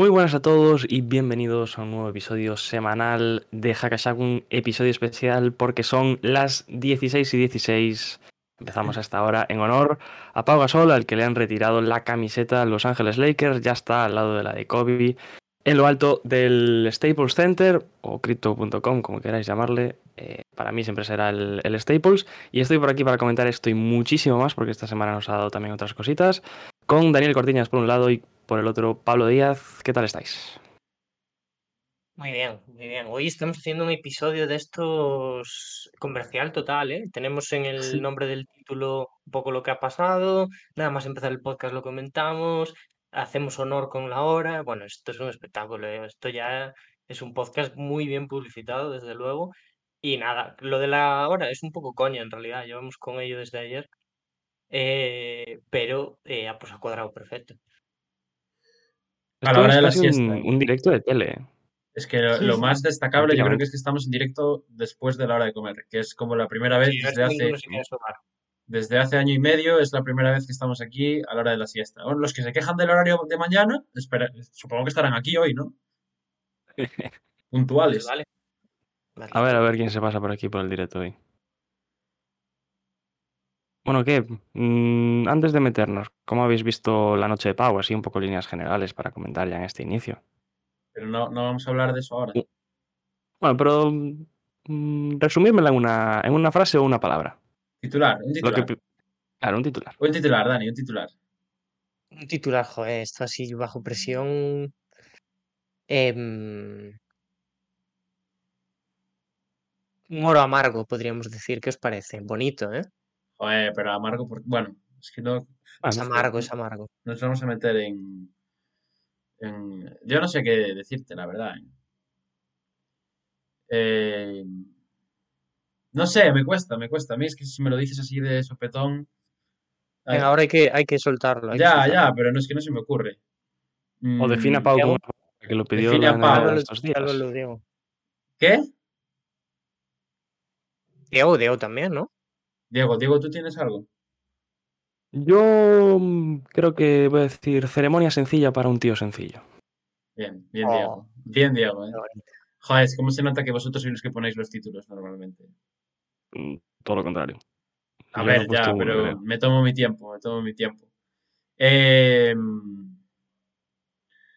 Muy buenas a todos y bienvenidos a un nuevo episodio semanal de Hackashack, un episodio especial porque son las 16 y 16. Empezamos a esta hora en honor a Pau Gasol, al que le han retirado la camiseta Los Ángeles Lakers, ya está al lado de la de Kobe, en lo alto del Staples Center o crypto.com, como queráis llamarle. Eh, para mí siempre será el, el Staples. Y estoy por aquí para comentar esto y muchísimo más, porque esta semana nos ha dado también otras cositas, con Daniel Cortiñas por un lado y por el otro Pablo Díaz. ¿Qué tal estáis? Muy bien, muy bien. Hoy estamos haciendo un episodio de estos comercial total, ¿eh? Tenemos en el Sí. nombre del título un poco lo que ha pasado, nada más empezar el podcast lo comentamos, hacemos honor con la hora. Bueno, esto es un espectáculo, ¿eh? Esto ya es un podcast muy bien publicitado, desde luego. Y nada, lo de la hora es un poco coña en realidad, llevamos con ello desde ayer, eh, pero eh, ah, pues ha cuadrado perfecto. A la hora es de la siesta. un, un directo de tele. Es que lo, Sí, lo sí. más destacable yo creo que es que estamos en directo después de la hora de comer, que es como la primera vez Sí, desde que hace, desde hace año y medio, es la primera vez que estamos aquí a la hora de la siesta. Bueno, los que se quejan del horario de mañana, espera, supongo que estarán aquí hoy, ¿no? Puntuales. vale. Vale. A ver, a ver quién se pasa por aquí por el directo hoy. Bueno, ¿qué? Mm, antes de meternos, ¿cómo habéis visto la noche de Pau? Así un poco líneas generales para comentar ya en este inicio. Pero no, no vamos a hablar de eso ahora. Bueno, pero mm, resumírmela en una, en una frase o una palabra. Titular, un Lo titular. que, claro, un titular. Un titular, Dani, un titular. Un titular, joder, esto así bajo presión. em, un oro amargo, podríamos decir. ¿Qué os parece? Bonito, ¿eh? Joder, pero amargo, porque, bueno, es que no Es Bueno, amargo, es amargo. nos vamos a meter en, en- Yo no sé qué decirte, la verdad. ¿eh? Eh, no sé, me cuesta, me cuesta. A mí es que si me lo dices así de sopetón... ay, Venga, ahora hay que, hay que soltarlo. hay que ya, soltarlo. ya, pero no es que no se me ocurre. o define a Mm, Pau ¿qué como que lo pidió Define a Pau. Estos días. lo digo. ¿Qué? Diego, Diego también, ¿no? Diego, Diego, ¿tú tienes algo? Yo mm, creo que voy a decir ceremonia sencilla para un tío sencillo. Bien, bien, Oh. Diego. Bien, Diego, ¿eh? Joder, es como se nota que vosotros sois los que ponéis los títulos normalmente. Mm, Todo lo contrario. A Yo ver, no ya, uno, pero creo. me tomo mi tiempo, me tomo mi tiempo. Eh,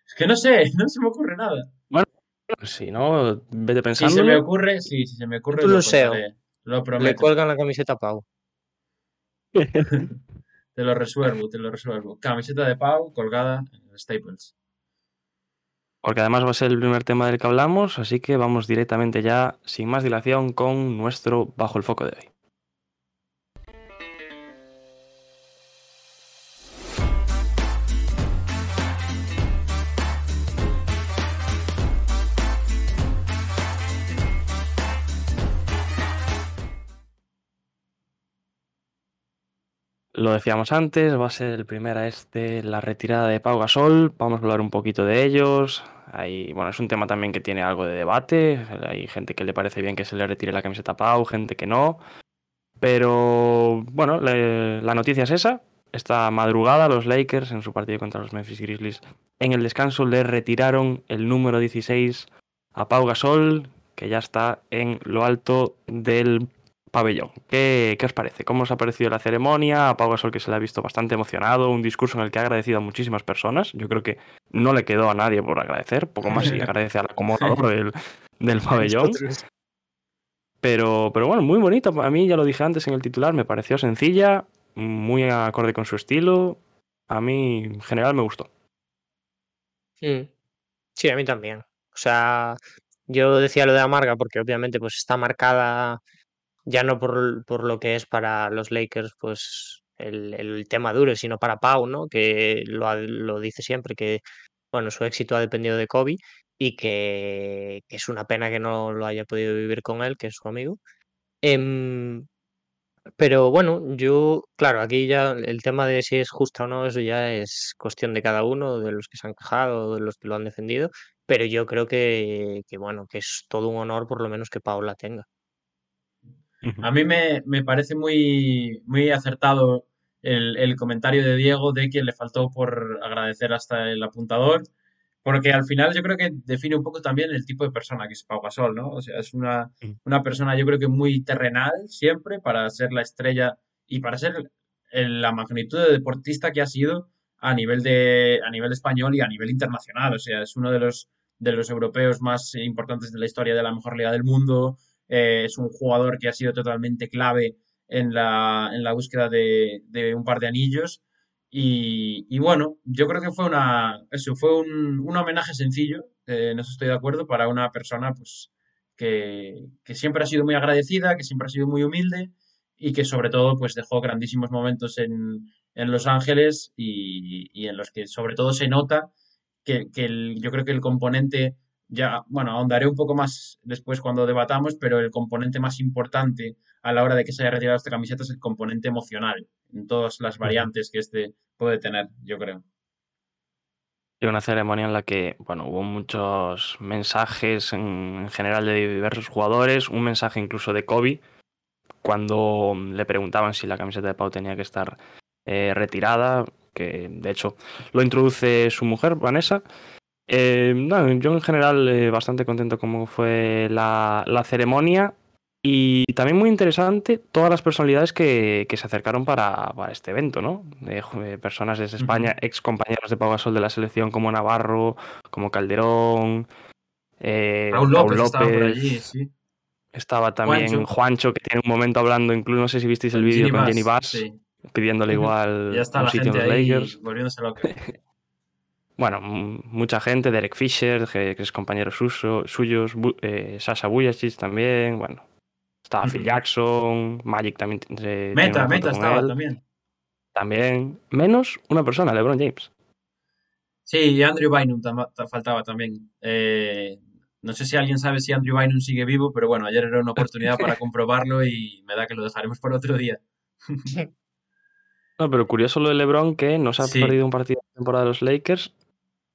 es que no sé, no se me ocurre nada. Si no, vete Si pensando. se me ocurre, sí, si se me ocurre, Tú lo lo SEO. Lo Le prometo. cuelgan la camiseta a Pau. Te lo resuelvo, te lo resuelvo. Camiseta de Pau colgada en Staples. Porque además va a ser el primer tema del que hablamos, así que vamos directamente ya, sin más dilación, con nuestro Bajo el Foco de hoy. Lo decíamos antes, va a ser el primer a este, la retirada de Pau Gasol. Vamos a hablar un poquito de ellos. Hay, bueno, es un tema también que tiene algo de debate. Hay gente que le parece bien que se le retire la camiseta a Pau, gente que no. Pero bueno, la noticia es esa. Esta madrugada los Lakers en su partido contra los Memphis Grizzlies en el descanso le retiraron el número 16 a Pau Gasol, que ya está en lo alto del pabellón. ¿Qué, qué os parece? ¿Cómo os ha parecido la ceremonia? A Pau Gasol que se le ha visto bastante emocionado, un discurso en el que ha agradecido a muchísimas personas. Yo creo que no le quedó a nadie por agradecer, poco más si agradece al acomodador del, del pabellón. Pero, pero bueno, muy bonita. A mí, ya lo dije antes en el titular, me pareció sencilla, muy acorde con su estilo. A mí, en general, me gustó. Mm. Sí, a mí también. O sea, yo decía lo de amarga porque obviamente pues está marcada ya no por, por lo que es para los Lakers pues el, el tema duro, sino para Pau, ¿no? Que lo, lo dice siempre, que bueno, su éxito ha dependido de Kobe y que, que es una pena que no lo haya podido vivir con él, que es su amigo. Em, Pero bueno, yo, claro, aquí ya el tema de si es justa o no, eso ya es cuestión de cada uno, de los que se han quejado, de los que lo han defendido, pero yo creo que, que bueno, que es todo un honor por lo menos que Pau la tenga. A mí me, me parece muy, muy acertado el, el comentario de Diego de que le faltó por agradecer hasta el apuntador, porque al final yo creo que define un poco también el tipo de persona que es Pau Gasol, ¿no? O sea, es una, una persona yo creo que muy terrenal siempre para ser la estrella y para ser el- la magnitud de deportista que ha sido a nivel de, a nivel español y a nivel internacional. O sea, es uno de los, de los europeos más importantes de la historia de la mejor liga del mundo. Eh, es un jugador que ha sido totalmente clave en la, en la búsqueda de, de un par de anillos. Y, y bueno, yo creo que fue una, eso, fue un, un homenaje sencillo, eh, en eso estoy de acuerdo, para una persona pues, que, que siempre ha sido muy agradecida, que siempre ha sido muy humilde y que sobre todo pues dejó grandísimos momentos en, en Los Ángeles y, y en los que sobre todo se nota que, que el- yo creo que el componente, ya, bueno, ahondaré un poco más después cuando debatamos, pero el componente más importante a la hora de que se haya retirado esta camiseta es el componente emocional, en todas las variantes que este puede tener, yo creo. Y una ceremonia en la que, bueno, hubo muchos mensajes en, en general de diversos jugadores, un mensaje incluso de Kobe, cuando le preguntaban si la camiseta de Pau tenía que estar eh, retirada, que de hecho lo introduce su mujer, Vanessa. Eh, no, yo en general eh, bastante contento como fue la, la ceremonia y también muy interesante todas las personalidades que, que se acercaron para, para este evento, ¿no? Eh, personas desde España, ex compañeros de Pau Gasol de la selección como Navarro, como Calderón, Raúl López estaba por allí, sí. estaba también Juancho. Juancho. que tiene un momento hablando, incluso no sé si visteis el vídeo con Jenny Bass, sí. pidiéndole igual ya está un la sitio en gente los ahí Lakers. volviéndose loca. Bueno, mucha gente, Derek Fisher, que, que es compañero suyo, suyos, eh, Sasha Vujacic también, bueno. Estaba Phil. Jackson, Magic también se- tiene Meta, Meta estaba él, también. también. Menos una persona, LeBron James. Sí, y Andrew Bynum tam- faltaba también. Eh, no sé si alguien sabe si Andrew Bynum sigue vivo, pero bueno, ayer era una oportunidad para comprobarlo y me da que lo dejaremos para otro día. No, pero curioso lo de LeBron que no se ha Sí. perdido un partido de temporada de los Lakers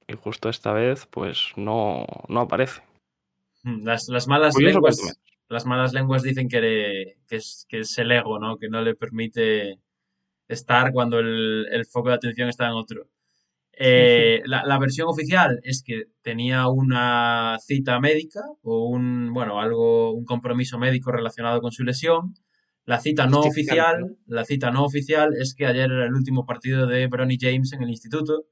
y justo esta vez pues no, no aparece. Las, las malas Curioso lenguas, las malas lenguas dicen que, le- que es, que es el ego, ¿no? Que no le permite estar cuando el, el foco de atención está en otro. Eh, la, la versión oficial es que tenía una cita médica o un, bueno, algo, un compromiso médico relacionado con su lesión. La cita no oficial, la cita no oficial es que ayer era el último partido de Bronny James en el instituto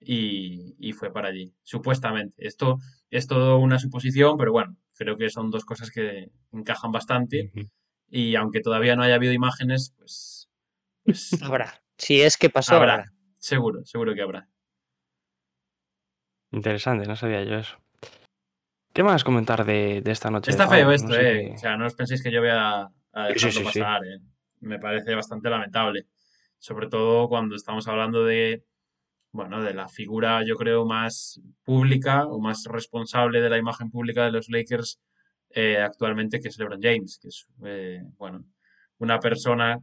y, y fue para allí, supuestamente. Esto es todo una suposición, pero bueno, creo que son dos cosas que encajan bastante y aunque todavía no haya habido imágenes, pues, pues Habrá. Si es que pasó, habrá, habrá. seguro, seguro que habrá. Interesante, no sabía yo eso. ¿Qué más comentar de, de esta noche Está feo No esto, sé eh. O sea, no os penséis que yo voy a, a Sí, sí, dejarlo sí, sí. pasar, eh. Me parece bastante lamentable. Sobre todo cuando estamos hablando de, bueno, de la figura, yo creo, más pública o más responsable de la imagen pública de los Lakers eh, actualmente, que es LeBron James, que es, eh, bueno, una persona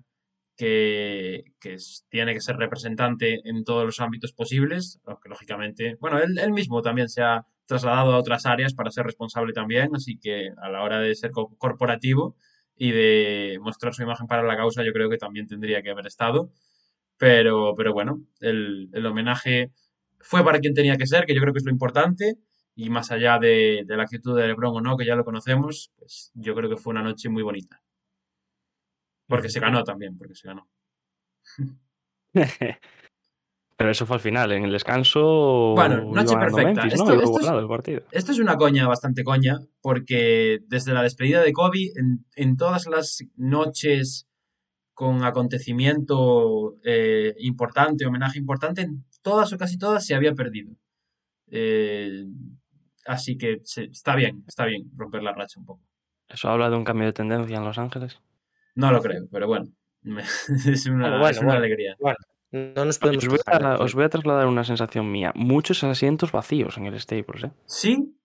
que, que tiene que ser representante en todos los ámbitos posibles, aunque lógicamente, bueno, él, él mismo también se ha trasladado a otras áreas para ser responsable también, así que a la hora de ser co- corporativo y de mostrar su imagen para la causa, yo creo que también tendría que haber estado, pero, pero bueno, el, el homenaje fue para quien tenía que ser, que yo creo que es lo importante, y más allá de, de la actitud de LeBron o no, que ya lo conocemos, pues yo creo que fue una noche muy bonita. Porque se ganó también, porque se ganó. Pero eso fue al final, en el descanso. Bueno, noche perfecta. Memphis, ¿no? Esto- es- igualado el partido. Esto es una coña, bastante coña, porque desde la despedida de Kobe, en, en todas las noches con acontecimiento eh, importante, homenaje importante, en todas o casi todas se había perdido. Eh, así que se- está bien, está bien romper la racha un poco. Eso habla de un cambio de tendencia en Los Ángeles. No lo creo, pero bueno, es una, Bueno, bueno, es una bueno. alegría. No nos podemos Os voy, a, os voy a trasladar una sensación mía. Muchos asientos vacíos en el Staples, ¿eh? Sí,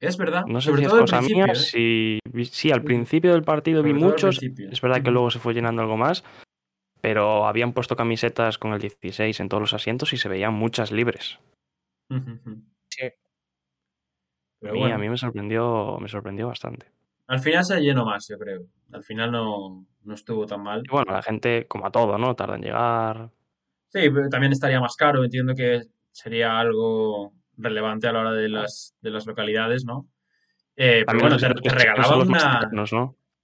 Es verdad. No sé Sobre si es todo al cosa principio, mía, ¿eh? si, sí, al principio del partido vi Sobre muchos, es verdad que luego se fue llenando algo más, pero habían puesto camisetas con el 16 en todos los asientos y se veían muchas libres. Sí. A Pero mí, bueno, a mí me sorprendió, me sorprendió bastante. al final se llenó más, yo creo. Al final no, no estuvo tan mal. Y bueno, la gente, como a todo, ¿no? Tarda en llegar. Sí, pero también estaría más caro. Entiendo que sería algo relevante a la hora de las, de las localidades, ¿no? Eh, pero bueno, te, regalaban una,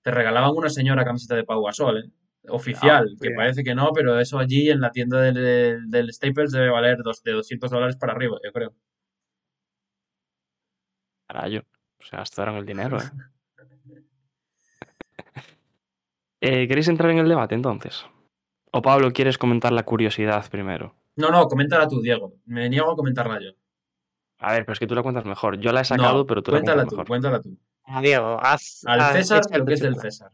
te regalaban una señora camiseta de Pau Gasol, ¿eh? Oficial, que bien. parece que no, pero eso allí en la tienda del, del- del Staples debe valer dos, de 200 dólares para arriba, yo creo. Carayo, se gastaron el dinero, ¿eh? Eh, ¿Queréis entrar en el debate entonces? O Pablo, ¿quieres comentar la curiosidad primero? No, no, coméntala tú, Diego. Me niego a comentarla yo. A ver, pero es que tú la cuentas mejor. Yo la he sacado, No, pero tú la cuéntala cuentas tú, mejor. cuéntala tú. Ah, Diego, haz. Al haz- César lo que es del. César.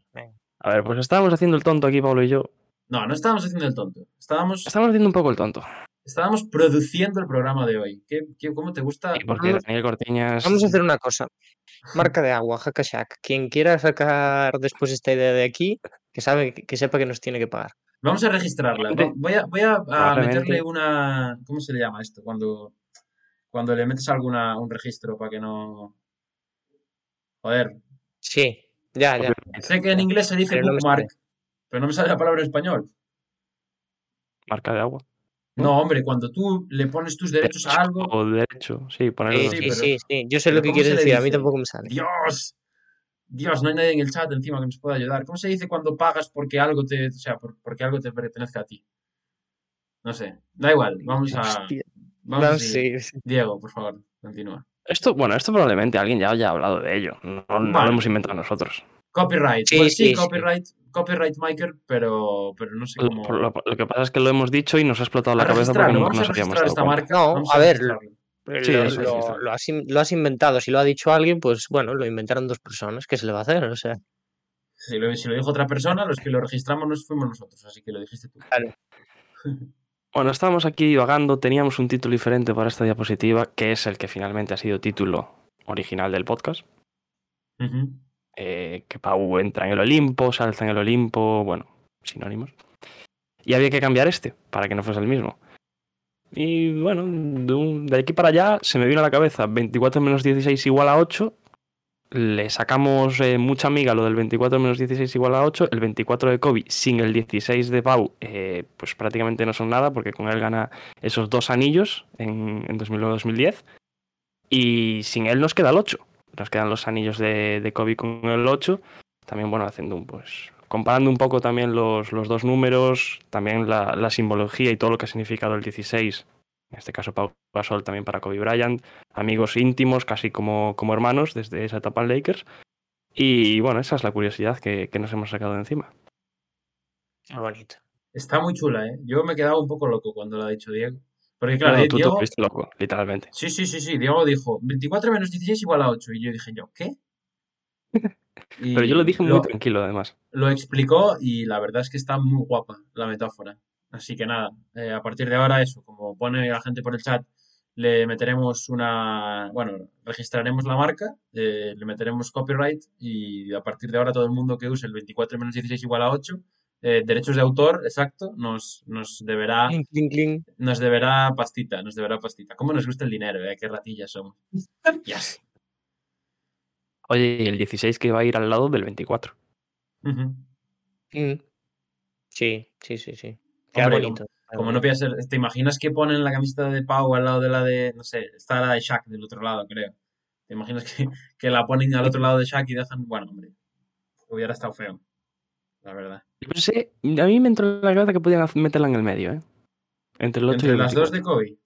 A ver, pues estábamos haciendo el tonto aquí, Pablo y yo. No, no estábamos haciendo el tonto. Estábamos, Estábamos haciendo un poco el tonto. estábamos produciendo el programa de hoy. ¿Qué, qué- cómo te gusta? Sí, porque Daniel Cortiñas. Vamos a hacer una cosa. Marca de agua, Hakashak. Quien quiera sacar después esta idea de aquí, que sabe, que sepa que nos tiene que pagar. Vamos a registrarla. Voy a, voy a, a meterle una. ¿Cómo se le llama esto? Cuando, cuando le metes alguna, un registro para que no. Joder. Sí, ya, ya. Sé que en inglés se dice Pero no me bookmark, pero no me sale la palabra en español. Marca de agua. No, hombre, cuando tú le pones tus derechos a algo. O derecho, sí, ponerlo. Sí, sí, sí, pero- sí, sí. Yo sé lo que ¿cómo quieres decir, a mí tampoco me sale. Dios, Dios, no hay nadie en el chat encima que nos pueda ayudar. ¿Cómo se dice cuando pagas porque algo te, o sea, por- porque algo te pertenezca a ti? No sé, da igual, vamos a, Hostia. Vamos a No, seguir. sí, sí. Diego, por favor, continúa. Esto, bueno, esto probablemente alguien ya haya hablado de ello. No, no lo hemos inventado nosotros. Copyright, Sí, pues sí, sí, sí. copyright, copyright maker, pero, pero no sé cómo. lo- lo que pasa es que lo hemos dicho y nos ha explotado la A cabeza porque no vamos a nos habíamos esta marca. No, vamos a ver, registrarlo. Sí, lo, eso sí, lo- está. lo has, in- lo has inventado. Si lo ha dicho alguien, pues bueno, lo inventaron dos personas. ¿Qué se le va a hacer? O sea, Si lo, si lo dijo otra persona, los que lo registramos nos fuimos nosotros, así que lo dijiste tú. Bueno, estábamos aquí divagando, teníamos un título diferente para esta diapositiva, que es el que finalmente ha sido título original del podcast. Eh, que Pau entra en el Olimpo, se alza en el Olimpo, bueno, sinónimos. Y había que cambiar este para que no fuese el mismo. Y bueno, de, un- de aquí para allá se me vino a la cabeza 24 menos 16 igual a 8. Le sacamos eh, mucha amiga lo del 24 menos 16 igual a 8. El 24 de Kobe sin el 16 de Pau, eh, pues prácticamente no son nada porque con él gana esos dos anillos en, en 2009-2010. Y sin él nos queda el 8. Nos quedan los anillos de, de Kobe con el 8. También, bueno, haciendo un, pues, comparando un poco también los, los dos números, también la, la simbología y todo lo que ha significado el 16. En este caso, Pau Gasol también para Kobe Bryant. Amigos íntimos, casi como, como hermanos desde esa etapa en Lakers. Y bueno, esa es la curiosidad que, que nos hemos sacado de encima. qué bonito. Está muy chula, ¿eh? Yo me he quedado un poco loco cuando lo ha dicho Diego. Porque claro, eh, tú te Diego, volviste loco, literalmente. Sí, sí, sí, sí. Diego dijo 24 menos 16 igual a 8. Y yo dije yo, ¿qué? Pero yo lo dije muy tranquilo, además. Lo explicó y la verdad es que está muy guapa la metáfora. Así que nada, eh, a partir de ahora eso, como pone la gente por el chat, le meteremos una, bueno, registraremos la marca, eh, le meteremos copyright y a partir de ahora todo el mundo que use el 24 menos 16 igual a 8, eh, derechos de autor, exacto, nos, nos deberá Clink, clink, clink. nos deberá pastita, nos deberá pastita. ¿Cómo nos gusta el dinero, eh? Qué ratillas somos. Yes. Oye, y el 16 que va a ir al lado del 24. Ujú. Mm. Sí, sí, sí, sí. Queda Hombre, bonito. Como no ser, ¿te imaginas que ponen la camiseta de Pau al lado de la de, no sé, está la de Shaq del otro lado, creo. ¿Te imaginas que, que la ponen al otro lado de Shaq y dejan, bueno, hombre, hubiera estado feo, la verdad. Yo pensé, a mí me entró en la cabeza que podían meterla en el medio, ¿eh? Entre el 8 y Entre el las dos de 24. Kobe.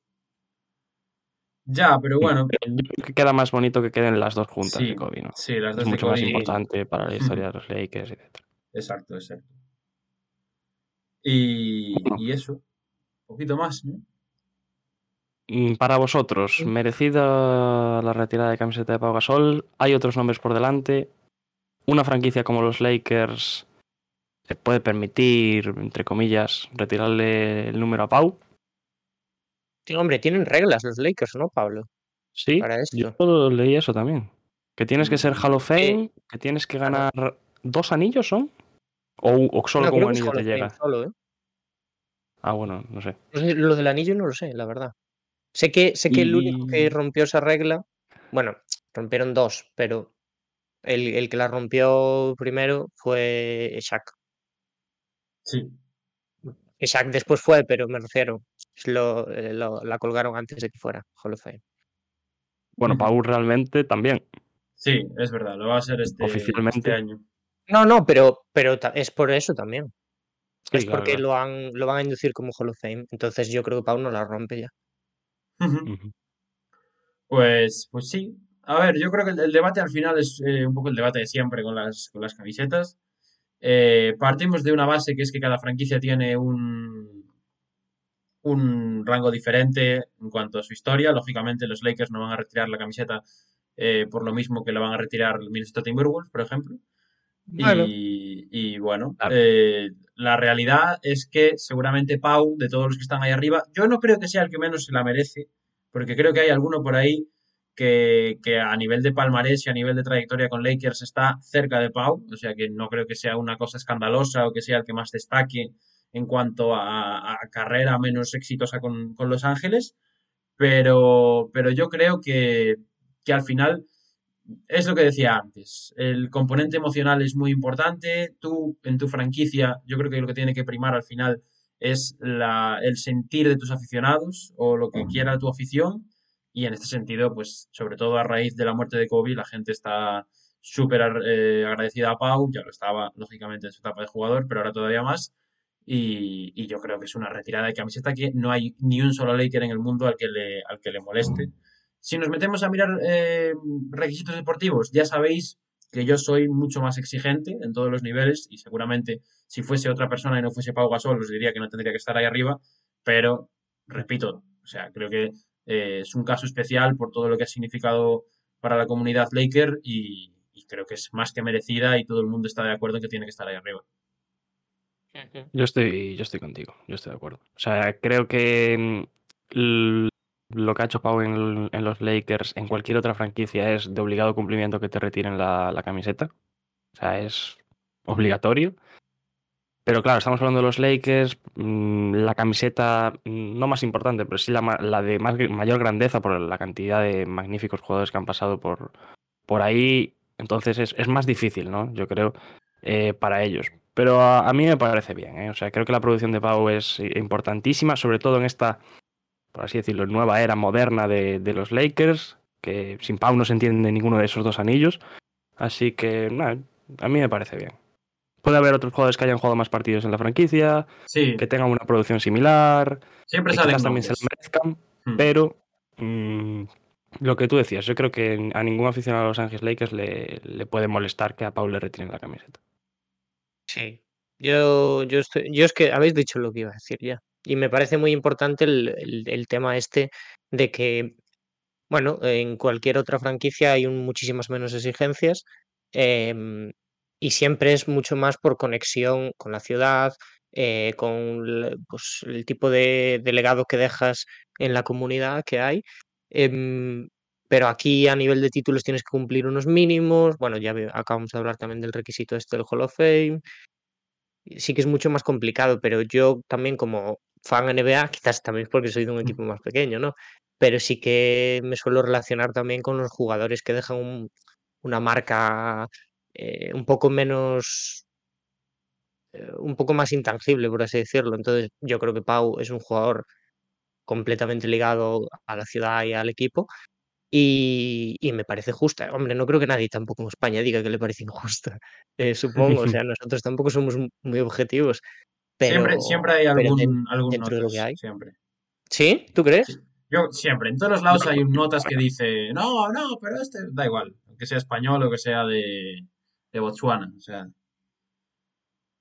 Ya, pero bueno, Pero yo creo que queda más bonito que queden las dos juntas Sí, de Kobe, ¿no? sí, las Es dos de mucho más importante para la historia de los Lakers, etc. Exacto, exacto. Y, y eso, un poquito más, ¿no? Mm, Para vosotros, ¿merecida la retirada de camiseta de Pau Gasol? ¿Hay otros nombres por delante? ¿Una franquicia como los Lakers se puede permitir, entre comillas, retirarle el número a Pau? Sí, hombre, tienen reglas los Lakers, ¿no, Pablo? Sí, Para esto. yo leí eso también. Que tienes que ser Hall of Fame, que tienes que ganar dos anillos, ¿son? O, o solo No, con un anillo te llega. solo, ¿eh? Ah, bueno, no sé. Lo del anillo no lo sé, la verdad. Sé que, sé que el único que rompió esa regla, bueno, rompieron dos, pero el, el que la rompió primero fue Shaq. Sí. Shaq después fue, pero me refiero, lo, eh, lo- la colgaron antes de que fuera Hall of Fame. Bueno, Ujú. Pau realmente también. Sí, es verdad, lo va a ser este, Oficialmente. este año. No, no, pero, pero es por eso también. Sí, es claro, porque claro. lo, han, lo van a inducir como Hall of Fame. Entonces yo creo que Pau no la rompe ya. Pues, pues sí. A ver, yo creo que el, el debate al final es eh, un poco el debate de siempre con las, con las camisetas. Eh, partimos de una base que es que cada franquicia tiene un, un rango diferente en cuanto a su historia. Lógicamente, los Lakers no van a retirar la camiseta eh, por lo mismo que la van a retirar el Minnesota Timberwolves, por ejemplo. Bueno. Y, y bueno, Claro. eh, la realidad es que seguramente Pau, de todos los que están ahí arriba, yo no creo que sea el que menos se la merece, porque creo que hay alguno por ahí que, que a nivel de palmarés y a nivel de trayectoria con Lakers está cerca de Pau, o sea que no creo que sea una cosa escandalosa o que sea el que más destaque en cuanto a, a carrera menos exitosa con, con Los Ángeles, pero, pero yo creo que, que al final es lo que decía antes. El componente emocional es muy importante. Tú, en tu franquicia, yo creo que lo que tiene que primar al final es la, el sentir de tus aficionados o lo que quiera tu afición. Y en este sentido, pues, sobre todo a raíz de la muerte de Kobe, la gente está súper eh, agradecida a Pau. Ya lo estaba, lógicamente, en su etapa de jugador, pero ahora todavía más. Y, y yo creo que es una retirada de camiseta que no hay ni un solo Laker en el mundo al que le, al que le moleste. Si nos metemos a mirar eh, requisitos deportivos, ya sabéis que yo soy mucho más exigente en todos los niveles y seguramente si fuese otra persona y no fuese Pau Gasol os diría que no tendría que estar ahí arriba, pero repito, o sea, creo que eh, es un caso especial por todo lo que ha significado para la comunidad Laker y, y creo que es más que merecida y todo el mundo está de acuerdo en que tiene que estar ahí arriba. Yo estoy, yo estoy contigo, yo estoy de acuerdo. O sea, creo que mm, lo que ha hecho Pau en, los Lakers, en cualquier otra franquicia, es de obligado cumplimiento que te retiren la, camiseta. O sea, es obligatorio. Pero claro, estamos hablando de los Lakers, mm, la camiseta mm, no más importante, pero sí la, de más, mayor grandeza por la cantidad de magníficos jugadores que han pasado por, por ahí. Entonces es, más difícil, ¿no? Yo creo, eh, para ellos. Pero a, a mí me parece bien, ¿eh? O sea, creo que la producción de Pau es importantísima, sobre todo en esta, por así decirlo, nueva era moderna de, de los Lakers, que sin Pau no se entiende ninguno de esos dos anillos. Así que, nada, a mí me parece bien. Puede haber otros jugadores que hayan jugado más partidos en la franquicia, Sí, que tengan una producción similar, siempre que salen también se lo merezcan, Hmm. pero mm, lo que tú decías, yo creo que a ningún aficionado a los Ángeles Lakers le, le puede molestar que a Pau le retiren la camiseta. Sí. Yo, yo, estoy, yo es que habéis dicho lo que iba a decir ya. Y me parece muy importante el, tema este de que, bueno, en cualquier otra franquicia hay muchísimas menos exigencias em, y siempre es mucho más por conexión con la ciudad, eh, con el, pues, el tipo de, de legado que dejas en la comunidad que hay. Em, pero aquí a nivel de títulos tienes que cumplir unos mínimos. Bueno, ya acabamos de hablar también del requisito este del Hall of Fame sí que es mucho más complicado, pero yo también como fan NBA, quizás también porque soy de un equipo más pequeño, ¿no? Pero sí que me suelo relacionar también con los jugadores que dejan un- una marca eh, un poco menos, eh, un poco más intangible, por así decirlo. Entonces, yo creo que Pau es un jugador completamente ligado a la ciudad y al equipo. Y, y me parece justa. Hombre, no creo que nadie tampoco en España diga que le parece injusta. eh, supongo, o sea, nosotros tampoco somos muy objetivos, pero, siempre hay algún, algún dentro de lo que notas, hay. siempre. ¿Sí? ¿Tú crees? Sí. Yo siempre, en todos los lados hay un notas que dice, no, no, pero este da igual, que sea español o que sea de, de Botswana. O sea,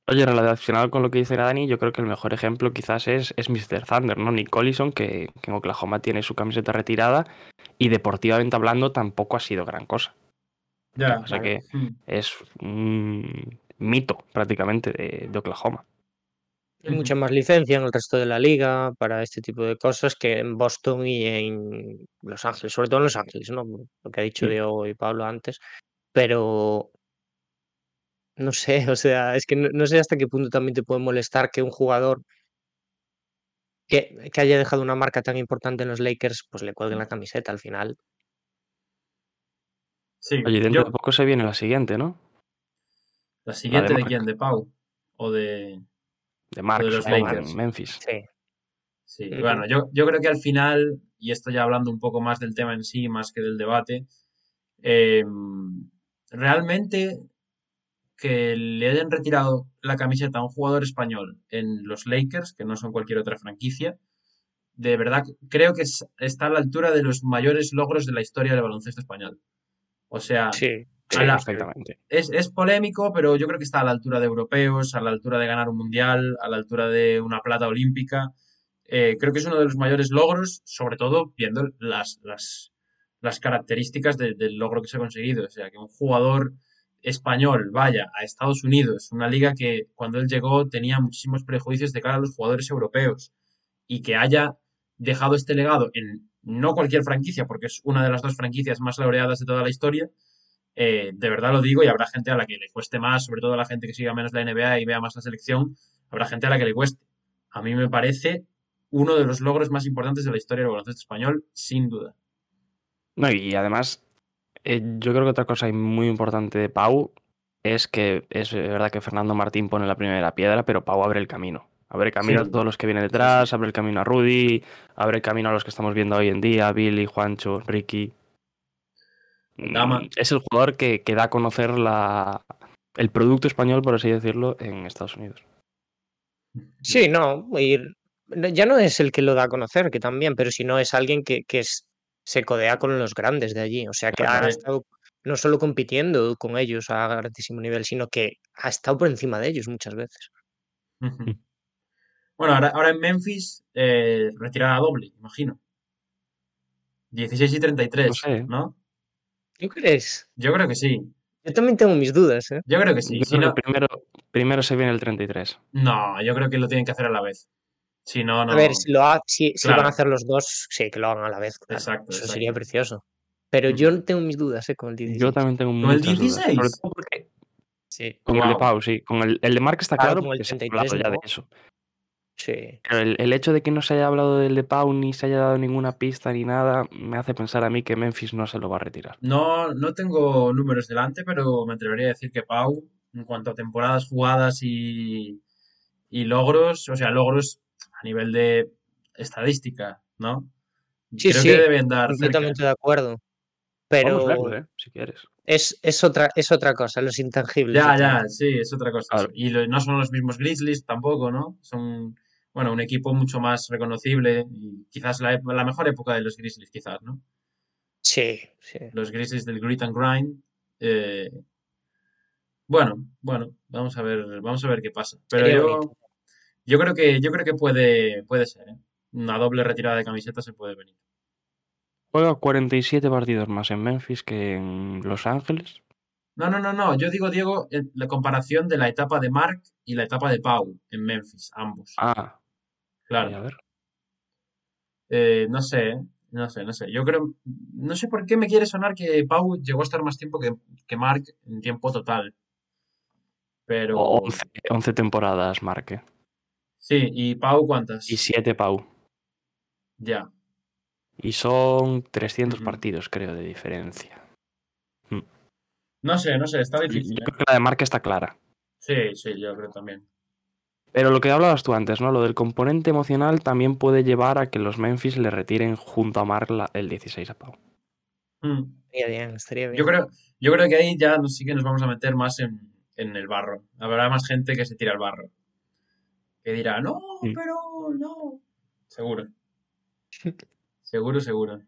Oye, relacionado con lo que dice Dani, yo creo que el mejor ejemplo quizás es, es Mr. Thunder, ¿no? Nick Collison, que, que en Oklahoma tiene su camiseta retirada y deportivamente hablando tampoco ha sido gran cosa. ya. O sea que Mm. es un mito prácticamente de, de Oklahoma. Hay mucha más licencia en el resto de la liga para este tipo de cosas que en Boston y en Los Ángeles, sobre todo en Los Ángeles, ¿no? Lo que ha dicho. Diego y Pablo antes. Pero no sé, o sea, es que no, no sé hasta qué punto también te puede molestar que un jugador que, que haya dejado una marca tan importante en los Lakers, pues le cuelguen la camiseta al final. Sí, Oye, dentro yo, de poco se viene la siguiente, ¿no? la siguiente de Marc. quién, de Pau o de... De Mark, de los Lakers. Memphis. Sí. Sí, bueno, yo, yo creo que al final, y esto ya hablando un poco más del tema en sí, más que del debate, eh, realmente que le hayan retirado la camiseta a un jugador español en los Lakers, que no son cualquier otra franquicia, de verdad creo que es- está a la altura de los mayores logros de la historia del baloncesto español. O sea, Sí. Sí, A la- perfectamente. es, es polémico, pero yo creo que está a la altura de europeos, a la altura de ganar un mundial, a la altura de una plata olímpica. Eh, creo que es uno de los mayores logros, sobre todo viendo las, las, las características de- del logro que se ha conseguido. O sea, que un jugador español vaya a Estados Unidos, una liga que cuando él llegó tenía muchísimos prejuicios de cara a los jugadores europeos, y que haya dejado este legado en no cualquier franquicia, porque es una de las dos franquicias más laureadas de toda la historia, eh, de verdad lo digo y habrá gente a la que le cueste más, sobre todo la gente que siga menos la NBA y vea más la selección, habrá gente a la que le cueste. A mí me parece uno de los logros más importantes de la historia del baloncesto español, sin duda. No, y además, eh, yo creo que otra cosa muy importante de Pau es que es verdad que Fernando Martín pone la primera piedra, pero Pau abre el camino. Abre el camino Sí. a todos los que vienen detrás, abre el camino a Rudy, abre el camino a los que estamos viendo hoy en día, Billy, Juancho, Ricky. Dama. Mm, Es el jugador que, que da a conocer la, el producto español, por así decirlo, en Estados Unidos. Sí, no, ya no es el que lo da a conocer, que también, pero si no es alguien que, que es- se codea con los grandes de allí. O sea, que Claro, ha estado no solo compitiendo con ellos a altísimo nivel, sino que ha estado por encima de ellos muchas veces. Bueno, ahora, ahora en Memphis, eh, retirada doble, imagino. 16 y 33, No sé. ¿no? ¿Tú crees? Yo creo que sí. Yo también tengo mis dudas, ¿eh? Yo creo que sí. Yo Si creo no, que primero, primero se viene el 33. no, yo creo que lo tienen que hacer a la vez. Si no, no. A ver, si, lo ha- si, si van a hacer los dos, sí, que lo hagan a la vez. claro. Exacto, Eso exacto. sería precioso. Pero yo tengo mis dudas, ¿eh? Con el 16. Yo también tengo ¿Con el muchas dudas, sobre 16? todo porque Sí, con el de. Pau, sí. Con el, el de Mark está Claro, claro, con el porque se ha 33 hablado ya de eso. Sí. Pero el, el hecho de que no se haya hablado del de Pau ni se haya dado ninguna pista ni nada me hace pensar a mí que Memphis no se lo va a retirar. No, no tengo números delante, pero me atrevería a decir que Pau, en cuanto a temporadas jugadas y, y logros, o sea, logros a nivel de estadística, ¿no? Sí, Creo sí, que deben dar cerca. Completamente de acuerdo. Pero ¿eh? Si quieres. es, es, otra, es otra cosa, los intangibles. Ya, ya, sí, es otra cosa. Claro. Y lo- no son los mismos Grizzlies tampoco, ¿no? Son, bueno, un equipo mucho más reconocible y quizás la, mejor época de los Grizzlies, quizás, ¿no? Sí, sí. Los Grizzlies del Grit and Grind. eh, bueno, bueno, vamos a ver, vamos a ver qué pasa. Pero yo, yo creo que, yo creo que puede, puede ser, ¿eh? Una doble retirada de camiseta se puede venir. Juega 47 partidos más en Memphis que en Los Ángeles. No, no, no, no. Yo digo, Diego, la comparación de la etapa de Mark y la etapa de Pau en Memphis, ambos. Ah, Claro. a ver. Eh, no sé, ¿eh? no sé, no sé. Yo creo, no sé por qué me quiere sonar que Pau llegó a estar más tiempo que, que Mark en tiempo total. Pero 11, 11 temporadas Marque. sí, ¿y Pau cuántas? Y 7 Pau. Ya. Y son 300 Ujú. partidos, creo, de diferencia. No sé, no sé, está Yo difícil. ¿eh? creo que la de Marque está clara. Sí, sí, yo creo también. Pero lo que hablabas tú antes, ¿no? Lo del componente emocional también puede llevar a que los Memphis le retiren junto a Mark la- el 16 a Pau. Mm. Estaría bien, estaría bien. Yo creo, yo creo que ahí ya sí que nos vamos a meter más en, en el barro. Habrá más gente que se tira al barro. Que dirá, no, Mm. pero no. Seguro. Seguro, seguro.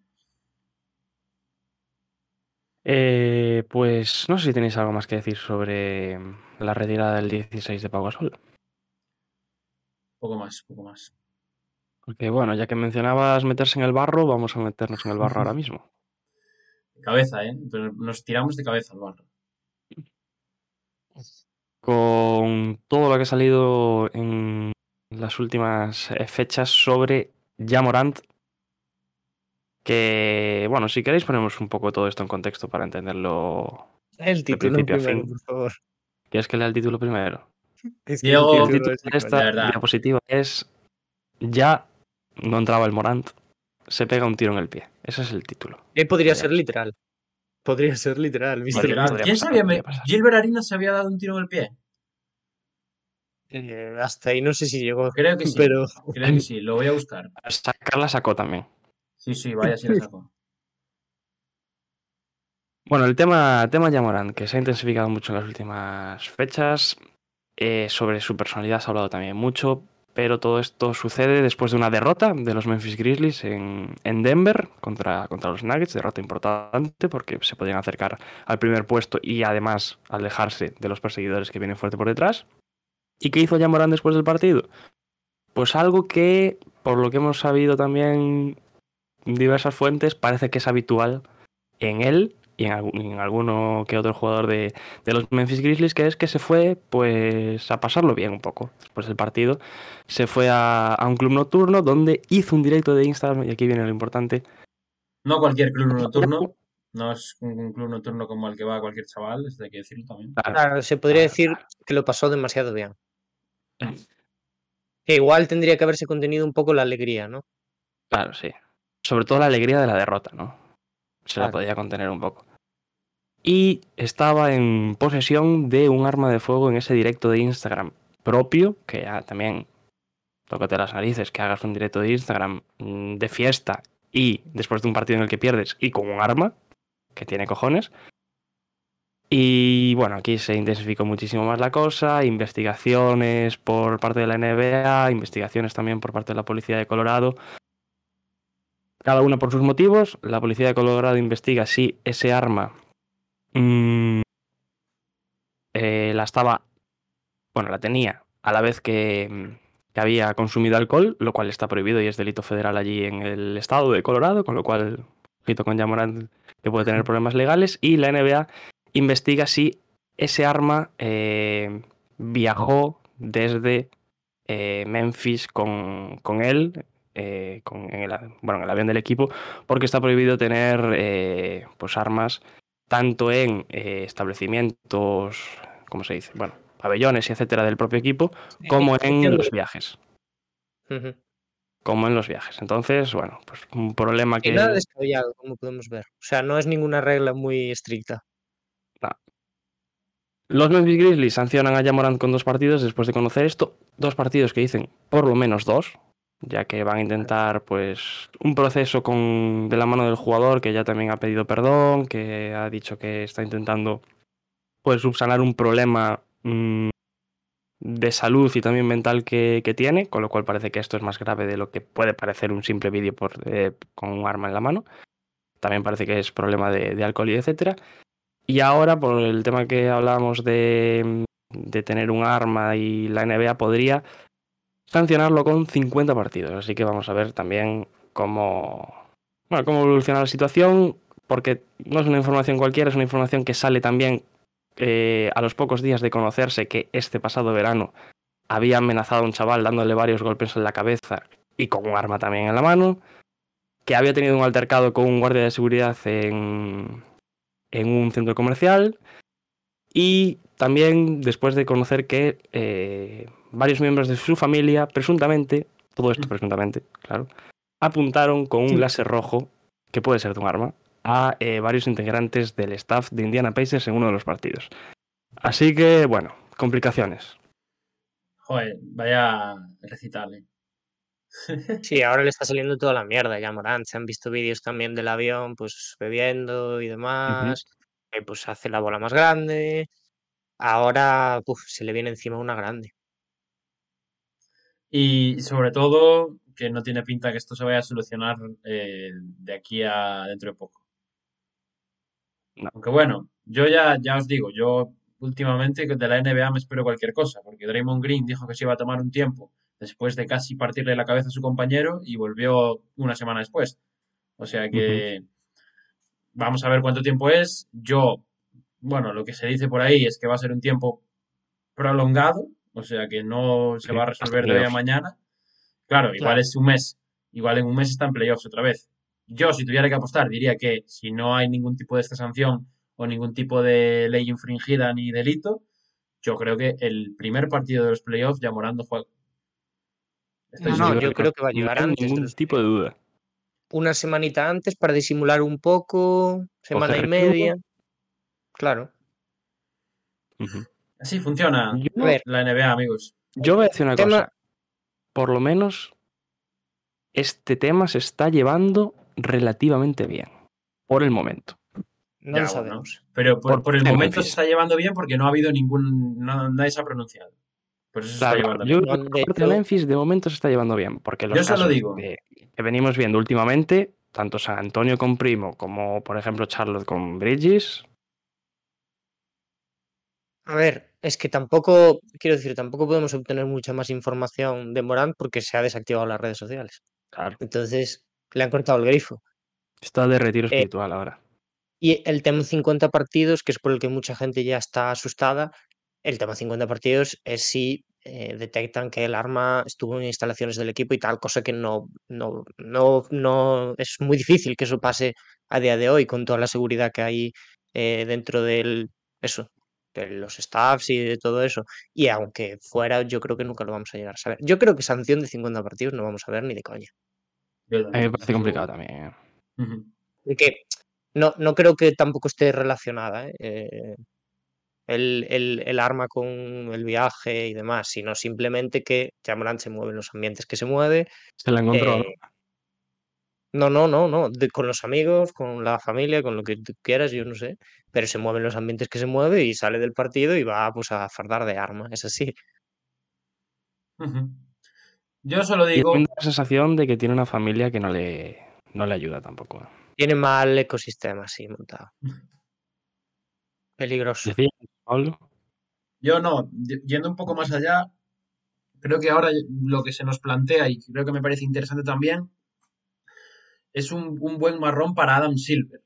Eh, pues no sé si tenéis algo más que decir sobre la retirada del 16 de Pau Gasol. Poco más, poco más. Porque bueno, ya que mencionabas meterse en el barro, vamos a meternos en el barro ahora mismo. De cabeza, ¿eh? Pero nos tiramos de cabeza al barro. Con todo lo que ha salido en las últimas eh, fechas sobre Jamorant. Que, bueno, si queréis ponemos un poco todo esto en contexto para entenderlo El de título primero, fin. por favor. ¿Quieres que lea el título primero? Es que Diego, el título de esta diapositiva es Ya no entraba el Morant, se pega un tiro en el pie. Ese es el título. Eh, podría Ya. ser literal. Podría ser literal. ¿Quién pasar, sabía? Me-. Gilbert Arenas se había dado un tiro en el pie. Eh, hasta ahí no sé si llegó. Creo que sí. Pero Creo que sí. Lo voy a buscar. Sacarla sacó también. Sí, sí, vaya si la sacó. Bueno, el tema, tema Yamoran, que se ha intensificado mucho en las últimas fechas. Eh, sobre su personalidad se ha hablado también mucho. Pero todo esto sucede después de una derrota de los Memphis Grizzlies en, en Denver contra, contra los Nuggets. Derrota importante porque se podían acercar al primer puesto y además alejarse de los perseguidores que vienen fuerte por detrás. ¿Y qué hizo Yamoran después del partido? Pues algo que, por lo que hemos sabido también diversas fuentes, parece que es habitual en él y en, algún- en alguno que otro jugador de, de los Memphis Grizzlies, que es que se fue pues a pasarlo bien un poco después del partido. Se fue a, a un club nocturno donde hizo un directo de Instagram, y aquí viene lo importante. No cualquier club nocturno. No es un, un club nocturno como el que va cualquier chaval, esto hay que decirlo también. claro, se podría decir que lo pasó demasiado bien. Que igual tendría que haberse contenido un poco la alegría, ¿no? Claro, sí. Sobre todo la alegría de la derrota, ¿no? Se la podía contener un poco. Y estaba en posesión de un arma de fuego en ese directo de Instagram propio, que ya también tócate las narices, que hagas un directo de Instagram mm, de fiesta y después de un partido en el que pierdes y con un arma, que tiene cojones. Y bueno, aquí se intensificó muchísimo más la cosa, investigaciones por parte de la NBA, investigaciones también por parte de la policía de Colorado, cada una por sus motivos. La policía de Colorado investiga si ese arma mm, eh, la estaba, bueno, la tenía a la vez que, mm, que había consumido alcohol, lo cual está prohibido y es delito federal allí en el estado de Colorado, con lo cual, ojito con que puede tener problemas legales. Y la NBA investiga si ese arma eh, viajó desde eh, Memphis con, con él, eh, con, en, el, bueno, en el avión del equipo, porque está prohibido tener eh, pues armas tanto en eh, establecimientos, ¿cómo se dice? Bueno, pabellones y etcétera del propio equipo, como en los viajes. Como en los viajes. Entonces, bueno, pues un problema Y que. nada descabellado, como podemos ver. O sea, no es ninguna regla muy estricta. Los Memphis Grizzlies sancionan a Jamorant con dos partidos después de conocer esto. Dos partidos que dicen por lo menos dos, ya que van a intentar pues un proceso con de la mano del jugador que ya también ha pedido perdón, que ha dicho que está intentando pues subsanar un problema mm, de salud y también mental que, que tiene, con lo cual parece que esto es más grave de lo que puede parecer un simple vídeo eh, con un arma en la mano. También parece que es problema de, de alcohol y etcétera. Y ahora, por el tema que hablábamos de, de tener un arma y la NBA podría sancionarlo con 50 partidos. Así que vamos a ver también cómo, bueno, cómo evoluciona la situación, porque no es una información cualquiera, es una información que sale también eh, a los pocos días de conocerse que este pasado verano había amenazado a un chaval dándole varios golpes en la cabeza y con un arma también en la mano, que había tenido un altercado con un guardia de seguridad en, en un centro comercial y también después de conocer que eh, varios miembros de su familia, presuntamente, todo esto presuntamente, claro, apuntaron con un láser rojo, que puede ser de un arma, a eh, varios integrantes del staff de Indiana Pacers en uno de los partidos. Así que, bueno, complicaciones. Joder, vaya recital, eh. Sí, ahora le está saliendo toda la mierda ya a Morant. Se han visto vídeos también del avión, pues bebiendo y demás. pues hace la bola más grande. Ahora puf, se le viene encima una grande. Y sobre todo, que no tiene pinta que esto se vaya a solucionar eh, de aquí a dentro de poco. No. Aunque bueno, yo ya, ya os digo, yo últimamente de la NBA me espero cualquier cosa, porque Draymond Green dijo que se iba a tomar un tiempo después de casi partirle la cabeza a su compañero y volvió una semana después. O sea que vamos a ver cuánto tiempo es. Yo, bueno, lo que se dice por ahí es que va a ser un tiempo prolongado, o sea que no se Sí, va a resolver de hoy a mañana. Claro, igual es un mes, igual en un mes está en playoffs otra vez. Yo, si tuviera que apostar, diría que si no hay ningún tipo de esta sanción o ningún tipo de ley infringida ni delito, yo creo que el primer partido de los playoffs ya Morán no juega. Estoy No, yo creo que va a llegar antes ningún tipo de duda. una semanita antes para disimular un poco, semana y media. Claro. Así funciona Yo, A ver, la NBA, amigos. yo voy a decir una tema- cosa. Por lo menos este tema se está llevando relativamente bien. Por el momento. no Ya, lo bueno. sabemos. Pero por, Por por el momento se está llevando bien porque no ha habido ningún. no- nadie se ha pronunciado. Por eso se está Claro, llevando yo bien. que de parte Memphis de momento se está llevando bien. Porque los Yo se lo casos digo. de- que venimos viendo últimamente, tanto San Antonio con Primo como por ejemplo Charlotte con Bridges, A ver, es que tampoco, quiero decir, tampoco podemos obtener mucha más información de Morant porque se ha desactivado las redes sociales. claro, Entonces, le han cortado el grifo. está de retiro Eh, espiritual ahora. Y el tema 50 partidos, que es por el que mucha gente ya está asustada, el tema 50 partidos es si eh, detectan que el arma estuvo en instalaciones del equipo y tal, cosa que no, no, no, no es muy difícil que eso pase a día de hoy con toda la seguridad que hay eh, dentro del eso, de los staffs y de todo eso. Y aunque fuera, yo creo que nunca lo vamos a llegar a saber. Yo creo que sanción de 50 partidos no vamos a ver ni de coña. A mí me parece complicado también. no, no creo que tampoco esté relacionada ¿eh? Eh, el, el- el arma con el viaje y demás, sino simplemente que Jamoran se mueve en los ambientes que se mueve. Se la encontró. eh, no, no, no, no, de- con los amigos, con la familia, con lo que tú quieras, yo no sé, pero se mueve en los ambientes que se mueve y sale del partido y va pues a fardar de arma, es así. Yo solo digo. da la sensación de que tiene una familia que no le, no le ayuda tampoco. ¿eh? Tiene mal ecosistema así montado. Peligroso. Decía Pablo. Yo no, yendo un poco más allá, creo que ahora lo que se nos plantea y creo que me parece interesante también es un, un buen marrón para Adam Silver.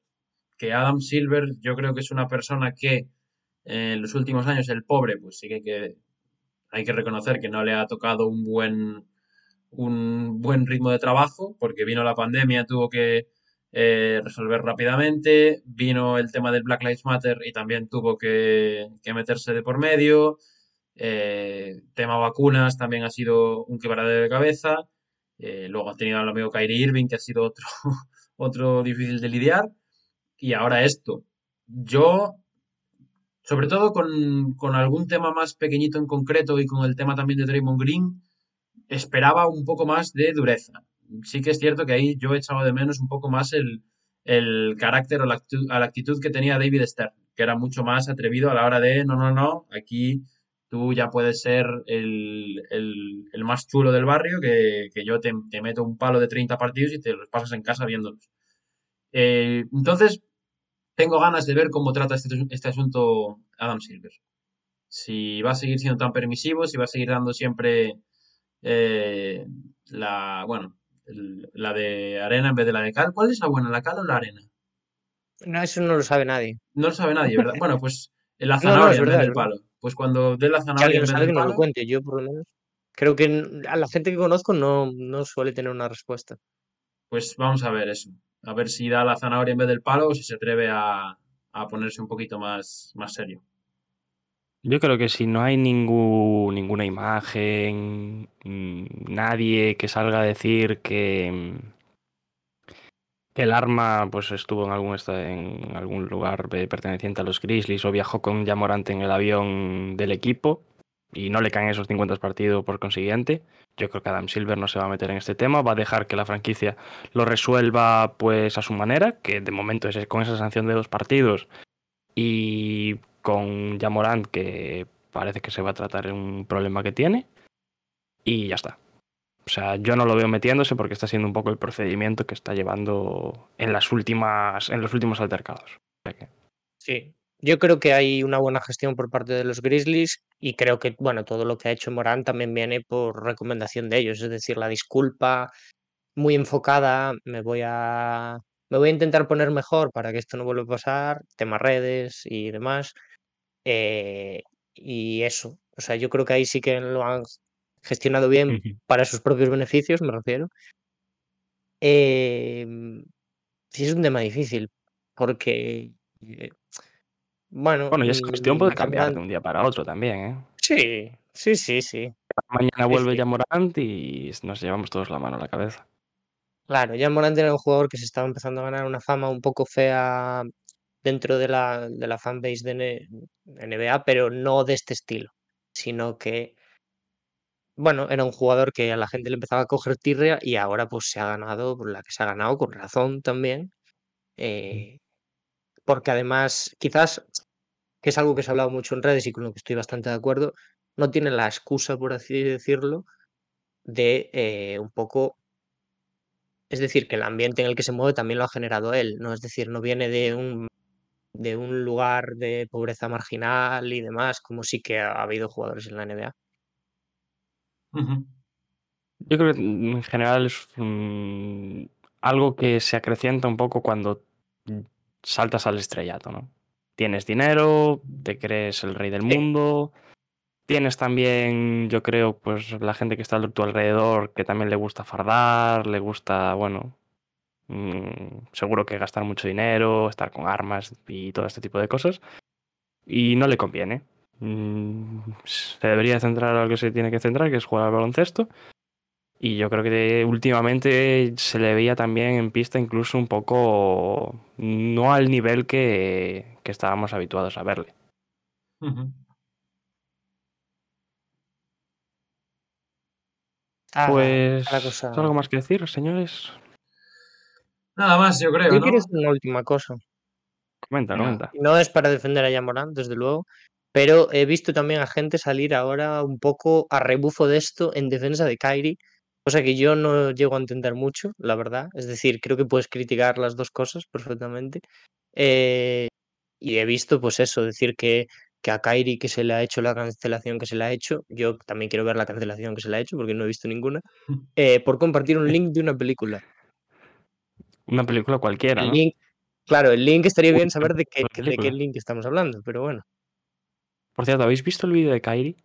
Que Adam Silver yo creo que es una persona que eh, en los últimos años el pobre, pues sí que, hay que hay que reconocer que no le ha tocado un buen, un buen ritmo de trabajo, porque vino la pandemia, tuvo que eh, resolver rápidamente, vino el tema del Black Lives Matter y también tuvo que, que meterse de por medio, eh, tema vacunas también ha sido un quebradero de cabeza, eh, luego ha tenido al amigo Kyrie Irving, que ha sido otro, otro difícil de lidiar, y ahora esto. Yo sobre todo con, con algún tema más pequeñito en concreto y con el tema también de Draymond Green, esperaba un poco más de dureza. Sí que es cierto que ahí yo he echado de menos un poco más el, el carácter o la actitud, la actitud que tenía David Stern, que era mucho más atrevido a la hora de, no, no, no, aquí tú ya puedes ser el, el, el más chulo del barrio, que, que yo te, te, meto un palo de 30 partidos y te los pasas en casa viéndolos. Eh, entonces, tengo ganas de ver cómo trata este, este, asunto Adam Silver. Si va a seguir siendo tan permisivo, si va a seguir dando siempre eh, la, bueno, la de arena en vez de la de cal. ¿Cuál es la buena, la cal o la arena? No, eso no lo sabe nadie. No lo sabe nadie, ¿verdad? Bueno, pues la zanahoria no, no, en vez verdad, del palo. Pues cuando dé la zanahoria si en vez sabe del que palo. no lo cuente, yo por lo menos. Creo que a la gente que conozco no, no suele tener una respuesta. Pues vamos a ver eso a ver si da la zanahoria en vez del palo o si se atreve a, a ponerse un poquito más, más, serio. Yo creo que si no hay ningún, ninguna imagen, nadie que salga a decir que, que el arma pues estuvo en algún, lugar perteneciente a los Grizzlies o viajó con Jamorante en el avión del equipo y no le caen esos 50 partidos por consiguiente, yo creo que Adam Silver no se va a meter en este tema, va a dejar que la franquicia lo resuelva pues a su manera, que de momento es con esa sanción de dos partidos y con Jamorant que parece que se va a tratar un problema que tiene y ya está. O sea, yo no lo veo metiéndose porque está siendo un poco el procedimiento que está llevando en las últimas en los últimos altercados. Sí, yo creo que hay una buena gestión por parte de los Grizzlies y creo que, bueno, todo lo que ha hecho Morán también viene por recomendación de ellos, es decir, la disculpa muy enfocada, me voy a me voy a intentar poner mejor para que esto no vuelva a pasar, temas redes y demás. Eh, y eso, O sea, yo creo que ahí sí que lo han gestionado bien para sus propios beneficios, me refiero. Em, sí es un tema difícil, porque, eh, bueno, Bueno, y esa cuestión mm, puede cambiar de un día para otro también, ¿eh? sí, sí, sí, sí, Mañana vuelve sí. ya Morant y nos llevamos todos la mano a la cabeza. Claro, ya Morant era un jugador que se estaba empezando a ganar una fama un poco fea dentro de la de la fanbase de NBA, pero no de este estilo, sino que, bueno, era un jugador que a la gente le empezaba a coger tirria y ahora, pues, se ha ganado por la que se ha ganado, con razón también, eh, porque además, quizás, que es algo que se ha hablado mucho en redes y con lo que estoy bastante de acuerdo, no tiene la excusa, por así decirlo, de, eh, un poco es decir, que el ambiente en el que se mueve también lo ha generado él, ¿no? Es decir, no viene de un de un lugar de pobreza marginal y demás, como sí que ha habido jugadores en la NBA. Yo creo que mm, en general es algo que se acrecienta un poco cuando saltas al estrellato, ¿no? Tienes dinero, te crees el rey del Sí. mundo, tienes también, yo creo, pues la gente que está a tu alrededor que también le gusta fardar, le gusta, bueno, mm, seguro que gastar mucho dinero, estar con armas y todo este tipo de cosas, y no le conviene. Mm, Se debería centrar a lo que se tiene que centrar, que es jugar al baloncesto. Y yo creo que últimamente se le veía también en pista incluso un poco no al nivel que, que estábamos habituados a verle. Ah, Pues, cosa. ¿algo más que decir, señores? Nada más, yo creo, Yo ¿no? quiero decir una última cosa. Comenta, comenta. No es para defender a Yamorant, desde luego, pero he visto también a gente salir ahora un poco a rebufo de esto en defensa de Kyrie, cosa que yo no llego a entender mucho, la verdad. Es decir, creo que puedes criticar las dos cosas perfectamente. Eh, y he visto, pues eso, decir que, que a Kyrie que se le ha hecho la cancelación que se le ha hecho, yo también quiero ver la cancelación que se le ha hecho porque no he visto ninguna, eh, por compartir un link de una película. Una película cualquiera, El ¿no? link, claro, el link estaría bien saber de qué, de qué link estamos hablando, pero bueno. Por cierto, ¿habéis visto el vídeo de Kyrie?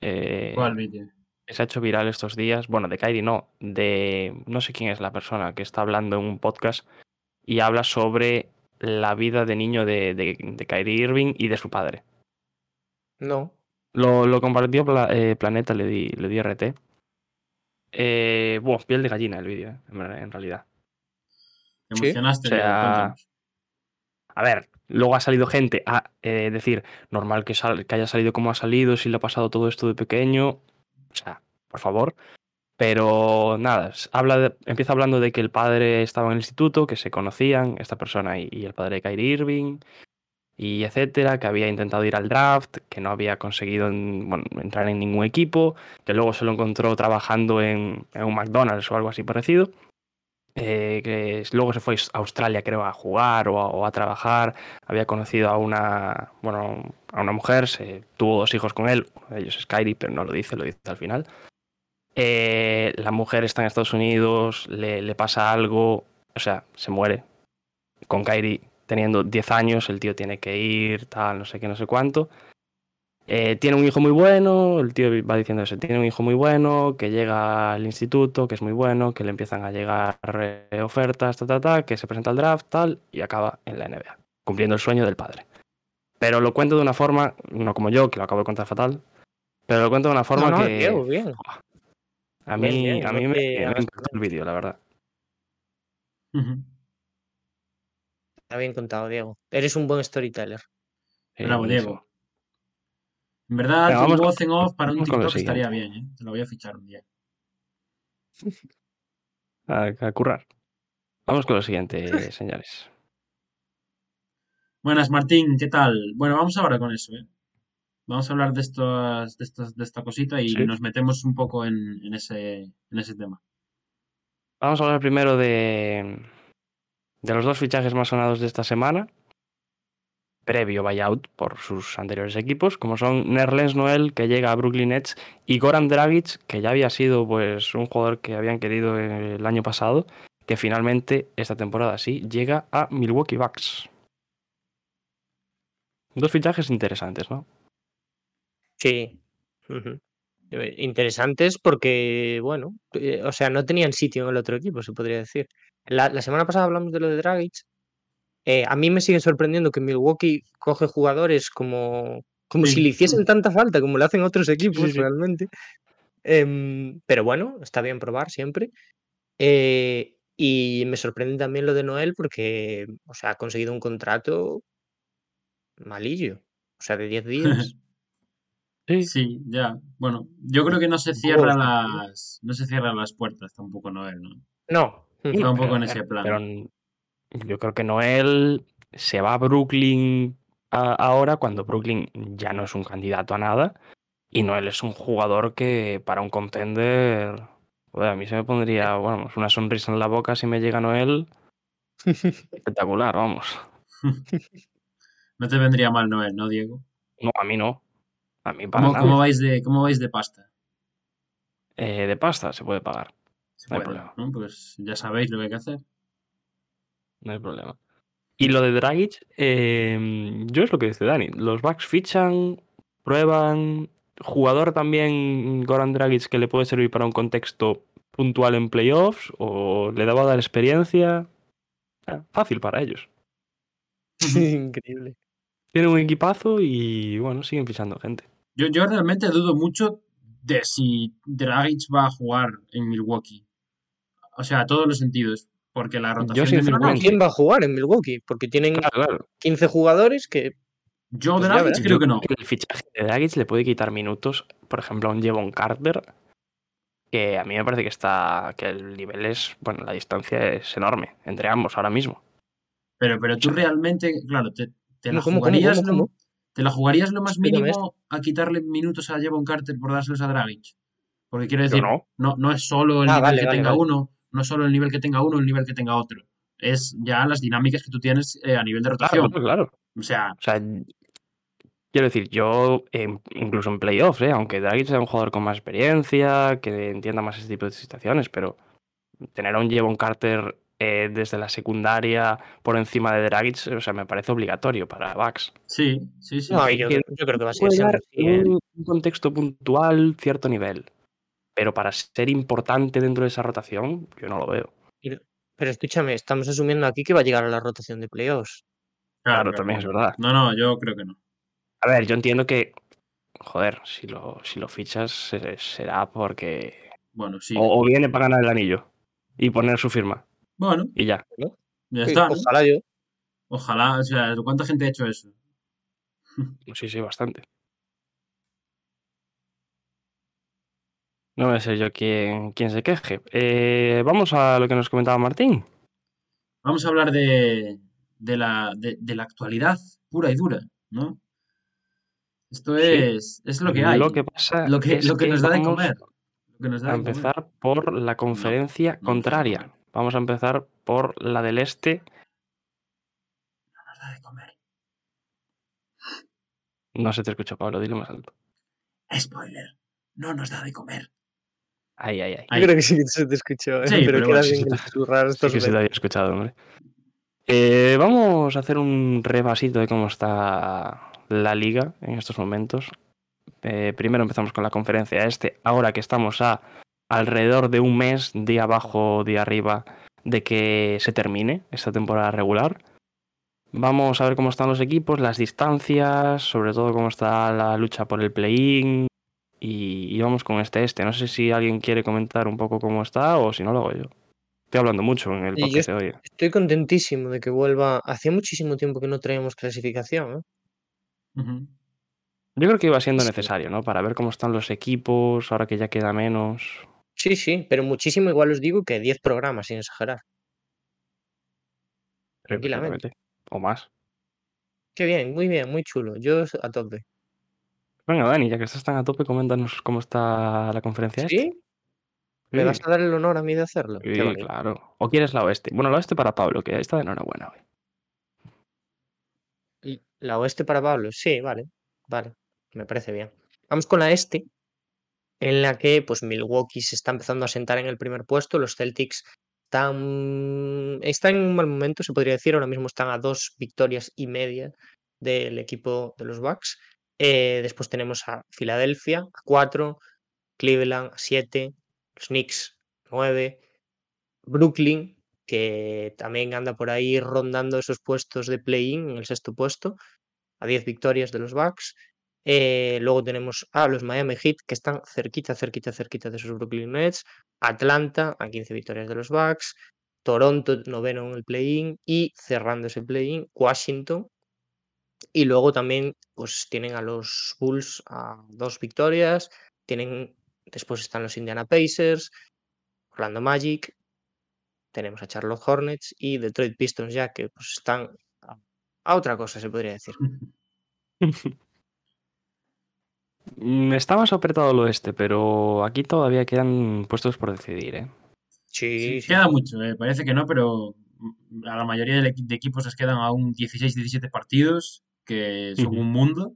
Eh, ¿Cuál vídeo? que se ha hecho viral estos días. Bueno, de Kyrie no, de no sé quién es la persona que está hablando en un podcast y habla sobre la vida de niño de, de, de Kyrie Irving y de su padre. No. Lo, lo compartió Pla- eh, Planeta, le di, le di RT. Eh, buah, piel de gallina el vídeo, eh, en, realidad. ¿Te Sí, emocionaste? o sea. A ver, luego ha salido gente a eh, decir, normal que, haya salido como ha salido, si le ha pasado todo esto de pequeño. O sea, por favor. Pero nada, habla de- empieza hablando de que el padre estaba en el instituto, que se conocían, esta persona y, y el padre de Kyrie Irving, y etcétera, que había intentado ir al draft, que no había conseguido entrar en ningún equipo, que luego se lo encontró trabajando en, en un McDonald's o algo así parecido. Eh, que luego se fue a Australia, creo, a jugar o a, trabajar. Había conocido a una, bueno, a una mujer, tuvo dos hijos con él. Uno de ellos es Kyrie, pero no lo dice, lo dice al final. Eh, la mujer está en Estados Unidos, le, le pasa algo, o sea, se muere. Con Kyrie teniendo 10 años, el tío tiene que ir, tal, no sé qué, no sé cuánto. Eh, tiene un hijo muy bueno, el tío va diciendo eso, tiene un hijo muy bueno, que llega al instituto, que es muy bueno, que le empiezan a llegar eh, ofertas, ta, ta, ta, que se presenta al draft, tal, y acaba en la NBA, cumpliendo el sueño del padre. Pero lo cuento de una forma, no como yo, que lo acabo de contar fatal, pero lo cuento de una forma no, no, que Diego, bien. a mí, bien, a mí me, me impactó el vídeo, la verdad. Ujú. Está bien contado, Diego. Eres un buen storyteller. Sí, Bravo. Diego. En verdad, vamos con- voz en off para un TikTok estaría bien, ¿eh? Te lo voy a fichar un día. A, a currar. Vamos con lo siguiente, señores. Buenas, Martín, ¿qué tal? Bueno, vamos ahora con eso, ¿eh? Vamos a hablar de, estos, de, estos- de esta cosita y Sí. nos metemos un poco en, en ese, en ese tema. Vamos a hablar primero de, de los dos fichajes más sonados de esta semana, previo buyout por sus anteriores equipos, como son Nerlens Noel, que llega a Brooklyn Nets, y Goran Dragic, que ya había sido pues, un jugador que habían querido el año pasado, que finalmente esta temporada sí llega a Milwaukee Bucks. Dos fichajes interesantes, ¿no? Sí, Interesantes porque, bueno, eh, o sea, no tenían sitio en el otro equipo, se podría decir. La, la semana pasada hablamos de lo de Dragic. Eh, a mí me sigue sorprendiendo que Milwaukee coge jugadores como, como si le hiciesen tanta falta como le hacen otros equipos sí. realmente. Em, pero bueno, está bien probar siempre. Eh, y me sorprende también lo de Noel porque, o sea, ha conseguido un contrato malillo. O sea, de 10 días. Sí, Sí, ya. Bueno, yo creo que no se cierra las, no se cierran las puertas tampoco Noel, ¿no? No. ujú. Va un poco pero, en ese plan. pero yo creo que Noel se va a Brooklyn a- ahora cuando Brooklyn ya no es un candidato a nada y Noel es un jugador que para un contender, joder, a mí se me pondría, vamos, una sonrisa en la boca si me llega Noel, espectacular, vamos. No te vendría mal Noel, ¿no, Diego? No, a mí no, a mí para ¿Cómo, nada. cómo vais de, cómo vais de pasta? Eh, de pasta se puede pagar, Se no hay puede, problema, ¿no? Pues ya sabéis lo que hay que hacer. No hay problema. Y lo de Dragic, eh, yo es lo que dice Dani. Los Bucks fichan, prueban. Jugador también, Goran Dragic, que le puede servir para un contexto puntual en playoffs o le daba a dar experiencia. Ah, fácil para ellos. Increíble. Tienen un equipazo y bueno, siguen fichando gente. Yo, yo realmente dudo mucho de si Dragic va a jugar en Milwaukee. O sea, a todos los sentidos. Porque la Yo rotación de sinceramente- Milwaukee. ¿Quién va a jugar en Milwaukee? Porque tienen Claro, claro. 15 jugadores que. Yo Pues Dragic creo Yo que no. el fichaje de Dragic le puede quitar minutos, por ejemplo, a un Jevon Carter, que a mí me parece que está. que el nivel es. bueno, la distancia es enorme entre ambos ahora mismo. Pero, pero tú realmente, claro, te, te la ¿Cómo, cómo, jugarías cómo? ¿Te la jugarías lo más mínimo a quitarle minutos a Jevon Carter por dárselos a Dragic? Porque quiero Yo decir, no. no, no es solo el Ah, nivel vale, que vale, tenga vale. uno, no es solo el nivel que tenga uno, el nivel que tenga otro. Es ya las dinámicas que tú tienes eh, a nivel de rotación. claro, claro. O sea, O sea, quiero decir, yo, em, incluso en playoffs, ¿eh? aunque Dragic sea un jugador con más experiencia, que entienda más ese tipo de situaciones, pero tener a un Jevon Carter eh, desde la secundaria por encima de Dragic, o sea, me parece obligatorio para Bucks. sí, sí, sí. No, yo, creo que va a ¿eh? en un contexto puntual cierto nivel, pero para ser importante dentro de esa rotación, yo no lo veo. Pero escúchame, estamos asumiendo aquí que va a llegar a la rotación de playoffs. Claro, también es verdad. No, no, yo creo que no. A ver, yo entiendo que, joder, si lo, si lo fichas se- será porque Bueno, sí. O, o viene para ganar el anillo y poner su firma. Bueno, Y ya. ya Sí, está. ¿no? Ojalá yo. Ojalá, o sea, ¿cuánta gente ha hecho eso? Sí, sí, bastante. No voy a ser yo quien, quien se queje. Eh, vamos a lo que nos comentaba Martín. Vamos a hablar de, de la, de, de la actualidad pura y dura, ¿no? Esto Sí. es, es lo que hay. Lo que pasa Lo que, es lo que nos da de comer. Lo que nos da a de comer. empezar por la conferencia no contraria. Vamos a empezar por la del este. Nos da de comer. No se te escucha, Pablo, dilo más alto. Spoiler. No nos da de comer. Ay, ay, ay. Ahí. Yo creo que sí que se te escuchó, ¿eh? Sí, pero pero queda bueno, bien sí, que se te había escuchado, hombre. Eh, vamos a hacer un repasito de cómo está la liga en estos momentos. Eh, primero empezamos con la conferencia este, ahora que estamos a alrededor de un mes, día abajo, día arriba, de que se termine esta temporada regular. Vamos a ver cómo están los equipos, las distancias, sobre todo cómo está la lucha por el play-in. Y, y vamos con este este. No sé si alguien quiere comentar un poco cómo está o si no lo hago yo. Estoy hablando mucho en el podcast de hoy. Estoy contentísimo de que vuelva. Hacía muchísimo tiempo que no traíamos clasificación, ¿eh? Yo creo que iba siendo Sí. necesario, ¿no? Para ver cómo están los equipos, ahora que ya queda menos. Sí, sí, pero muchísimo igual os digo que 10 programas, sin exagerar. Tranquilamente. O más. Qué bien, muy bien, muy chulo. Yo a tope. Venga, Dani, ya que estás tan a tope, coméntanos cómo está la conferencia ¿Sí? ¿Me Sí, vas a dar el honor a mí de hacerlo? Sí, claro. ¿O quieres la oeste? Bueno, la oeste para Pablo, que está de enhorabuena hoy. La oeste para Pablo, sí, vale, vale, me parece bien. Vamos con la este, en la que pues Milwaukee se está empezando a sentar en el primer puesto, los Celtics están, están en un mal momento, se podría decir, ahora mismo están a dos victorias y media del equipo de los Bucks. Eh, después tenemos a Filadelfia a 4, Cleveland a 7, los Knicks 9, Brooklyn, que también anda por ahí rondando esos puestos de play-in en el sexto puesto, a 10 victorias de los Bucks. Eh, luego tenemos a los Miami Heat, que están cerquita, cerquita, cerquita de esos Brooklyn Nets. Atlanta, a 15 victorias de los Bucks. Toronto, noveno en el play-in. Y cerrando ese play-in, Washington. Y luego también pues, tienen a los Bulls a dos victorias. Tienen, después están los Indiana Pacers, Orlando Magic. Tenemos a Charlotte Hornets y Detroit Pistons ya, que pues, están a, a otra cosa, se podría decir. Mm, Está más apretado el oeste, pero aquí todavía quedan puestos por decidir, ¿eh? Sí, sí. Queda mucho, eh, parece que no, pero mm, a la mayoría de equipos les quedan aún 16-17 partidos, que son un mundo.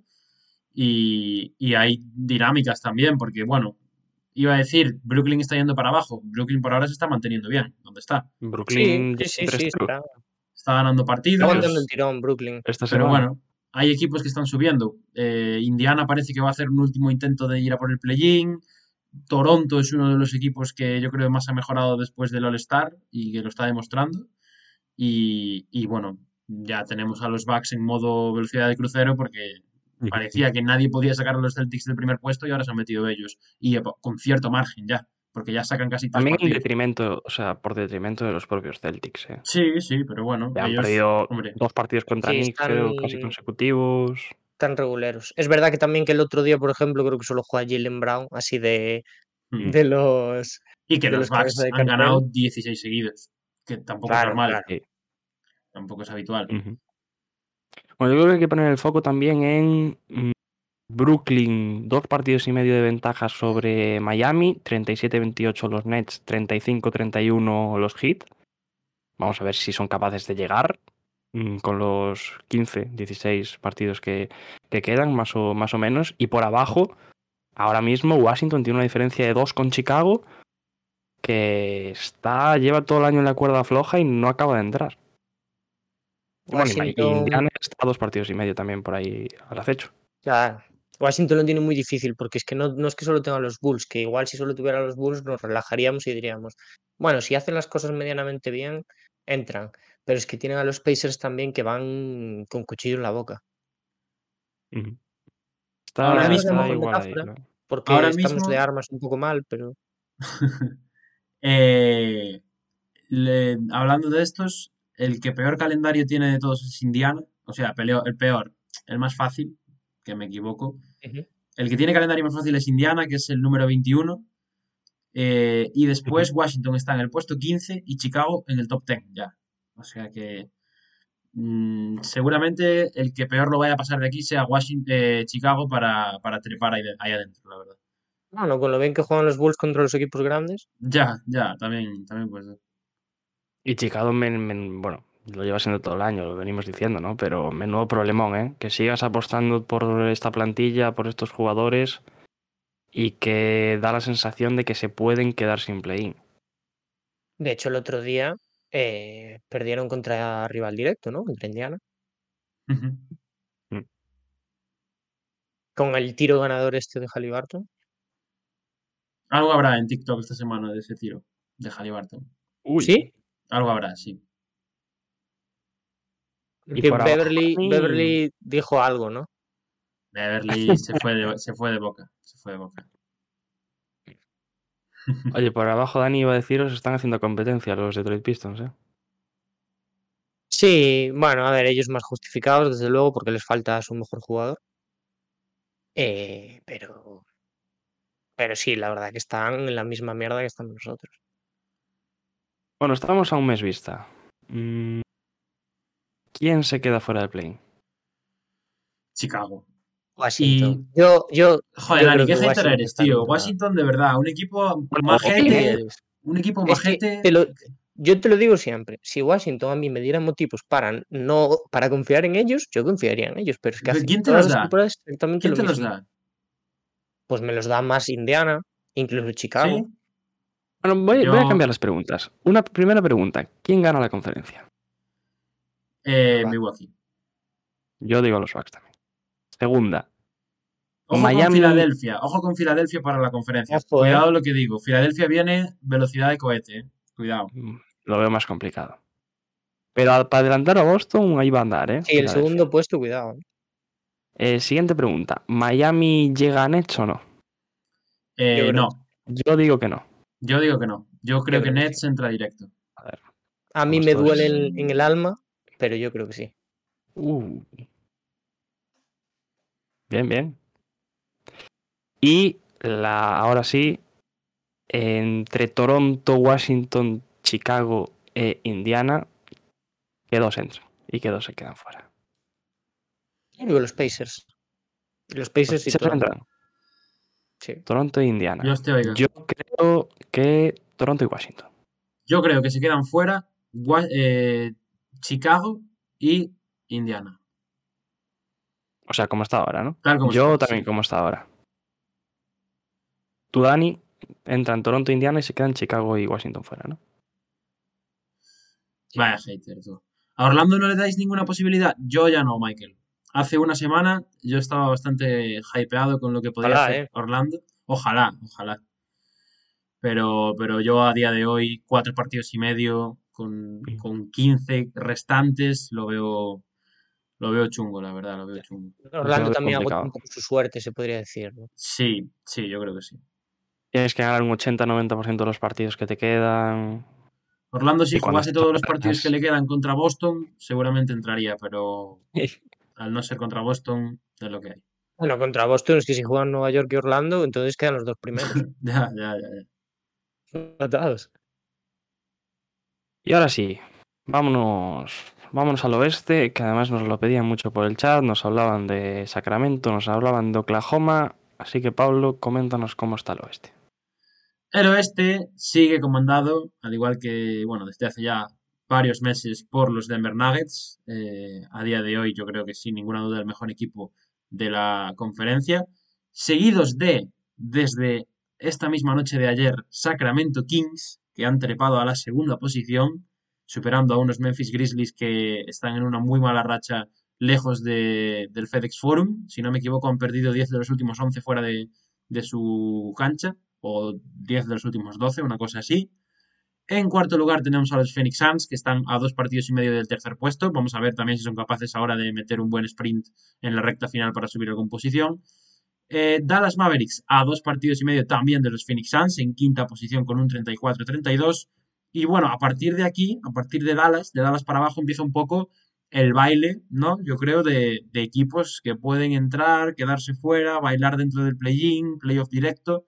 Y, y hay dinámicas también, porque bueno, iba a decir, Brooklyn está yendo para abajo. Brooklyn por ahora se está manteniendo bien, donde está. Brooklyn sí, sí, tres sí, true. está, Está ganando está partidos. aguantando el tirón Brooklyn. esta Pero bueno, hay equipos que están subiendo. Eh, Indiana parece que va a hacer un último intento de ir a por el play-in. Toronto es uno de los equipos que yo creo más ha mejorado después del All-Star y que lo está demostrando. Y, y bueno, ya tenemos a los Bucks en modo velocidad de crucero porque parecía que nadie podía sacar a los Celtics del primer puesto y ahora se han metido ellos. Y eh, con cierto margen ya, porque ya sacan casi También en detrimento, o sea, por detrimento de los propios Celtics, ¿eh? Sí, sí, pero bueno, han perdido hombre, dos partidos contra Sí, Knicks, creo, casi están consecutivos. tan reguleros. Es verdad que también que el otro día, por ejemplo, creo que solo juega Jalen Brown, así de, mm. de los y que los los Bucks han ganado cartel. 16 seguidos, que tampoco es Claro, normal, claro. Tampoco es habitual. Bueno, yo creo que hay que poner el foco también en mm, Brooklyn, dos partidos y medio de ventaja sobre Miami, 37-28 los Nets, 35-31 los Heat. Vamos a ver si son capaces de llegar mm, con los 15, 16 partidos que, que quedan, más o, más o menos. Y por abajo, ahora mismo Washington tiene una diferencia de 2 con Chicago, que está, lleva todo el año en la cuerda floja y no acaba de entrar. Y Bueno, y Washington, Indiana está a dos partidos y medio también por ahí al acecho. ya, Washington lo tiene muy difícil porque es que no, no es que solo tenga los Bulls, que igual si solo tuviera los Bulls nos relajaríamos y diríamos, bueno, si hacen las cosas medianamente bien, entran. Pero es que tienen a los Pacers también que van con cuchillo en la boca. Ujú. Ahora Está, mismo- está igual ahí. Porque Ahora estamos mismo- de armas un poco mal, pero Eh, le- hablando de estos, el que peor calendario tiene de todos es Indiana, o sea, peleo- el peor, el más fácil, que me equivoco. El que tiene calendario más fácil es Indiana, que es el número 21. eh, y después Washington está en el puesto 15 y Chicago en el top 10 ya. O sea que mm, seguramente el que peor lo vaya a pasar de aquí sea Washington, eh, Chicago para, para trepar ahí, ahí adentro, la verdad. bueno, con lo bien que juegan los Bulls contra los equipos grandes, Ya, ya, también, también pues. Y Chicago, men- men- bueno, lo lleva siendo todo el año, lo venimos diciendo, ¿no? Pero menudo problemón, ¿eh? Que sigas apostando por esta plantilla, por estos jugadores y que da la sensación de que se pueden quedar sin play-in. de hecho el otro día eh, perdieron contra rival directo, ¿no? Contra Indiana. Ujú. Con el tiro ganador este de Halliburton. Algo habrá en TikTok esta semana de ese tiro de Halliburton. Uy, ¿Sí? Algo habrá, sí. Y Que abajo, Beverly, Beverly dijo algo, ¿no? Beverly se fue de, se fue de boca. Se fue de boca. Oye, por abajo Dani iba a deciros, están haciendo competencia los Detroit Pistons, ¿eh? Sí, bueno, a ver, ellos más justificados, desde luego, porque les falta su mejor jugador. Eh, pero, pero sí, la verdad que están en la misma mierda que estamos nosotros. Bueno, estamos a un mes vista. Mm, ¿Quién se queda fuera del play? Chicago. Washington. Yo, yo, Joder, Yo Dani, qué hater eres, tío. Washington, de verdad, un equipo Bueno, majete. Un equipo majete. te lo- yo te lo digo siempre, si Washington a mí me diera motivos para no para confiar en ellos, yo confiaría en ellos, pero es que Pero ¿quién te los da? exactamente ¿Quién lo te los da? Pues me los da más Indiana, incluso Chicago. ¿Sí? Bueno, voy, voy a cambiar las preguntas. Una primera pregunta, ¿quién gana la conferencia? Eh. Milwaukee. Yo digo los Bucks también. Segunda, Ojo con Miami- Filadelfia, ojo con Filadelfia para la conferencia. Ojo, eh. Cuidado lo que digo. Filadelfia viene velocidad de cohete, eh. Cuidado. Mm, Lo veo más complicado. Pero a- para adelantar a Boston, ahí va a andar, ¿eh? Sí, el segundo puesto, cuidado. ¿eh? Siguiente pregunta. ¿Miami llega a Nets o no? Eh, Yo no, Yo digo que no. Yo digo que no. Yo creo que Nets entra directo. A mí Vamos me todos. duele en, en el alma, pero yo creo que sí. Uh. Bien, bien. Y la, ahora sí, entre Toronto, Washington, Chicago e Indiana, que dos entran y que dos se quedan fuera. Yo digo los Pacers. Los Pacers y Se Toronto. entran Sí. Toronto e Indiana. Dios te oiga. Yo creo que Toronto y Washington. Yo creo que se quedan fuera eh, Chicago y Indiana. O sea, como está ahora, ¿no? Como Yo está, también sí. como está ahora. Tú, Dani, entran Toronto, Indiana y se quedan Chicago y Washington fuera, ¿no? Vaya hater, tú. ¿A Orlando no le dais ninguna posibilidad? Yo ya no, Michael. Hace una semana yo estaba bastante hypeado con lo que podía Ojalá, hacer eh. Orlando. Ojalá, ojalá. Pero, pero yo a día de hoy, cuatro partidos y medio, con, con 15 restantes, lo veo, lo veo chungo, la verdad, lo veo chungo. Orlando también un poco su suerte, se podría decir. ¿no? Sí, sí, yo creo que sí. Tienes que ganar un 80-90% de los partidos que te quedan. Orlando, si jugase todos los partidos que le quedan contra Boston, seguramente entraría, pero al no ser contra Boston, es lo que hay. Bueno, contra Boston es que si juegan Nueva York y Orlando, entonces quedan los dos primeros. Ya, ya, ya, ya. Empatados. Y ahora sí, vámonos, vámonos al oeste, que además nos lo pedían mucho por el chat, nos hablaban de Sacramento, nos hablaban de Oklahoma, así que Pablo, coméntanos cómo está el oeste. El oeste sigue comandado, al igual que, bueno, desde hace ya varios meses por los Denver Nuggets. Eh, a día de hoy yo creo que sin ninguna duda el mejor equipo de la conferencia. Seguidos de, desde esta misma noche de ayer, Sacramento Kings, que han trepado a la segunda posición, superando a unos Memphis Grizzlies que están en una muy mala racha lejos de- del FedEx Forum. Si no me equivoco, han perdido 10 de los últimos 11 fuera de, de su cancha, o 10 de los últimos 12, una cosa así. En cuarto lugar tenemos a los Phoenix Suns, que están a dos partidos y medio del tercer puesto. Vamos a ver también si son capaces ahora de meter un buen sprint en la recta final para subir alguna posición. Eh, Dallas Mavericks a dos partidos y medio también de los Phoenix Suns, en quinta posición con un 34-32. Y bueno, a partir de aquí, a partir de Dallas, de Dallas para abajo empieza un poco el baile, ¿no? Yo creo de, de equipos que pueden entrar, quedarse fuera, bailar dentro del play-in, playoff directo.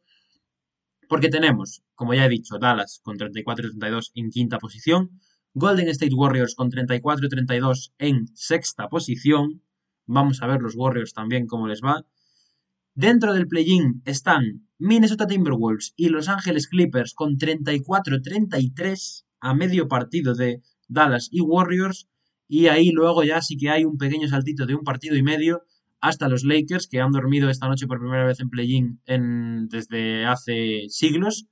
Porque tenemos, como ya he dicho, Dallas con 34 y 32 en quinta posición, Golden State Warriors con 34 y 32 en sexta posición. Vamos a ver los Warriors también cómo les va. Dentro del play-in están Minnesota Timberwolves y Los Ángeles Clippers con 34-33 a medio partido de Dallas y Warriors. Y ahí luego ya sí que hay un pequeño saltito de un partido y medio hasta los Lakers, que han dormido esta noche por primera vez en play-in en- desde hace siglos.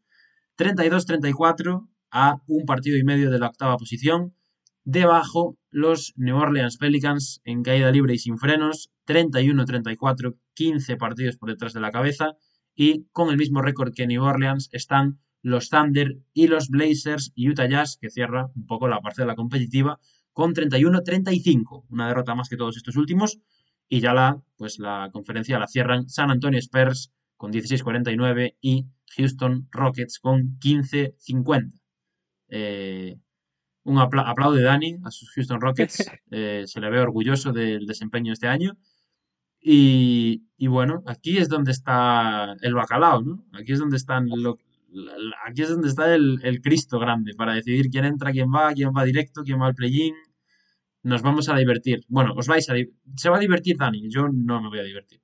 32-34 a un partido y medio de la octava posición. Debajo, los New Orleans Pelicans en caída libre y sin frenos, 31-34, 15 partidos por detrás de la cabeza. Y con el mismo récord que New Orleans están los Thunder y los Blazers y Utah Jazz, que cierra un poco la parcela competitiva, con 31-35, una derrota más que todos estos últimos. Y ya la, pues la conferencia la cierran San Antonio Spurs con 16-49 y Houston Rockets con 15-50. Eh, un apla- aplaude Dani a sus Houston Rockets. eh, se le ve orgulloso del desempeño este año. Y, y bueno, aquí es donde está el bacalao, ¿no? Aquí es donde están lo- aquí es donde está el, el Cristo grande para decidir quién entra, quién va, quién va directo, quién va al play-in. Nos vamos a divertir. Bueno, os vais a se va a divertir Dani, yo no me voy a divertir.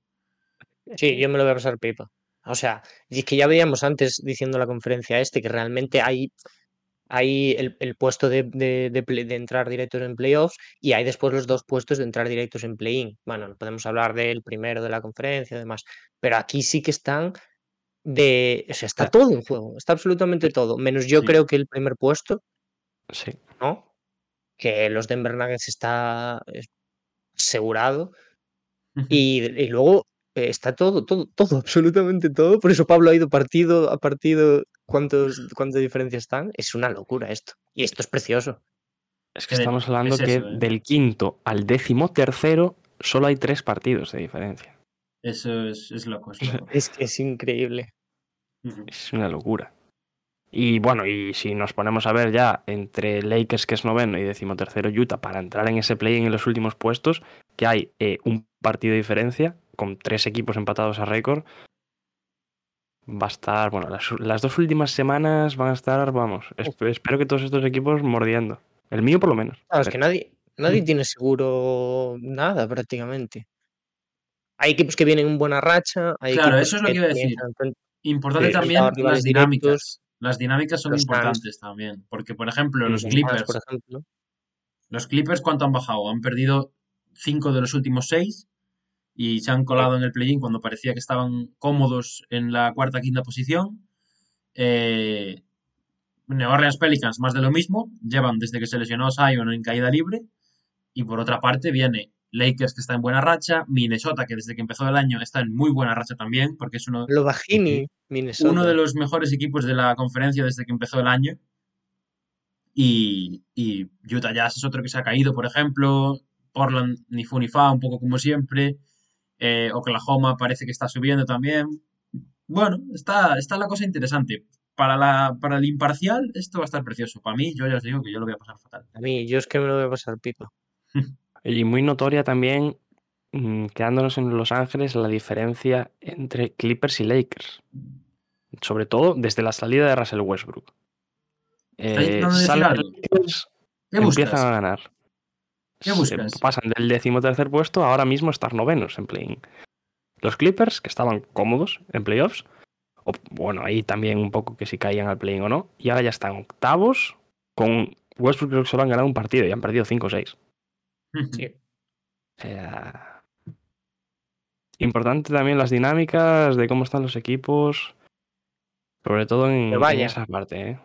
Sí, yo me lo voy a pasar pipa. O sea, y es que ya veíamos antes diciendo en la conferencia este que realmente hay, hay el, el puesto de, de, de play- de entrar directos en playoffs y hay después los dos puestos de entrar directos en play-in. Bueno, podemos hablar del primero de la conferencia y demás, pero aquí sí que están de... O sea, está Ya. todo en juego, está absolutamente todo, menos yo Sí. creo que el primer puesto, Sí. ¿no? Que los Denver Nuggets está es- asegurado. Y, y luego eh, está todo, todo, todo, absolutamente todo. Por eso Pablo ha ido partido a partido cuántos, cuántas diferencias están. Es una locura esto. Y esto es precioso. Es que estamos hablando es que ¿eh? del quinto al décimo tercero solo hay tres partidos de diferencia. Eso es, es loco, es loco. Es que es increíble. Es una locura. Y bueno, y si nos ponemos a ver ya entre Lakers, que es noveno, y decimotercero Utah, para entrar en ese play en los últimos puestos, que hay eh, un partido de diferencia, con tres equipos empatados a récord, va a estar, bueno, las, las dos últimas semanas van a estar, vamos, esp- espero que todos estos equipos mordiendo. El mío por lo menos. Claro, es que nadie, nadie tiene seguro nada prácticamente. Hay equipos que vienen en buena racha. Hay Claro, eso es lo que iba a decir. Importante Sí, también las dinámicas. Las dinámicas son los importantes también. Porque, por ejemplo, los Clippers. por ejemplo. Los Clippers, ¿cuánto han bajado? Han perdido cinco de los últimos seis y se han colado en el play-in cuando parecía que estaban cómodos en la cuarta quinta posición. Eh, New Orleans Pelicans, más de lo mismo. Llevan desde que se lesionó Zion en caída libre. Y por otra parte viene Lakers, que está en buena racha. Minnesota, que desde que empezó el año está en muy buena racha también, porque es uno, Lo Bajini, Minnesota. uno de los mejores equipos de la conferencia desde que empezó el año. Y, y Utah Jazz es otro que se ha caído, por ejemplo. Portland ni fu ni fa, un poco como siempre. Eh, Oklahoma parece que está subiendo también. Bueno, está, está la cosa interesante. Para, la, para el imparcial, esto va a estar precioso. Para mí, yo ya os digo que yo lo voy a pasar fatal. A mí, yo es que me lo voy a pasar pipa. Y muy notoria también, mm, quedándonos en Los Ángeles, la diferencia entre Clippers y Lakers. Sobre todo desde la salida de Russell Westbrook. ¿Estáis Eh, salen? Lakers, empiezan a ganar. ¿Qué Se buscas? pasan del decimotercer puesto a ahora mismo estar novenos en play Los Clippers, que estaban cómodos en playoffs, o, bueno, ahí también un poco que si caían al play o no, y ahora ya están octavos con Westbrook creo que solo han ganado un partido y han perdido 5 o 6. Sí. Importante también las dinámicas de cómo están los equipos, sobre todo en, vaya. esa parte. ¿eh?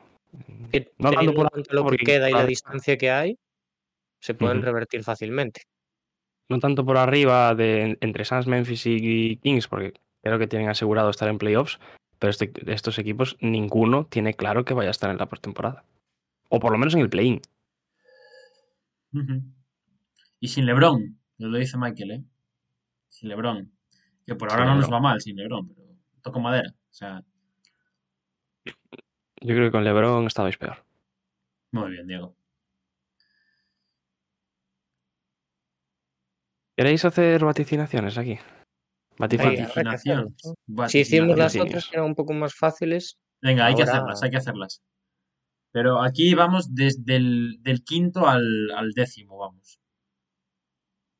Que No tanto por lo que queda y la distancia que hay, se pueden revertir fácilmente. no tanto por arriba de entre Suns, Memphis y Kings, porque creo que tienen asegurado estar en playoffs, pero este- estos equipos ninguno tiene claro que vaya a estar en la postemporada. O por lo menos en el play-in. Y sin LeBron, nos lo dice Michael, ¿eh? Sin LeBron. Que por ahora Sin no nos va mal sin LeBron, pero toco madera. O sea, Yo creo que con LeBron estabais peor. muy bien, Diego. ¿Queréis hacer vaticinaciones aquí? Vaticinaciones. Si hicimos las otras que eran un poco más fáciles, Venga, hay que hacerlas, hay que hacerlas. Pero aquí vamos desde el del quinto al, al décimo, vamos.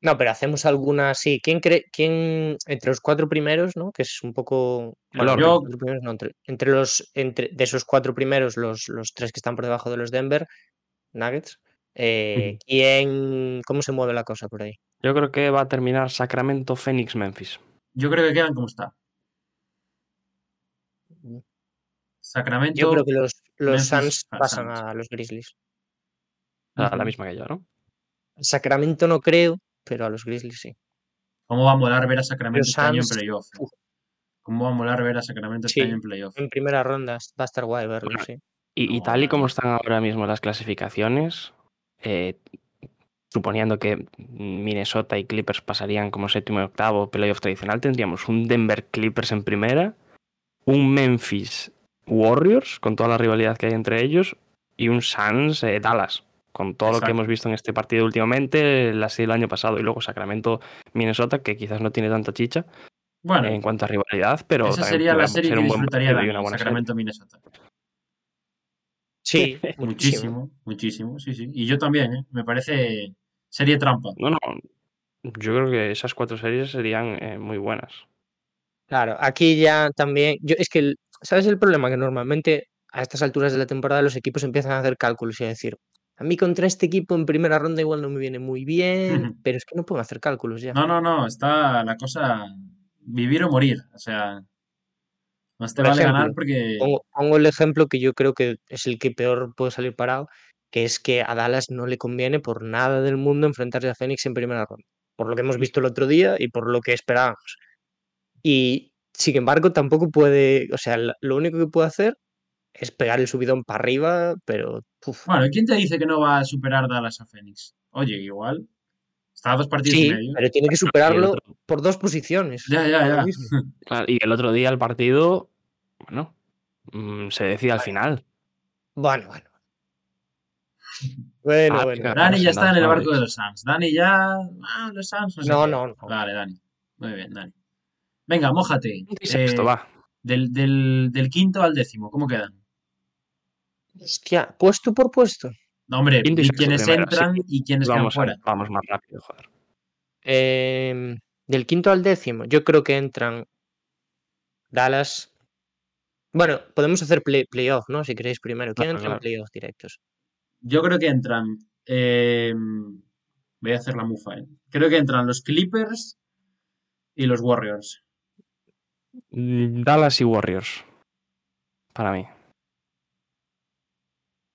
No, pero hacemos alguna, sí. ¿Quién cree, quién entre los cuatro primeros, ¿no? Que es un poco. Bueno, entre Yo- los cuatro primeros, no, entre, entre los, entre, de esos cuatro primeros, los, los tres que están por debajo de los Denver Nuggets. eh, ¿Quién, cómo se mueve la cosa por ahí? Yo creo que va a terminar Sacramento, Phoenix, Memphis. Yo creo que quedan como está. Sacramento. Yo creo que los, los Memphis, Suns ah, pasan Suns. a los Grizzlies. Sea, la misma que yo, ¿no? Sacramento no creo, pero a los Grizzlies sí. ¿Cómo va a molar ver a Sacramento este año en playoff? eh? ¿Cómo va a molar ver a Sacramento este Sí. año en playoff? En primera ronda va a estar guay verlo, Bueno, sí. Y, tal y como están ahora mismo las clasificaciones, eh, suponiendo que Minnesota y Clippers pasarían como séptimo y octavo playoff tradicional, tendríamos un Denver Clippers en primera, un Memphis Warriors, con toda la rivalidad que hay entre ellos, y un Suns eh, Dallas, con todo lo que hemos visto en este partido últimamente, la serie del año pasado, y luego Sacramento Minnesota, que quizás no tiene tanta chicha Bueno, en cuanto a rivalidad, pero esa sería la serie ser que un buen disfrutaría partido y de una buena serie. Sacramento Minnesota. Sí, muchísimo. Muchísimo, sí, sí. Y yo también, ¿eh? Me parece serie trampa. No, no. Yo creo que esas cuatro series serían eh, muy buenas. Claro, aquí ya también. Yo, es que, ¿sabes el problema? Que normalmente a estas alturas de la temporada los equipos empiezan a hacer cálculos y a decir, a mí contra este equipo en primera ronda igual no me viene muy bien, Ujú. pero es que no pueden hacer cálculos ya. No, no, no, está la cosa vivir o morir. O sea, más te Por vale ganar ejemplo, porque Pongo, pongo el ejemplo que yo creo que es el que peor puede salir parado, que es que a Dallas no le conviene por nada del mundo enfrentarse a Phoenix en primera ronda. Por lo que hemos visto el otro día y por lo que esperábamos. Y sin embargo, tampoco puede, o sea, lo único que puede hacer es pegar el subidón para arriba, pero uf, Bueno, ¿y quién te dice que no va a superar Dallas a Phoenix? Oye, igual. Está a dos partidos y sí, medio. pero tiene que Y superarlo otro- por dos posiciones. Ya, ya, ya. claro, y el otro día el partido, bueno, mm, se decide al final. Bueno, bueno. Bueno, Ah, bueno. Dani ya está en el barco de los Suns. Dani ya. Ah, los Suns. No, sé No, no, no. Vale, Dani. Muy bien, Dani. Venga, mójate. Y sexto, Eh, va. del, del, del quinto al décimo, ¿cómo quedan? Hostia, puesto por puesto. No, hombre, Quinto y quienes primero, entran sí. y quienes quedan Vamos, fuera. a- vamos más rápido, joder. Em, del quinto al décimo, yo creo que entran Dallas. Bueno, podemos hacer play- playoff, ¿no? Si queréis primero. ¿Quién Claro, entra en claro. playoff directos? Yo creo que entran. eh, voy a hacer la mufa, ¿eh? Creo que entran los Clippers y los Warriors. Mm, Dallas y Warriors. Para mí.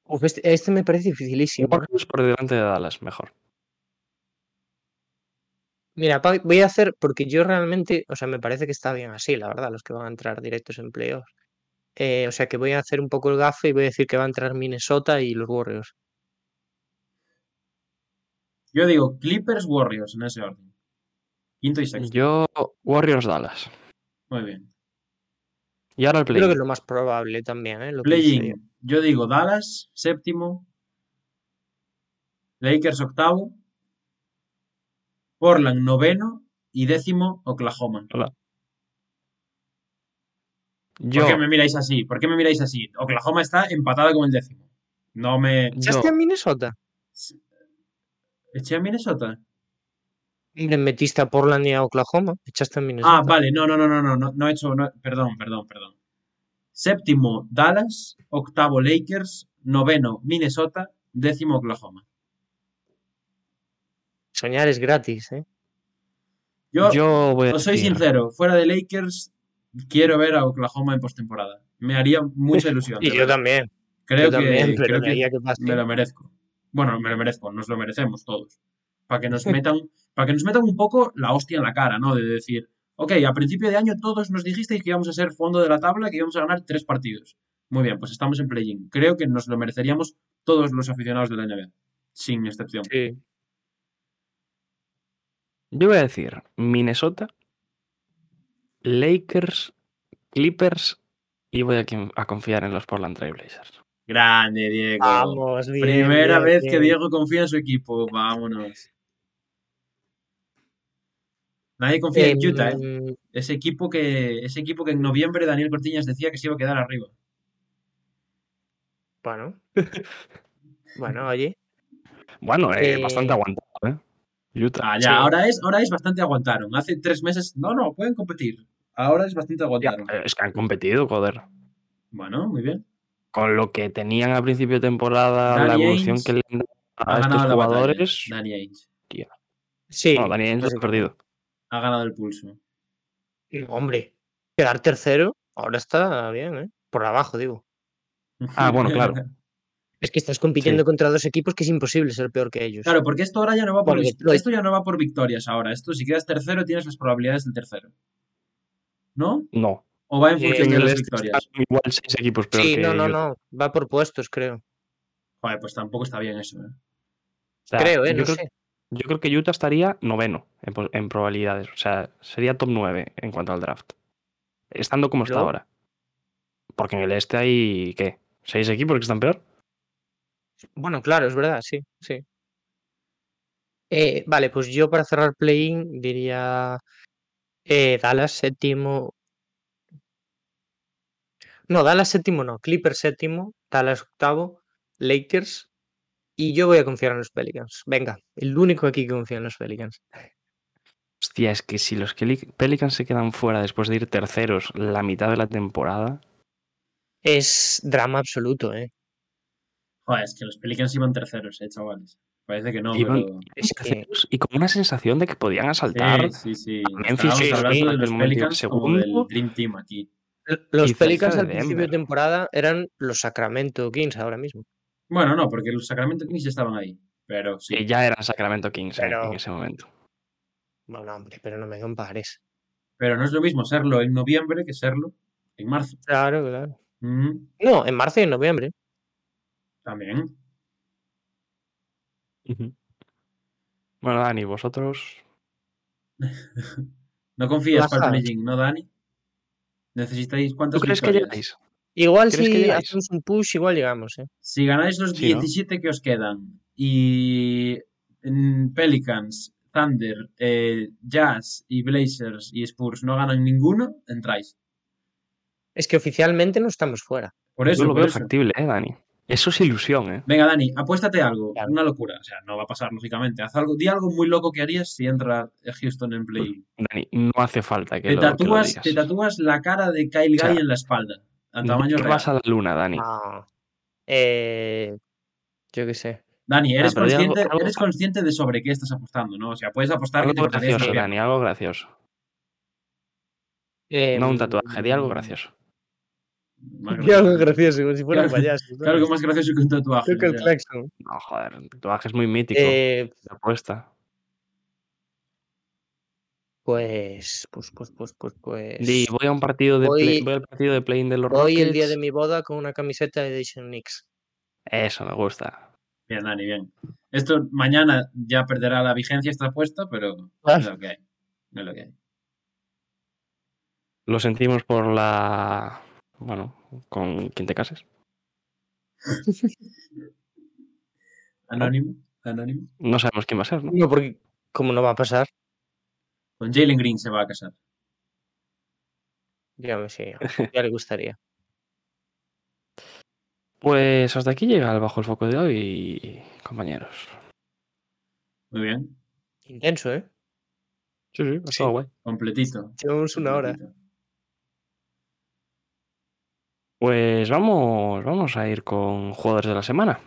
Uf, este, este me parece dificilísimo. ¿eh? Warriors por delante de Dallas, mejor. Mira, voy a hacer, porque yo realmente, o sea, me parece que está bien así, la verdad, los que van a entrar directos en playoff. Eh, o sea, que voy a hacer un poco el gafe y voy a decir que va a entrar Minnesota y los Warriors. Yo digo Clippers, Warriors en ese orden. Quinto y sexto. Yo, Warriors Dallas. Muy bien. Y ahora el Yo Creo que play. es lo más probable también, ¿eh? Lo que hice yo. Digo Dallas, séptimo. Lakers, octavo. Portland, noveno. Y décimo, Oklahoma. Yo, ¿Por qué me miráis así? ¿Por qué me miráis así? Oklahoma está empatada con el décimo. No me. ¿Echaste a Minnesota? ¿Eché a Minnesota? Hombre, metiste a Portland y a Oklahoma. Echaste a Minnesota. Ah, vale, no, no, no, no, no, no, no he hecho, no- perdón, perdón, perdón. Séptimo, Dallas, octavo, Lakers, noveno, Minnesota, décimo, Oklahoma. Soñar es gratis, ¿eh? Yo, yo voy os soy sincero, fuera de Lakers, quiero ver a Oklahoma en postemporada. Me haría mucha ilusión. Y yo también. Creo yo también, que, creo que me lo merezco. Bueno, me lo merezco, nos lo merecemos todos. Para que nos metan, para que nos metan un poco la hostia en la cara, ¿no? De decir, ok, a principio de año todos nos dijisteis que íbamos a ser fondo de la tabla, que íbamos a ganar tres partidos. Muy bien, pues estamos en play-in. Creo que nos lo mereceríamos todos los aficionados de la NBA, sin excepción. Sí. Yo voy a decir Minnesota, Lakers, Clippers y voy a, confiar en los Portland Trailblazers. Grande, Diego. Vamos, bien. Primera bien, vez que. Diego confía en su equipo. Vámonos. Nadie confía en Utah, ¿eh? Ese equipo que, ese equipo que en noviembre Daniel Cortiñas decía que se iba a quedar arriba. Bueno. bueno, oye. Bueno, eh, Eh, bastante aguantado, ¿eh? Utah. Ah, ya, Sí. ahora es, ahora es bastante aguantaron. Hace tres meses, no, no, pueden competir. Ahora es bastante aguantaron. eh, es que han competido, joder. Bueno, muy bien. Con lo que tenían al principio de temporada, la evolución Ainge que le han dado a estos jugadores. Danny Ainge. Sí. No, Dani Ainge pues, ha perdido. Ha ganado el pulso. Hombre, quedar tercero ahora está bien, ¿eh? Por abajo, digo. Ah, bueno, claro. Es que estás compitiendo contra dos equipos que es imposible ser peor que ellos. Claro, porque esto ahora ya no va por Detroit. esto ya no va por victorias ahora. Esto si quedas tercero tienes las probabilidades del tercero. ¿No? No. O va en función de las este victorias. igual seis equipos peor sí, que no, no, no. Va por puestos, creo. Joder, pues tampoco está bien eso, ¿eh? O sea, creo, ¿eh? yo No creo- sé. Yo creo que Utah estaría noveno en, probabilidades. O sea, sería top 9 en cuanto al draft. Estando como está ahora. Porque en el este hay, ¿qué? ¿Seis equipos que están peor? Bueno, claro, es verdad, sí, sí. Eh, vale, pues yo para cerrar play-in diría eh, Dallas séptimo. No, Dallas séptimo no, Clippers séptimo, Dallas octavo, Lakers y yo voy a confiar en los Pelicans. Venga, el único aquí que confía en los Pelicans. Hostia, es que si los Peli- Pelicans se quedan fuera después de ir terceros la mitad de la temporada. Es drama absoluto, ¿eh? Joder, es que los Pelicans iban terceros, eh, chavales. Parece que no, Iban- pero... Es que terceros y con una sensación de que podían asaltar. Sí, sí, sí. a Memphis, hablando sí, de los Pelicans como segundo. del Dream Team aquí. l- los Pelicans al principio de temporada eran los Sacramento Kings ahora mismo. Bueno, no, porque los Sacramento Kings ya estaban ahí. Pero sí. Que ya eran Sacramento Kings en- Pero- en ese momento. Bueno, hombre, pero no me compares. Pero no es lo mismo serlo en noviembre que serlo en marzo. Claro, claro. Mm, No, en marzo y en noviembre. también. Bueno, Dani, vosotros. No confías para play-in, ¿no, Dani? ¿Necesitáis ¿Tú cuántas crees que llegáis? Igual ¿Crees que si hacemos un push, igual llegamos, ¿eh? Si ganáis los Sí, ¿no? 17 que os quedan y Pelicans, Thunder, eh, Jazz y Blazers y Spurs no ganan ninguno, entráis. Es que oficialmente no estamos fuera. Por eso, Yo lo por veo eso. factible, ¿eh, Dani? Eso es ilusión, ¿eh? Venga, Dani, apuéstate algo, Claro. una locura. O sea, no va a pasar, lógicamente. Haz algo, di algo muy loco que harías si entra Houston en play. Dani, no hace falta que Te lo, que lo tatúas, digas. te tatúas la cara de Kyle O sea, Guy en la espalda, a ¿De tamaño qué real. vas a la luna, Dani? Ah, eh, yo qué sé. Dani, eres, Ah, algo- consciente, algo- eres consciente de sobre qué estás apostando, ¿no? O sea, puedes apostar que Algo te cortarías gracioso. Dani, algo gracioso. Eh, No un tatuaje, di algo gracioso. Más Di algo gracioso. gracioso, como si fuera un Claro, payaso. Claro, algo más gracioso que un tatuaje. Creo que el claxon. No, joder, el tatuaje es muy mítico. Eh, apuesta. Pues, pues, pues, pues, pues, pues. Di, voy a un partido de play- voy- voy al partido de play de los Voy el día Rockets. de mi boda con una camiseta de Edition Knicks. Eso me gusta. Bien, Dani, bien. Esto mañana ya perderá la vigencia esta apuesta, pero Claro. es lo que hay. Es lo que hay. Lo sentimos por la. Bueno, con quien te cases. Anónimo, anónimo. No sabemos quién va a ser, ¿no? No, porque como no va a pasar, Con Jalen Green se va a casar. dígame si ya le gustaría. Pues hasta aquí llega el Bajo el Foco de hoy, compañeros. Muy bien. Intenso, ¿eh? Sí, sí, ha Sí. estado guay. Completito. Llevamos una hora. Pues vamos, vamos a ir con jugadores de la semana.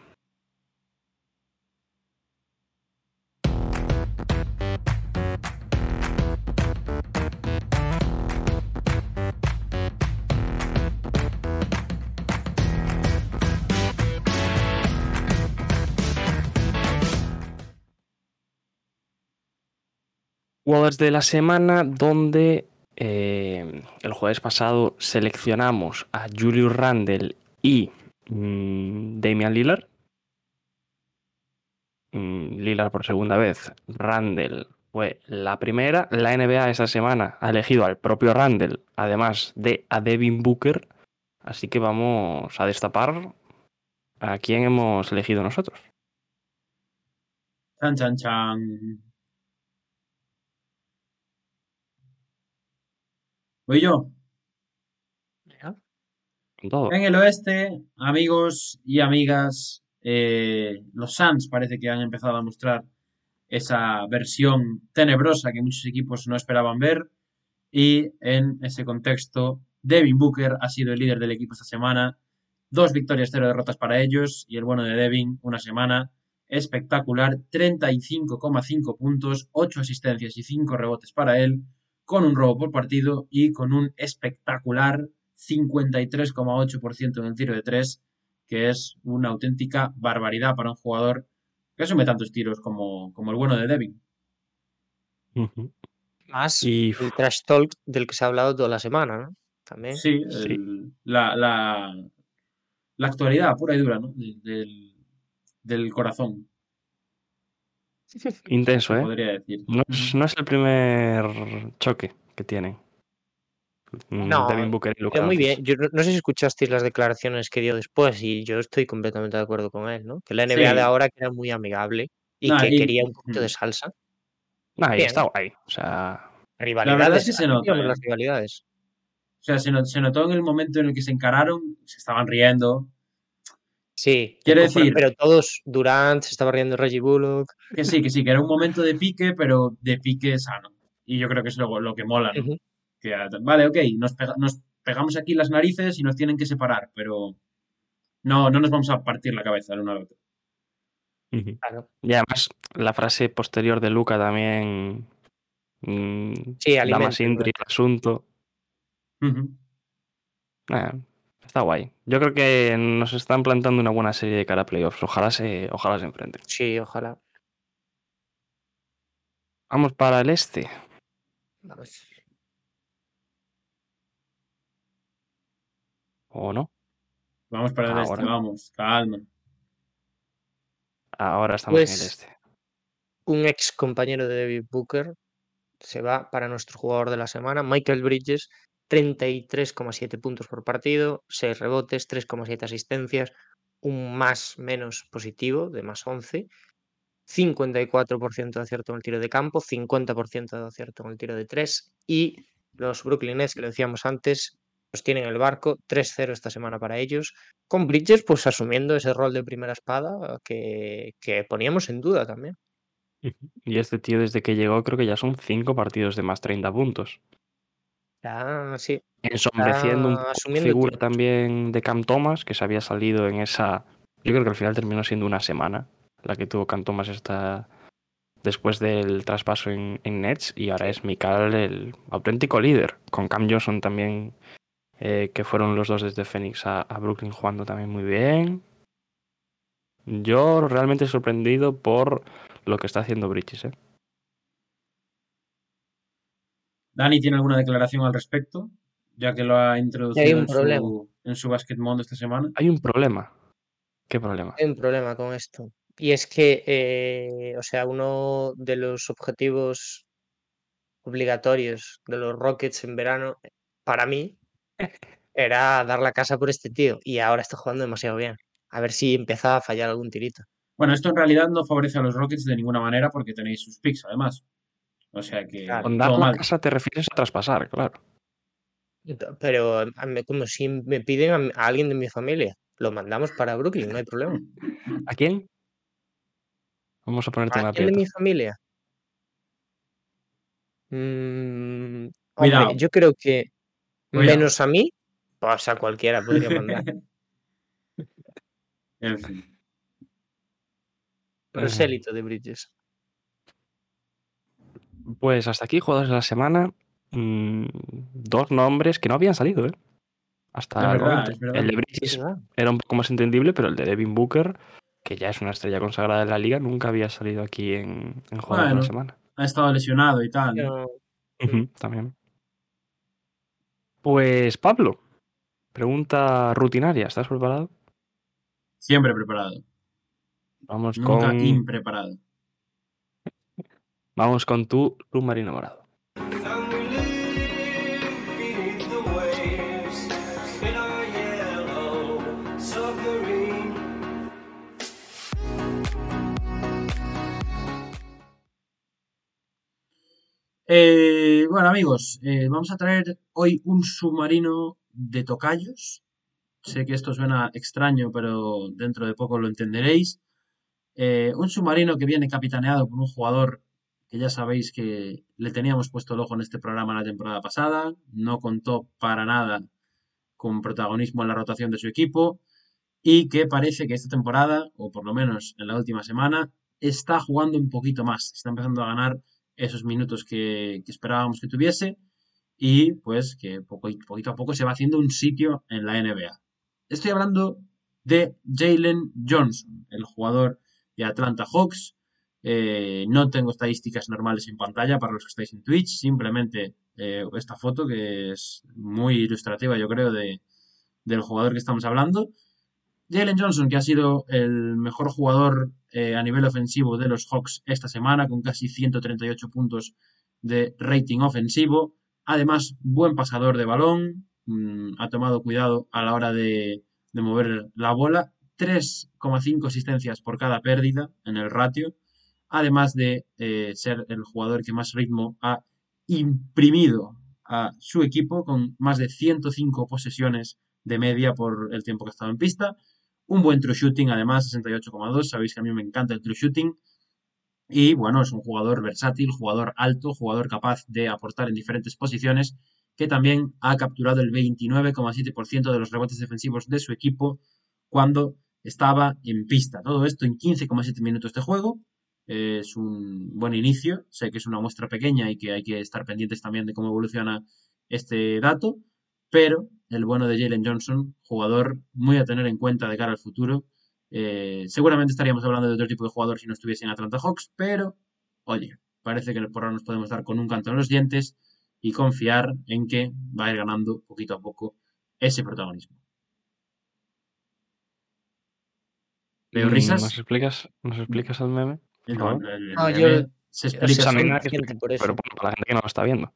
Jugadores de la semana donde eh, el jueves pasado seleccionamos a Julius Randle y mm, Damian Lillard. Mm, Lillard por segunda vez. Randle fue la primera. La NBA esta semana ha elegido al propio Randle, además de a Devin Booker. Así que vamos a destapar a quién hemos elegido nosotros. Chan, chan, chan. Voy yo. Con todo. En el oeste, amigos y amigas, eh, los Suns parece que han empezado a mostrar esa versión tenebrosa que muchos equipos no esperaban ver. Y en ese contexto, Devin Booker ha sido el líder del equipo esta semana. Dos victorias, cero derrotas para ellos. Y el bueno de Devin, una semana espectacular. 35,5 puntos, 8 asistencias y 5 rebotes para él, con un robo por partido y con un espectacular 53,8% en el tiro de 3, que es una auténtica barbaridad para un jugador que asume tantos tiros como, como el bueno de Devin. Más Y el trash talk del que se ha hablado toda la semana, ¿no? También. Sí, Sí. la, la, la actualidad pura y dura, ¿no? De- Del, del corazón, intenso, se ¿eh? podría decir. No es, no es el primer choque que tienen. Mm, No, Devin Booker y Luka muy bien. Yo no, no sé si escuchasteis las declaraciones que dio después y yo estoy completamente de acuerdo con él, ¿no? Que la NBA de ahora que era muy amigable y que y- quería un poquito de salsa. Nah, y Bien. está guay. O sea, Rivalidades. que se así nota, digamos ¿eh? las rivalidades. O sea, se, se notó en el momento en el que se encararon, se estaban riendo. Sí. Quiero pero- decir- Pero todos, Durant, se estaba riendo Reggie Bullock. Que sí, que sí, que era un momento de pique, pero de pique sano. Y yo creo que es lo, lo que mola, ¿no? Ujú. Que, vale, ok, nos, pega- nos pegamos aquí las narices y nos tienen que separar, pero no, no nos vamos a partir la cabeza el uno al otro. Claro. y además la frase posterior de Luca también mm, Sí, da más intriga al asunto. Está guay. Yo creo que nos están plantando una buena serie de cara a playoffs. Ojalá se, ojalá se enfrenten. Sí, ojalá. Vamos para el este. Vamos. ¿O no? Vamos para el este, vamos, calma. Ahora estamos en el pues, este. Un ex compañero de David Booker se va para nuestro jugador de la semana, Michael Bridges, 33,7 puntos por partido, 6 rebotes, 3,7 asistencias, un más menos positivo de más 11, 54% de acierto en el tiro de campo, 50% de acierto en el tiro de 3 y los Brooklyn Nets, que lo decíamos antes, pues tienen el barco 3-0 esta semana para ellos, con Bridges pues asumiendo ese rol de primera espada que, que poníamos en duda también. Y este tío desde que llegó creo que ya son cinco partidos de más 30 puntos. Ya, sí, Ensombreciendo un poco la asumiendo figura tiempo. también de Cam Thomas, que se había salido en esa... Yo creo que al final terminó siendo una semana la que tuvo Cam Thomas esta... después del traspaso en, en Nets y ahora es Mikal el auténtico líder, con Cam Johnson también, eh, que fueron los dos desde Phoenix a, a Brooklyn jugando también muy bien. Yo realmente sorprendido por lo que está haciendo Bridges. ¿eh? Dani tiene alguna declaración al respecto, ya que lo ha introducido un en problema. su, en su Basket Mundo esta semana. Hay un problema. ¿Qué problema? Hay un problema con esto. Y es que, eh, o sea, uno de los objetivos obligatorios de los Rockets en verano, para mí, era dar la casa por este tío. Y ahora está jugando demasiado bien. A ver si empieza a fallar algún tirito. Bueno, esto en realidad no favorece a los Rockets de ninguna manera porque tenéis sus picks, además. O sea que Claro. Con dar la mal. casa te refieres a traspasar, claro. Pero como si me piden a, alguien de mi familia, lo mandamos para Brooklyn, no hay problema. ¿A quién? Vamos a ponerte en ¿A quién de mi familia? Mm, hombre, yo creo que Cuidado. menos a mí, pues a cualquiera podría mandar. En fin. De Bridges. Pues hasta aquí, jugadores de la semana. mm, dos nombres que no habían salido, ¿eh? Hasta Es el verdad, momento. verdad. El de Es Bridges verdad. era un poco más entendible, pero el de Devin Booker, que ya es una estrella consagrada de la liga, nunca había salido aquí en, en jugadores de la semana. Ha estado lesionado y tal. También. Pues Pablo, pregunta rutinaria, ¿estás preparado? Siempre preparado. Vamos Nunca con, impreparado. Vamos con tu submarino morado. Eh, bueno, amigos, eh, vamos a traer hoy un submarino de tocayos. Sé que esto suena extraño, pero dentro de poco lo entenderéis. Eh, un submarino que viene capitaneado por un jugador que ya sabéis que le teníamos puesto el ojo en este programa la temporada pasada. No contó para nada con protagonismo en la rotación de su equipo y que parece que esta temporada, o por lo menos en la última semana, está jugando un poquito más. Está empezando a ganar esos minutos que, que esperábamos que tuviese y pues que poco, poquito a poco se va haciendo un sitio en la NBA. Estoy hablando de Jalen Johnson, el jugador de Atlanta Hawks. Eh, no tengo estadísticas normales en pantalla para los que estáis en Twitch, simplemente eh, esta foto que es muy ilustrativa, yo creo, de, del jugador que estamos hablando. Jalen Johnson, que ha sido el mejor jugador eh, a nivel ofensivo de los Hawks esta semana, con casi 138 puntos de rating ofensivo. Además, buen pasador de balón, mmm, ha tomado cuidado a la hora de, de mover la bola. 3,5 asistencias por cada pérdida en el ratio, además de eh, ser el jugador que más ritmo ha imprimido a su equipo con más de 105 posesiones de media por el tiempo que ha estado en pista. Un buen true shooting, además, 68,2. Sabéis que a mí me encanta el true shooting. Y bueno, es un jugador versátil, jugador alto, jugador capaz de aportar en diferentes posiciones, que también ha capturado el 29,7% de los rebotes defensivos de su equipo cuando estaba en pista. Todo esto en 15,7 minutos de juego es un buen inicio. Sé que es una muestra pequeña y que hay que estar pendientes también de cómo evoluciona este dato, pero el bueno de Jalen Johnson, jugador muy a tener en cuenta de cara al futuro. Eh, seguramente estaríamos hablando de otro tipo de jugador si no estuviese en Atlanta Hawks, pero oye, parece que por ahora nos podemos dar con un canto en los dientes y confiar en que va a ir ganando poquito a poco ese protagonismo. ¿Leo risas? ¿Nos explicas, ¿Nos explicas el meme? No, favor? el No, meme yo- se explica por eso. Pero bueno, para la gente que no lo está viendo.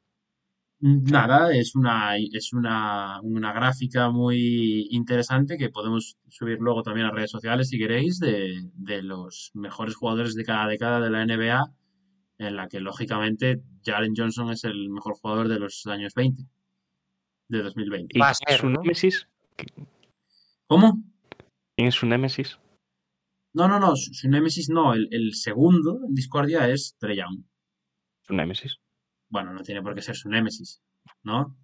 Nada, es una, es una, una gráfica muy interesante que podemos subir luego también a redes sociales si queréis, de, de los mejores jugadores de cada década de la NBA, en la que lógicamente Jalen Johnson es el mejor jugador de los años 20, de 2020. ¿Y quién es su némesis? ¿Cómo? ¿Quién es su némesis? No, no, no, su, su némesis no, el, el segundo en discordia es Trey Young. Su némesis. Bueno, no tiene por qué ser su némesis, ¿no?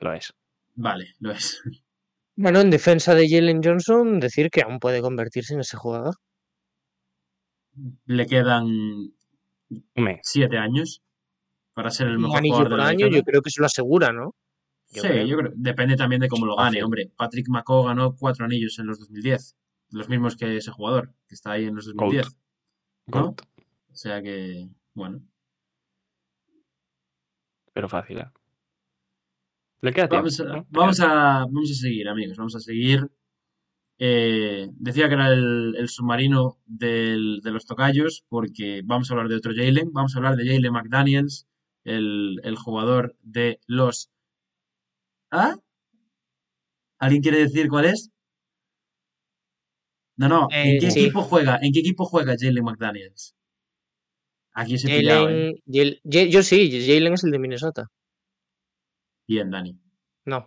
Lo es. Vale, lo es. Bueno, en defensa de Jalen Johnson, decir que aún puede convertirse en ese jugador. Le quedan siete años para ser el mejor jugador de por la año, yo creo que se lo asegura, ¿no? Yo sí, creo. yo creo. Depende también de cómo lo gane, hombre. Patrick McCaw ganó cuatro anillos en los 2010. Los mismos que ese jugador, que está ahí en los 2010. ¿no? Goat. O sea que, bueno. Pero fácil, ¿eh? Le queda tiempo. Vamos a, ¿no? vamos a, vamos a seguir, amigos. Vamos a seguir. Eh, decía que era el, el submarino del- de los tocayos, porque vamos a hablar de otro Jalen. Vamos a hablar de Jalen McDaniels, el, el jugador de los. ¿Ah? ¿Alguien quiere decir cuál es? No, no. ¿En Eh, qué sí. equipo juega? ¿En qué equipo juega Jalen McDaniels? Aquí os he pillado, ¿eh? Jalen, yo sí, Jalen es el de Minnesota. Bien, Dani. No,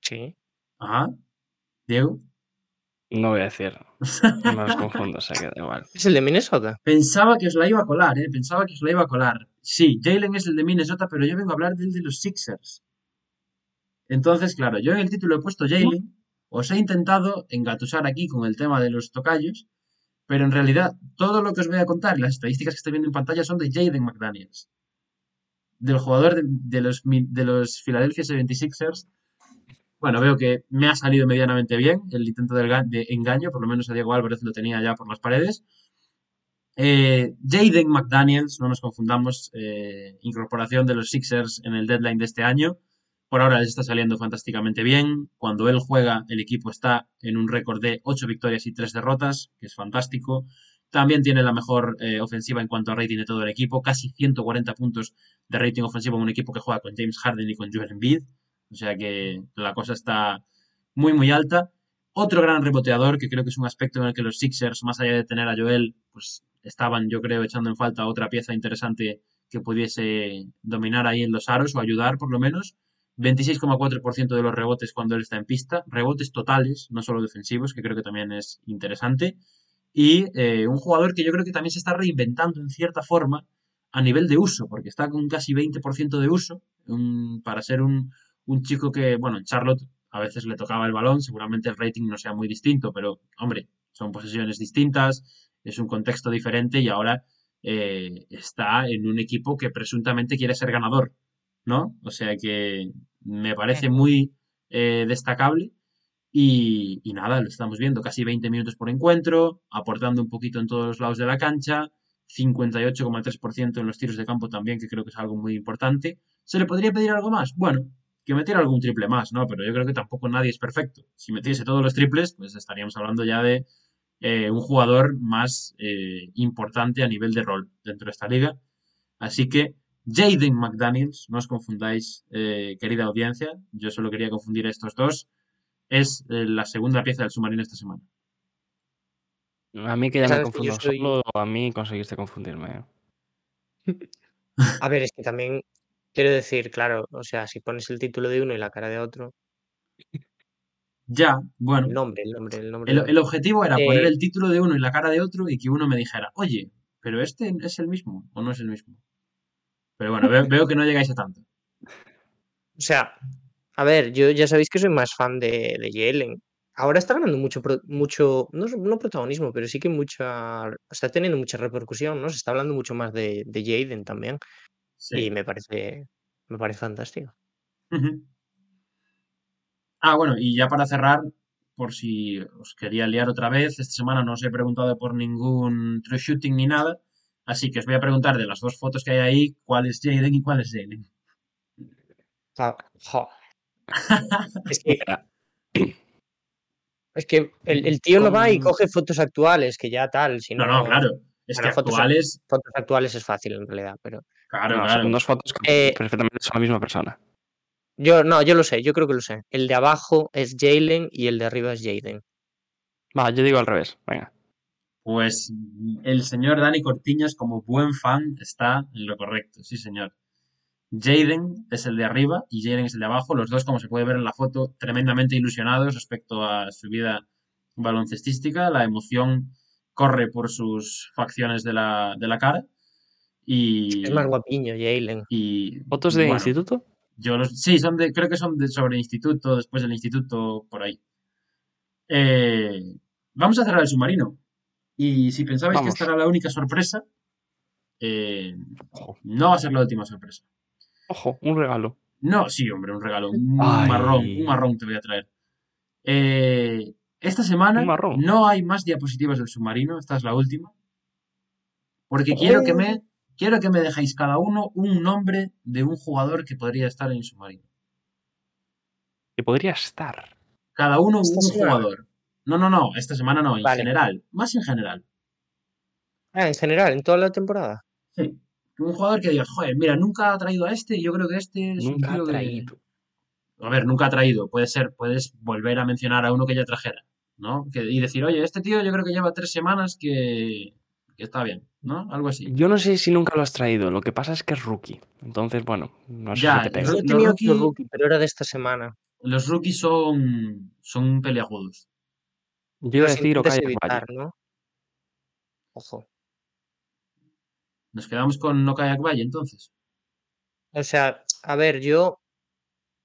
sí. Ajá. Diego. No voy a decir. No los confundo, o sea que da igual. Es el de Minnesota. Pensaba que os la iba a colar, ¿eh? Pensaba que os la iba a colar. Sí, Jalen es el de Minnesota, pero yo vengo a hablar del de los Sixers. Entonces, claro, yo en el título he puesto Jalen. Os he intentado engatusar aquí con el tema de los tocayos, pero en realidad todo lo que os voy a contar y las estadísticas que estoy viendo en pantalla son de Jaden McDaniels, del jugador de, los, de los Philadelphia 76ers. Bueno, veo que me ha salido medianamente bien el intento de engaño, por lo menos a Diego Álvarez lo tenía ya por las paredes. Eh, Jaden McDaniels, no nos confundamos, eh, incorporación de los Sixers en el deadline de este año. Por ahora les está saliendo fantásticamente bien. Cuando él juega, el equipo está en un récord de 8 victorias y 3 derrotas, que es fantástico. También tiene la mejor eh, ofensiva en cuanto a rating de todo el equipo, casi 140 puntos de rating ofensivo en un equipo que juega con James Harden y con Joel Embiid. O sea que la cosa está muy, muy alta. Otro gran reboteador, que creo que es un aspecto en el que los Sixers, más allá de tener a Joel, pues estaban, yo creo, echando en falta otra pieza interesante que pudiese dominar ahí en los aros o ayudar, por lo menos. 26,4% de los rebotes cuando él está en pista, rebotes totales, no solo defensivos, que creo que también es interesante. Y eh, un jugador que yo creo que también se está reinventando en cierta forma a nivel de uso, porque está con casi 20% de uso, para ser un, un chico que, bueno, en Charlotte a veces le tocaba el balón, seguramente el rating no sea muy distinto, pero hombre, son posesiones distintas, es un contexto diferente y ahora eh, está en un equipo que presuntamente quiere ser ganador, ¿no? O sea que me parece muy eh, destacable y, y nada, lo estamos viendo, casi 20 minutos por encuentro, aportando un poquito en todos los lados de la cancha, 58,3% en los tiros de campo también, que creo que es algo muy importante. ¿Se le podría pedir algo más? Bueno, que metiera algún triple más, ¿no? Pero yo creo que tampoco nadie es perfecto. Si metiese todos los triples, pues estaríamos hablando ya de eh, un jugador más eh, importante a nivel de rol dentro de esta liga. Así que Jaden McDaniels, no os confundáis, eh, querida audiencia, yo solo quería confundir a estos dos, es eh, la segunda pieza del submarino esta semana. A mí que ya me confundo soy- solo, a mí conseguiste confundirme. A ver, es que también quiero decir, claro, o sea, si pones el título de uno y la cara de otro, Ya, bueno, el nombre, el nombre, el nombre. el, objetivo era poner Eh, el título de uno y la cara de otro y que uno me dijera, oye, pero este es el mismo o no es el mismo. Pero bueno, veo, veo que no llegáis a tanto. O sea, a ver, yo ya sabéis que soy más fan de, de Jalen. Ahora está ganando mucho, mucho, no, no protagonismo, pero sí que mucha, está teniendo mucha repercusión, ¿no? Se está hablando mucho más de, de Jaden también. Sí. Y me parece, me parece fantástico. Ah, bueno, y ya para cerrar, por si os quería liar otra vez, esta semana no os he preguntado por ningún true shooting ni nada, así que os voy a preguntar de las dos fotos que hay ahí, cuál es Jaden y cuál es Jalen. Es que, Es que el, el tío no va y coge fotos actuales, que ya tal, si No, no, no, claro. Es Bueno, que fotos- actuales, fotos actuales es fácil en realidad, pero claro, No, claro. Son dos fotos que Eh, perfectamente son la misma persona. yo no, yo lo sé, yo creo que lo sé. El de abajo es Jalen y el de arriba es Jaden. Va, yo digo al revés. Venga. Pues el señor Dani Cortiñas, como buen fan, está en lo correcto, sí, señor. Jaden es el de arriba y Jaden es el de abajo. Los dos, como se puede ver en la foto, tremendamente ilusionados respecto a su vida baloncestística. La emoción corre por sus facciones de la, de la cara. Y, Es más guapiño, Jalen. y ¿Fotos de bueno, instituto? yo los, sí, son de, creo que son de, sobre instituto, después del instituto, por ahí. Eh, vamos a cerrar el submarino. Y si pensabais que esta era la única sorpresa, eh, no va a ser la última sorpresa. Ojo, un regalo. No, sí, hombre, un regalo. Un Ay. marrón, un marrón te voy a traer. Eh, esta semana no hay más diapositivas del submarino, esta es la última. Porque quiero que me, quiero que me dejéis cada uno un nombre de un jugador que podría estar en el submarino. Que podría estar. Cada uno Esta un semana. jugador. No, no, no, esta semana no, en Vale. general. Más en general. Ah, en general, en toda la temporada. Sí. Un jugador que digas, joder, mira, nunca ha traído a este y yo creo que este es un Nunca ha tío que- traído. A ver, nunca ha traído. Puede ser, puedes volver a mencionar a uno que ya trajera, ¿no? Que, y decir, oye, este tío yo creo que lleva tres semanas que, que está bien, ¿no? Algo así. Yo no sé si nunca lo has traído. Lo que pasa es que es rookie. Entonces, bueno, no sé Ya, si te pega. Yo he los tenido rookie- rookie, pero era de esta semana. Los rookies son, son peleagudos. Yo iba a decir Okaya evitar, Valle. ¿no? Ojo. Nos quedamos con No Kayak Valle, entonces. O sea, a ver, yo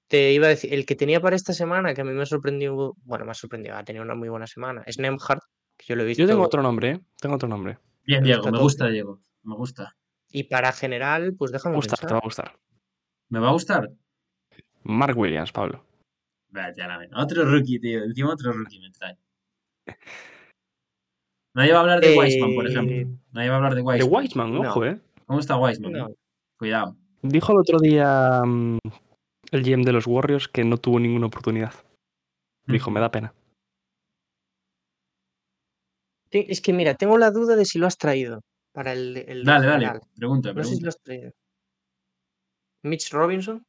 te iba a decir, el que tenía para esta semana, que a mí me sorprendió, bueno, me ha sorprendido, ha tenido una muy buena semana, es Nemhard, que yo lo he visto. Yo tengo otro nombre, ¿eh? Tengo otro nombre. Bien, Me Diego, gusta me todo. gusta, Diego. Me gusta. Y para general, pues Te déjame va a gustar, te pensar. va a gustar. ¿Me va a gustar? Mark Williams, Pablo. Vaya, la. Otro rookie, tío. Encima otro rookie me trae. Nadie va a hablar de Eh, Weisman, por ejemplo. Nadie va a hablar de De Weisman. Weisman, No. ojo, ¿eh? ¿Cómo está Weisman? No. eh? Cuidado. Dijo el otro día mm, el GM de los Warriors que no tuvo ninguna oportunidad. Dijo, me da pena. Es que mira, tengo la duda de si lo has traído para el, de- el de Dale, dale. Pregunta, No sé si lo has traído. Mitch Robinson.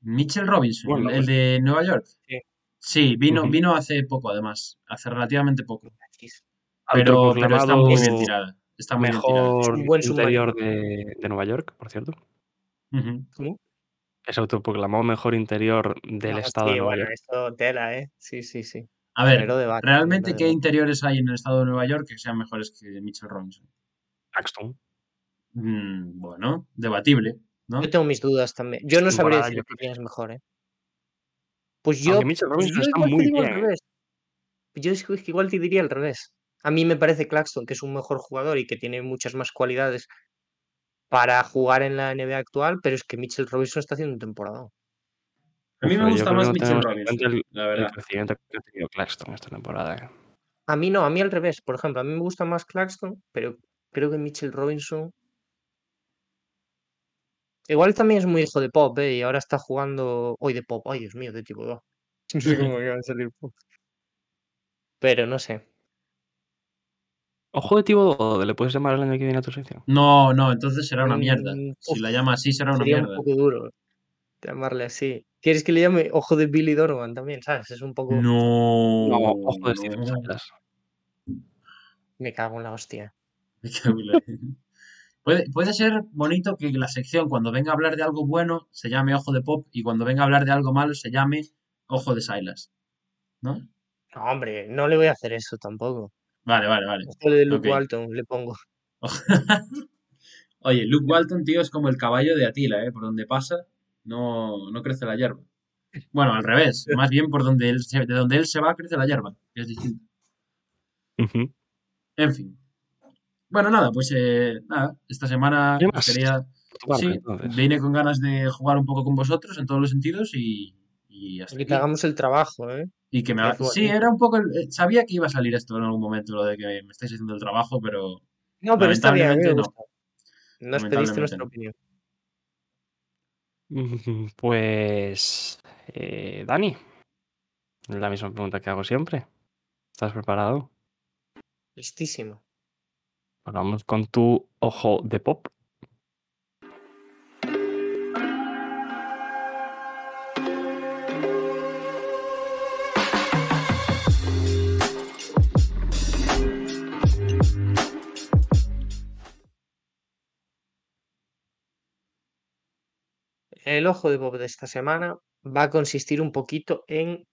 Mitchell Robinson, Bueno, el de Nueva York. Sí. Sí, vino, vino hace poco, además. Hace relativamente poco. Pero, pero está muy bien tirada. Está muy bien tirada. mejor Es un buen interior de, de Nueva York, por cierto. Ujú. ¿Cómo? Es autoproclamado mejor interior del Ah, estado sí, de Nueva bueno, York. esto tela, ¿eh? Sí, sí, sí. A ver, debate, ¿realmente qué interiores hay en el estado de Nueva York que sean mejores que Mitchell Robinson? Paxton. Mm, bueno, debatible, ¿no? Yo tengo mis dudas también. Yo no sabría decir yo que tienes mejor, ¿eh? Pues yo, Aunque Mitchell pues Robinson yo revés. Yo es que igual te diría al revés. A mí me parece Claxton que es un mejor jugador y que tiene muchas más cualidades para jugar en la NBA actual, pero es que Mitchell Robinson está haciendo un temporada. A mí me yo gusta más Mitchell Robinson, el- la El verdad. crecimiento que ha tenido Claxton esta temporada. ¿eh? A mí no, a mí al revés. Por ejemplo, a mí me gusta más Claxton, pero creo que Mitchell Robinson. Igual también es muy hijo de Pop, ¿eh? Y ahora está jugando. Hoy de Pop, ay Dios mío, de tipo 2. No sé cómo me va a salir Pop. Pero no sé. Ojo de Thibodeau, ¿le puedes llamar el año que viene a tu sección? No, no, entonces será una mierda. Mm, Si la llama así, será una Sería un mierda. poco duro llamarle así. ¿Quieres que le llame Ojo de Billy Donovan también? ¿Sabes? Es un poco. No, No, ojo de Steven no. Me cago en la hostia. Me cago en la- Puede, puede ser bonito que la sección, cuando venga a hablar de algo bueno, se llame Ojo de Pop y cuando venga a hablar de algo malo, se llame Ojo de Silas. ¿No? No, hombre, no le voy a hacer eso tampoco. Vale, vale, vale. Ojo de Luke. Walton, le pongo. Oye, Luke Walton, tío, es como el caballo de Atila, ¿eh? Por donde pasa, no, no crece la hierba. Bueno, al revés. Más bien por donde él se, de donde él se va, crece la hierba, que es distinto. En fin. Bueno, nada, pues eh, nada, esta semana ¿Qué más? quería, sí, vine con ganas de jugar un poco con vosotros en todos los sentidos y, y hasta Que te hagamos el trabajo, ¿eh? Y que me es ha- Sí, era un poco. el- eh, Sabía que iba a salir esto en algún momento, lo de que me estáis haciendo el trabajo, pero No, pero está bien, Lamentablemente gusta. Nos pediste nuestra no. opinión. Ujú, Pues. eh, Dani, La misma pregunta que hago siempre. ¿Estás preparado? Listísimo. Vamos con tu ojo de pop. El ojo de Bob de esta semana va a consistir un poquito en,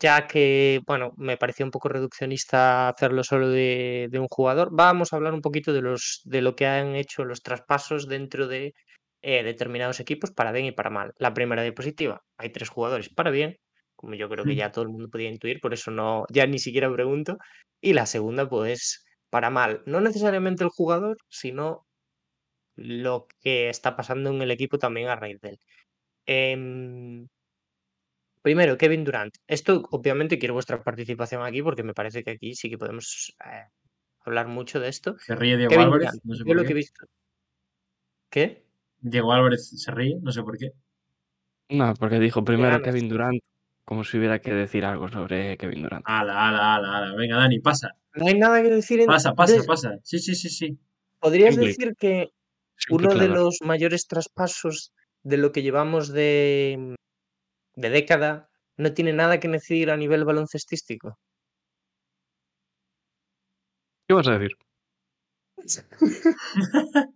ya que, bueno, me pareció un poco reduccionista hacerlo solo de, de un jugador, vamos a hablar un poquito de, los, de lo que han hecho los traspasos dentro de eh, determinados equipos para bien y para mal. La primera diapositiva, hay tres jugadores para bien, como yo creo que ya todo el mundo podía intuir, por eso no, ya ni siquiera pregunto. Y la segunda, pues, para mal. No necesariamente el jugador, sino lo que está pasando en el equipo también a raíz de él. Em, primero, Kevin Durant. Esto, obviamente, quiero vuestra participación aquí porque me parece que aquí sí que podemos eh, hablar mucho de esto. Se ríe Diego Kevin Álvarez, Durant, no sé yo lo que he qué. visto. ¿Qué? Diego Álvarez se ríe, no sé por qué. No, porque dijo primero. Kevin Durant, como si hubiera que decir algo sobre Kevin Durant. Ala, ala, ala, ala. Venga, Dani, pasa. No hay nada que decir en. Pasa, pasa, pasa. Sí, sí, sí, sí. ¿Podrías Simple. decir que Simple uno de los mayores traspasos de lo que llevamos de, de década no tiene nada que decir a nivel baloncestístico? ¿Qué vas a decir?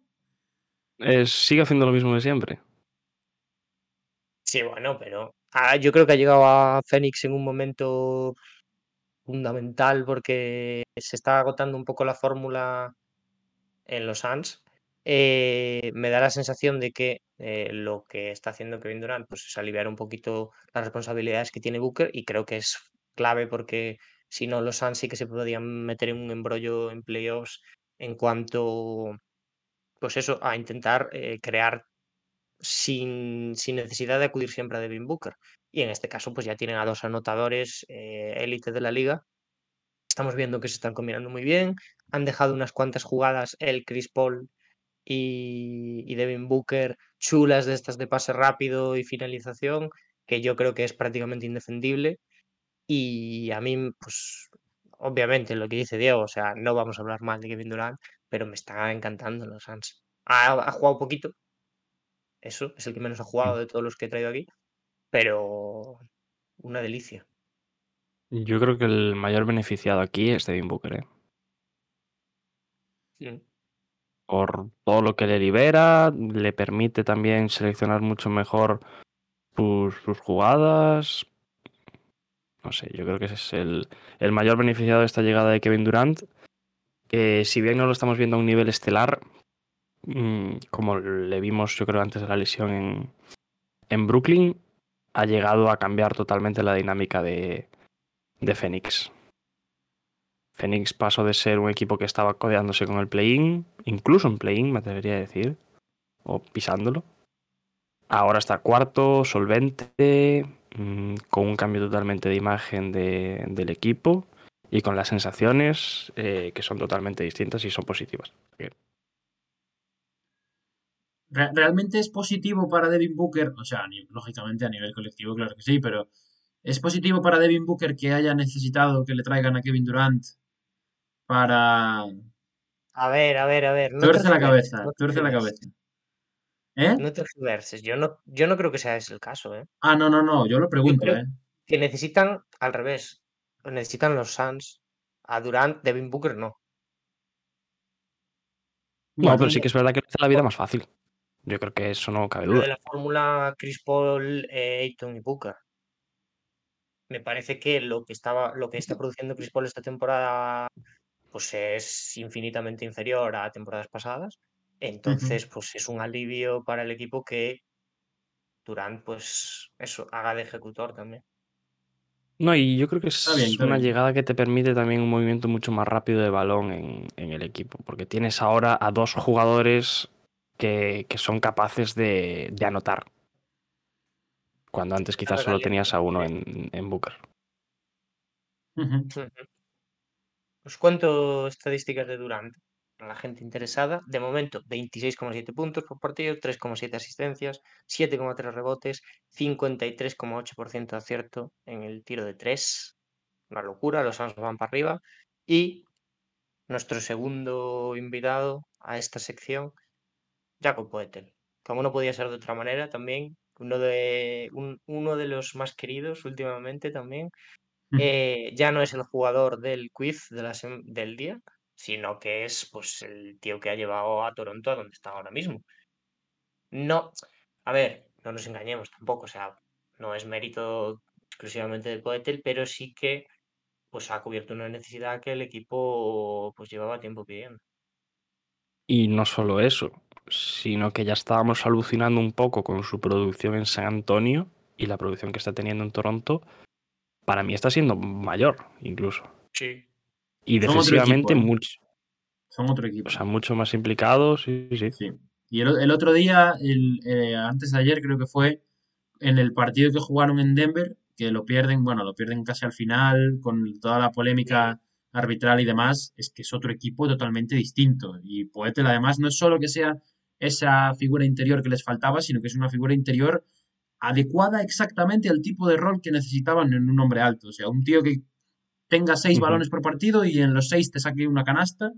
Eh, sigue haciendo lo mismo de siempre. Sí, bueno, pero ah, yo creo que ha llegado a Fénix en un momento fundamental porque se está agotando un poco la fórmula en los Suns. Eh, me da la sensación de que eh, lo que está haciendo Kevin Durant pues, es aliviar un poquito las responsabilidades que tiene Booker y creo que es clave porque si no los Suns sí que se podían meter en un embrollo en playoffs en cuanto pues eso, a intentar eh, crear sin, sin necesidad de acudir siempre a Devin Booker. Y en este caso, pues ya tienen a dos anotadores élite de la liga. Estamos viendo que se están combinando muy bien. Han dejado unas cuantas jugadas el Chris Paul y, y Devin Booker chulas de estas de pase rápido y finalización, que yo creo que es prácticamente indefendible. Y a mí, pues, obviamente, lo que dice Diego, o sea, no vamos a hablar mal de Kevin Durant, pero me está encantando los Suns. Ha, ha jugado poquito, eso, es el que menos ha jugado de todos los que he traído aquí, pero una delicia. Yo creo que el mayor beneficiado aquí es Devin Booker, ¿eh? Mm. Por todo lo que le libera, le permite también seleccionar mucho mejor sus, jugadas. No sé, yo creo que ese es el, el mayor beneficiado de esta llegada de Kevin Durant. Que si bien no lo estamos viendo a un nivel estelar, mm, como le vimos yo creo antes de la lesión en, en Brooklyn, ha llegado a cambiar totalmente la dinámica de, de Phoenix. Phoenix pasó de ser un equipo que estaba codeándose con el play-in, incluso en play-in, me atrevería a decir, o pisándolo. Ahora está cuarto, solvente, mm, con un cambio totalmente de imagen de- del equipo y con las sensaciones eh, que son totalmente distintas y son positivas. Re- ¿Realmente es positivo para Devin Booker? O sea, lógicamente a nivel colectivo, claro que sí, pero ¿es positivo para Devin Booker que haya necesitado que le traigan a Kevin Durant para... A ver, a ver, a ver. No Tuerce la cabeza, no tuerce la cabeza. ¿Eh? No tergiverses. Yo no, yo no creo que sea ese el caso, ¿eh? Ah, no, no, no, yo lo pregunto, ¿eh? que necesitan al revés. Necesitan los Suns a Durant, Devin Booker no. No, pero sí que es verdad que le hace la vida más fácil. Yo creo que eso no cabe Lo de duda. la fórmula Chris Paul, eh, Ayton y Booker. Me parece que lo que estaba, lo que está produciendo Chris Paul esta temporada, pues es infinitamente inferior a temporadas pasadas. Entonces, pues es un alivio para el equipo que Durant, pues eso, haga de ejecutor también. No, y yo creo que es Está bien, está una bien. llegada que te permite también un movimiento mucho más rápido de balón en, en el equipo, porque tienes ahora a dos jugadores que, que son capaces de, de anotar, cuando antes quizás solo tenías a uno en, en Booker. Ujú. Ujú. Os cuento estadísticas de Durant. para la gente interesada. De momento, 26,7 puntos por partido, 3,7 asistencias, 7,3 rebotes, 53,8% de acierto en el tiro de 3. Una locura, los Suns van para arriba. Y nuestro segundo invitado a esta sección, Jacob Poetel. Como no podía ser de otra manera, también uno de, uno de los más queridos últimamente también. Eh, ya no es el jugador del quiz de la del día, sino que es pues el tío que ha llevado a Toronto a donde está ahora mismo. No, a ver, no nos engañemos tampoco, o sea, no es mérito exclusivamente de Poetel, pero sí que pues ha cubierto una necesidad que el equipo pues llevaba tiempo pidiendo. Y no solo eso, sino que ya estábamos alucinando un poco con su producción en San Antonio y la producción que está teniendo en Toronto. Para mí está siendo mayor, incluso. Sí. Y defensivamente, ¿eh? mucho. Son otro equipo. O sea, mucho más implicados, sí, sí. Sí. Y el, el otro día, el, eh, antes de ayer creo que fue, en el partido que jugaron en Denver, que lo pierden, bueno, lo pierden casi al final, con toda la polémica arbitral y demás, es que es otro equipo totalmente distinto. Y Poetel además no es solo que sea esa figura interior que les faltaba, sino que es una figura interior adecuada exactamente al tipo de rol que necesitaban en un hombre alto. O sea, un tío que tenga seis balones por partido y en los seis te saque una canasta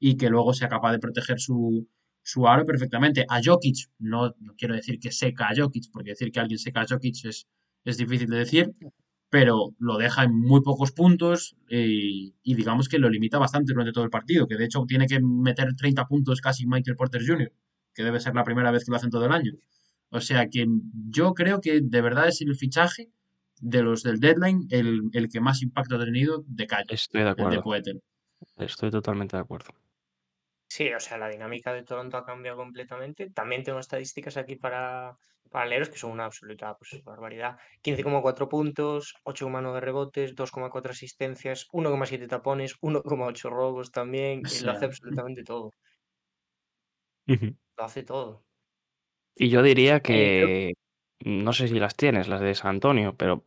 y que luego sea capaz de proteger su, su aro perfectamente. A Jokic, no, no quiero decir que seca a Jokic, porque decir que alguien seca a Jokic es, es difícil de decir, pero lo deja en muy pocos puntos y, y digamos que lo limita bastante durante todo el partido, que de hecho tiene que meter 30 puntos casi Michael Porter Jr., que debe ser la primera vez que lo hacen todo el año. O sea que yo creo que de verdad es el fichaje de los del deadline el, el que más impacto ha tenido de calle, Estoy de acuerdo. Estoy totalmente de acuerdo. Sí, o sea, la dinámica de Toronto ha cambiado completamente. También tengo estadísticas aquí para, para leeros que son una absoluta pues, barbaridad. 15,4 puntos, 8,9 rebotes, 2,4 asistencias, 1,7 tapones, 1,8 robos también. O lo hace absolutamente todo. Lo hace todo. Y yo diría Eh, que, no sé si las tienes, las de San Antonio, pero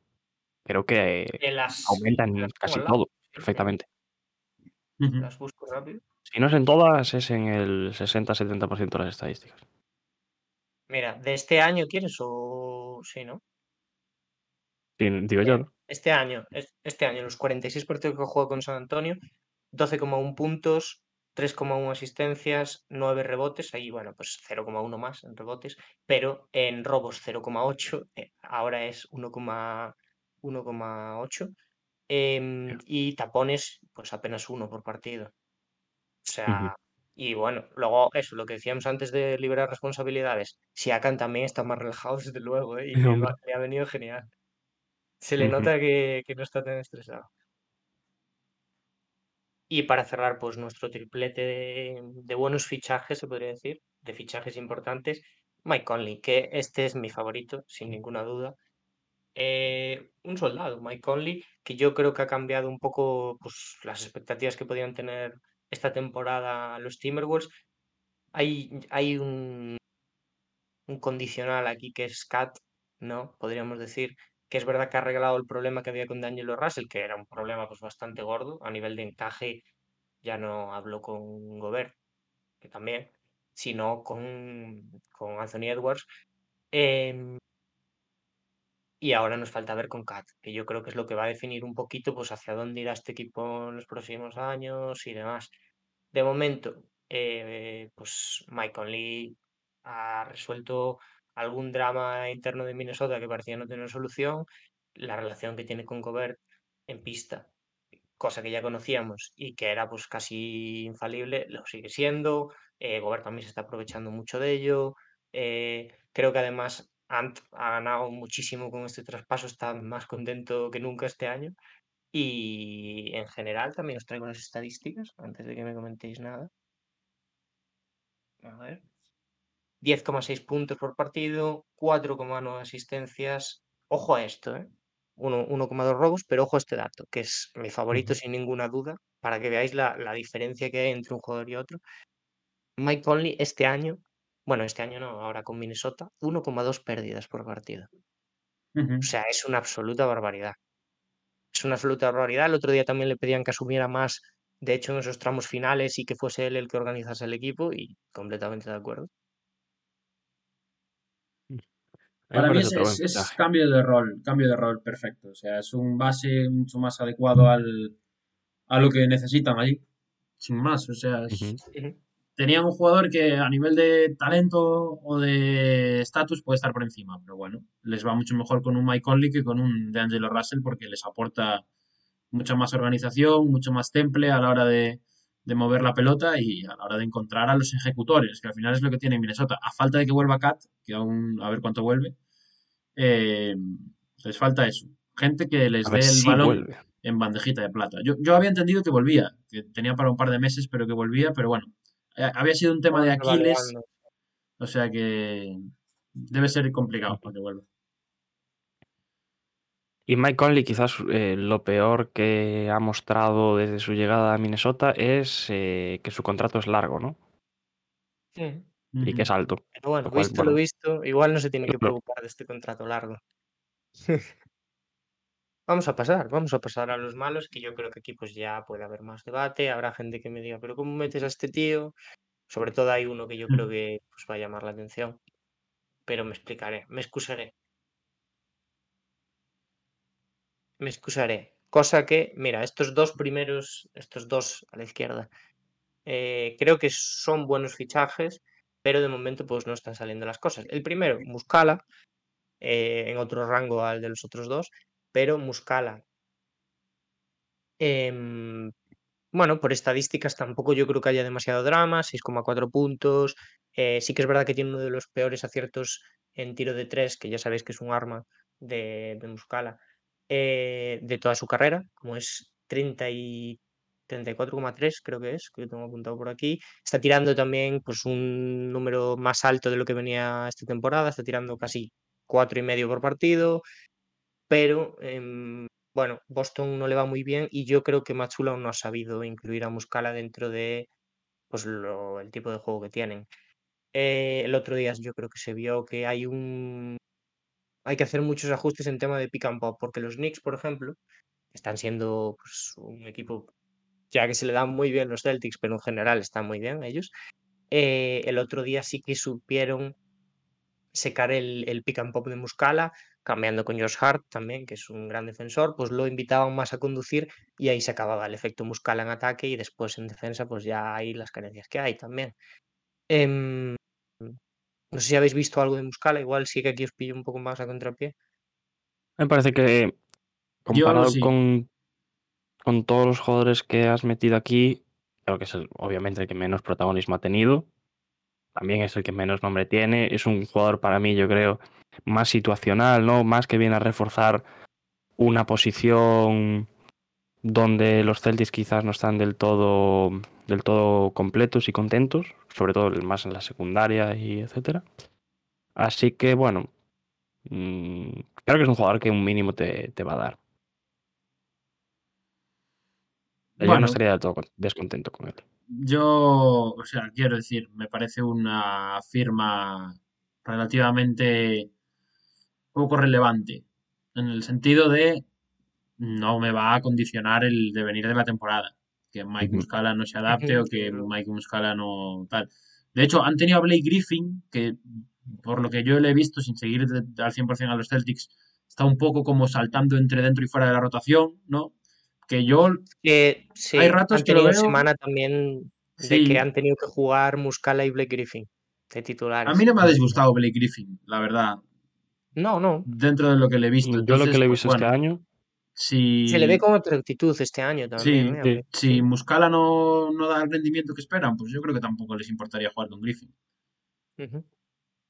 creo que que las, aumentan las casi todo perfectamente. las busco rápido. Si no es en todas, es en el 60-70% de las estadísticas. Mira, ¿de este año quieres o sí, no? Sí, digo yo, Mira, ¿no? este año, es- este año, los 46 partidos que juego con San Antonio, 12,1 puntos, 3,1 asistencias, 9 rebotes, ahí bueno, pues 0,1 más en rebotes, pero en robos 0,8, eh, ahora es 1,1,8, em, y tapones, pues apenas uno por partido. O sea, y bueno, luego eso, lo que decíamos antes de liberar responsabilidades, Siakam también está más relajado, desde luego, ¿eh? y le, ha venido genial. Se le nota que, que no está tan estresado. Y para cerrar, pues nuestro triplete de, buenos fichajes, se podría decir, de fichajes importantes, Mike Conley, que este es mi favorito, sin ninguna duda. Eh, un soldado, Mike Conley, que yo creo que ha cambiado un poco pues, las expectativas que podían tener esta temporada los Timberwolves. Hay, hay un, un condicional aquí que es Cat, ¿no? Podríamos decir que es verdad que ha arreglado el problema que había con D'Angelo Russell, que era un problema pues bastante gordo a nivel de encaje. Ya no hablo con Gobert, que también, sino con, con Anthony Edwards. Em, y ahora nos falta ver con Cat, que yo creo que es lo que va a definir un poquito pues hacia dónde irá este equipo en los próximos años y demás. De momento, eh, pues Mike Conley ha resuelto algún drama interno de Minnesota que parecía no tener solución. La relación que tiene con Gobert en pista, cosa que ya conocíamos y que era pues casi infalible, lo sigue siendo. Eh, Gobert también se está aprovechando mucho de ello. Eh, creo que además ha ganado muchísimo con este traspaso, está más contento que nunca este año. Y en general también os traigo las estadísticas antes de que me comentéis nada. A ver. 10,6 puntos por partido, 4,9 asistencias. Ojo a esto, ¿eh? 1,2 robos, pero ojo a este dato, que es mi favorito sin ninguna duda, para que veáis la, la diferencia que hay entre un jugador y otro. Mike Conley este año, bueno, este año no, ahora con Minnesota, 1,2 pérdidas por partido. O sea, es una absoluta barbaridad. Es una absoluta barbaridad. El otro día también le pedían que asumiera más de hecho, en esos tramos finales y que fuese él el que organizase el equipo y completamente de acuerdo. Para mí es, es, cambio de rol, cambio de rol perfecto. O sea, es un base mucho más adecuado al, a lo que necesitan ahí. Sin más, o sea, tenían un jugador que a nivel de talento o de estatus puede estar por encima, pero bueno, les va mucho mejor con un Mike Conley que con un DeAngelo Russell porque les aporta mucha más organización, mucho más temple a la hora de, mover la pelota y a la hora de encontrar a los ejecutores, que al final es lo que tiene Minnesota. A falta de que vuelva Cat, que aún a ver cuánto vuelve, eh, les falta eso. Gente que les dé el balón en bandejita de plata. Yo, yo había entendido que volvía, que tenía para un par de meses, pero que volvía, pero bueno, eh, había sido un tema de Aquiles, o sea que debe ser complicado para que vuelva. Y Mike Conley quizás eh, lo peor que ha mostrado desde su llegada a Minnesota es eh, que su contrato es largo, ¿no? Sí. Y que es alto. Pero bueno, visto lo visto, igual no se tiene que preocupar de este contrato largo. Vamos a pasar, vamos a pasar a los malos, que yo creo que aquí pues ya puede haber más debate, habrá gente que me diga, pero ¿cómo metes a este tío? Sobre todo hay uno que yo creo que pues, va a llamar la atención, pero me explicaré, me excusaré. Me excusaré. Cosa que, mira, estos dos primeros, estos dos a la izquierda, eh, creo que son buenos fichajes, pero de momento pues no están saliendo las cosas. El primero, Muscala, eh, en otro rango al de los otros dos, pero Muscala. Em, bueno, por estadísticas tampoco yo creo que haya demasiado drama, 6,4 puntos. Eh, sí que es verdad que tiene uno de los peores aciertos en tiro de tres, que ya sabéis que es un arma de, Muscala, eh, de toda su carrera, como es 30 y 34,3 creo que es, que lo tengo apuntado por aquí. Está tirando también pues un número más alto de lo que venía esta temporada, está tirando casi cuatro y medio por partido, pero em, bueno, Boston no le va muy bien y yo creo que Machula no ha sabido incluir a Muscala dentro de pues el tipo de juego que tienen. Eh, el otro día yo creo que se vio que hay un hay que hacer muchos ajustes en tema de pick and pop, porque los Knicks, por ejemplo, están siendo pues, un equipo ya que se le dan muy bien los Celtics, pero en general están muy bien ellos. Eh, el otro día sí que supieron secar el, pick and pop de Muscala, cambiando con Josh Hart también, que es un gran defensor, pues lo invitaban más a conducir y ahí se acababa el efecto Muscala en ataque y después en defensa pues ya hay las carencias que hay también. Em, no sé si habéis visto algo de Muscala, igual sí que aquí os pillo un poco más a contrapié. Me parece que comparado con, con todos los jugadores que has metido aquí, creo que es obviamente el que menos protagonismo ha tenido también es el que menos nombre tiene. Es un jugador para mí, yo creo, más situacional, ¿no? Más que viene a reforzar una posición donde los Celtics quizás no están del todo, del todo completos y contentos, sobre todo más en la secundaria y etcétera. Así que bueno, mm, creo que es un jugador que un mínimo te, te va a dar. Yo no estaría del todo descontento con él. Yo, o sea, quiero decir, me parece una firma relativamente poco relevante, en el sentido de no me va a condicionar el devenir de la temporada, que Mike Muscala no se adapte o que Mike Muscala no tal. De hecho, han tenido a Blake Griffin, que por lo que yo le he visto, sin seguir al 100% a los Celtics, está un poco como saltando entre dentro y fuera de la rotación, ¿no? que yo hay ratos que lo veo semana también de que han tenido que jugar Muscala y Blake Griffin de titulares. A mí no me ha disgustado Blake Griffin, la verdad. No, no. Dentro de lo que le he visto. yo lo que le he visto este año. Si... Se le ve con otra actitud este año también. ¿eh? Si Muscala no, no, da el rendimiento que esperan, pues yo creo que tampoco les importaría jugar con Griffin.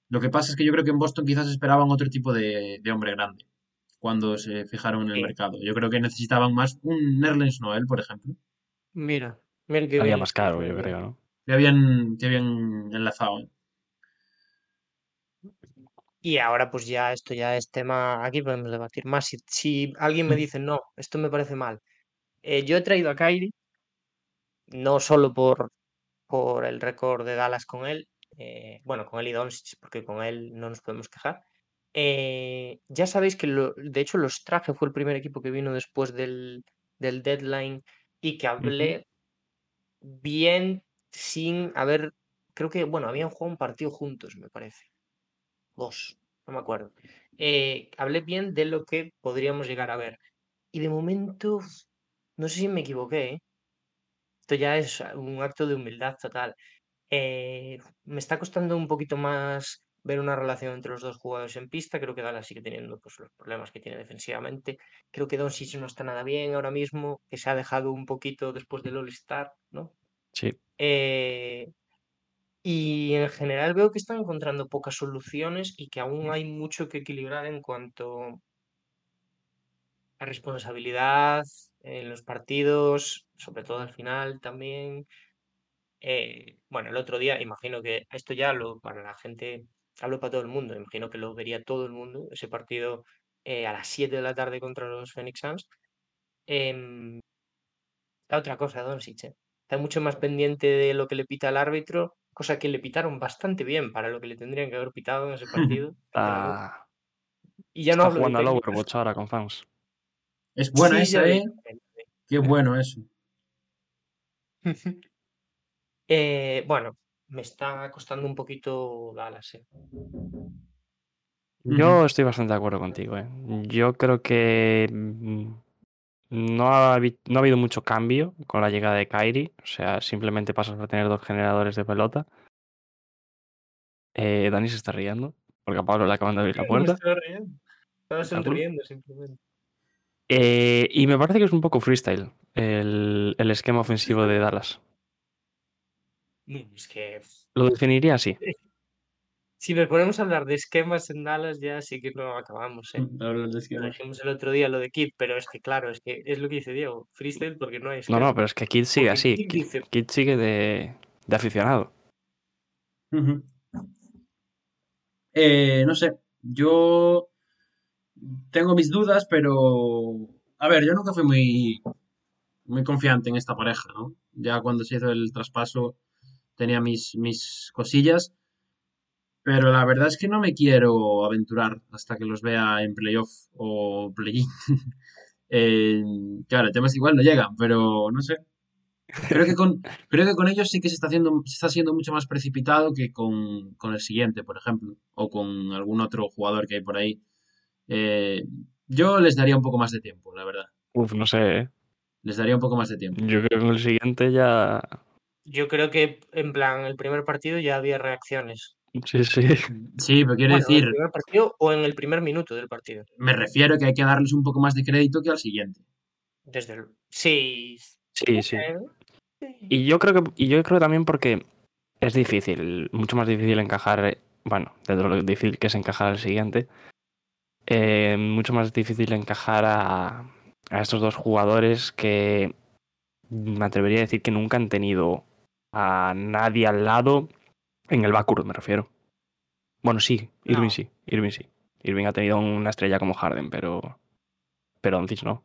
Lo que pasa es que yo creo que en Boston quizás esperaban otro tipo de hombre grande cuando se fijaron en el mercado. Yo creo que necesitaban más un Nerlens Noel, por ejemplo. Mira, mira que Había más caro, yo creo, ¿no? Que habían, que habían enlazado. ¿eh? Y ahora pues ya esto ya es tema, aquí podemos debatir más. Si, alguien me mm. dice, no, esto me parece mal. Eh, yo he traído a Kyrie, no solo por, por el récord de Dallas con él, eh, bueno, con él y Doncic, porque con él no nos podemos quejar, eh, ya sabéis que de hecho los traje, fue el primer equipo que vino después del, del deadline y que hablé bien sin haber, creo que, bueno, habían jugado un partido juntos, me parece. Dos, no me acuerdo. Eh, hablé bien de lo que podríamos llegar a ver. Y de momento, no sé si me equivoqué, ¿eh? Esto ya es un acto de humildad total. Eh, me está costando un poquito más ver una relación entre los dos jugadores en pista. Creo que Dallas sigue teniendo pues, los problemas que tiene defensivamente. Creo que Doncic no está nada bien ahora mismo, que se ha dejado un poquito después del All-Star, ¿no? Sí. Eh, y en general veo que están encontrando pocas soluciones y que aún hay mucho que equilibrar en cuanto a responsabilidad en los partidos, sobre todo al final también. Eh, bueno, el otro día, imagino que esto ya lo para la gente, hablo para todo el mundo, imagino que lo vería todo el mundo, ese partido eh, a las 7 de la tarde contra los Phoenix Suns. Em, la otra cosa, Doncic, ¿eh? está mucho más pendiente de lo que le pita al árbitro, cosa que le pitaron bastante bien para lo que le tendrían que haber pitado en ese partido. Y ya no está hablo de jugando al. Overwatch ahora con fans. Es buena Sí, esa, ¿eh? Qué bueno eso. Eh, bueno, me está costando un poquito Dallas, ¿eh? Yo estoy bastante de acuerdo contigo. ¿eh? Yo creo que mm, no ha, no ha habido mucho cambio con la llegada de Kyrie. O sea, simplemente pasas a tener dos generadores de pelota. Eh, Dani se está riendo porque a Pablo le acaban de abrir la puerta. estaba sonriendo simplemente. Eh, y me parece que es un poco freestyle el, el esquema ofensivo de Dallas. No, es que Lo definiría así. Si nos ponemos a hablar de esquemas en Dallas ya sí que no acabamos, ¿eh? Hablar de Lo esquemas. dijimos el otro día lo de Kid, pero es que claro, es que es lo que dice Diego, freestyle porque no hay No, no, pero es que Kid sigue así. Kid Kid, dice, Kid sigue de, de aficionado. Eh, no sé, yo tengo mis dudas, pero a ver, yo nunca fui muy, muy confiante en esta pareja, ¿no? Ya cuando se hizo el traspaso tenía mis, mis cosillas, pero la verdad es que no me quiero aventurar hasta que los vea en playoff o play-in. Eh, claro, el tema es que igual no llegan, pero no sé. Creo que con, creo que con ellos sí que se está haciendo, se está siendo mucho más precipitado que con, con el siguiente, por ejemplo, o con algún otro jugador que hay por ahí. Eh, yo les daría un poco más de tiempo, la verdad. Uf, no sé. ¿eh? Les daría un poco más de tiempo. Yo creo que con el siguiente ya. yo creo que en plan, el primer partido ya había reacciones. Sí, sí. Sí, pero quiero Bueno, en decir, el primer partido o en el primer minuto del partido. me refiero que hay que darles un poco más de crédito que al siguiente. Desde el... Sí. Sí, sí. Y yo creo que, y yo creo también porque es difícil, mucho más difícil encajar, bueno, dentro de lo difícil que es encajar al siguiente, eh, mucho más difícil encajar a, a estos dos jugadores que me atrevería a decir que nunca han tenido a nadie al lado en el backcourt, me refiero. Bueno, sí, Irving No. sí, Irving sí. Irving ha tenido una estrella como Harden, pero pero Doncic no.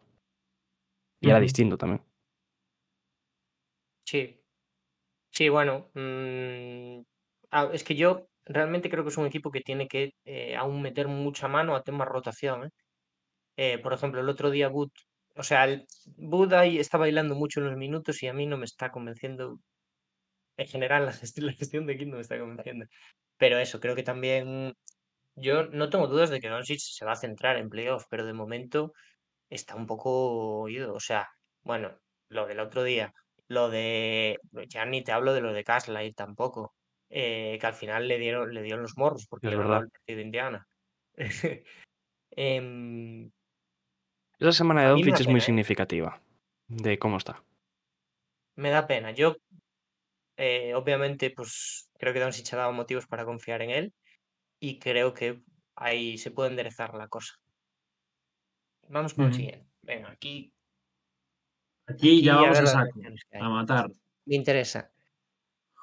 Y era distinto también. Sí. Sí, bueno. mm, ah, es que yo realmente creo que es un equipo que tiene que eh, aún meter mucha mano a temas rotación. ¿eh? Eh, por ejemplo, el otro día Wood, o sea, el, Wood ahí está bailando mucho en los minutos y a mí no me está convenciendo. En general, la gestión, la gestión de me está convenciendo. Pero eso, creo que también. Yo no tengo dudas de que Doncic se va a centrar en playoff, pero de momento está un poco oído. O sea, bueno, lo del otro día, lo de. Ya ni te hablo de lo de Gaslight tampoco. eh, que al final le dieron, le dieron los morros porque Es le verdad. el partido de Indiana. Em, Esa semana de Doncic es muy ¿eh? significativa de cómo está. me da pena. Yo, eh, obviamente, pues creo que Doncic ha dado motivos para confiar en él y creo que ahí se puede enderezar la cosa. Vamos con el siguiente. Venga, aquí, Aquí ya aquí vamos a saco, a matar. Me interesa.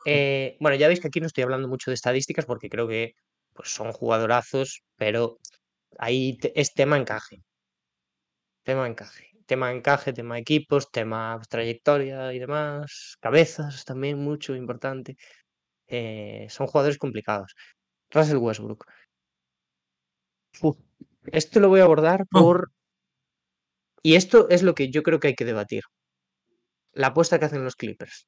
Eh, bueno, ya veis que aquí no estoy hablando mucho de estadísticas porque creo que pues, son jugadorazos, pero ahí te- es tema encaje. Tema encaje. Tema encaje, tema equipos, tema trayectoria y demás. Cabezas también, mucho, importante. Eh, son jugadores complicados. Russell Westbrook. Uf, Esto lo voy a abordar Oh. por... Y esto es lo que yo creo que hay que debatir. La apuesta que hacen los Clippers.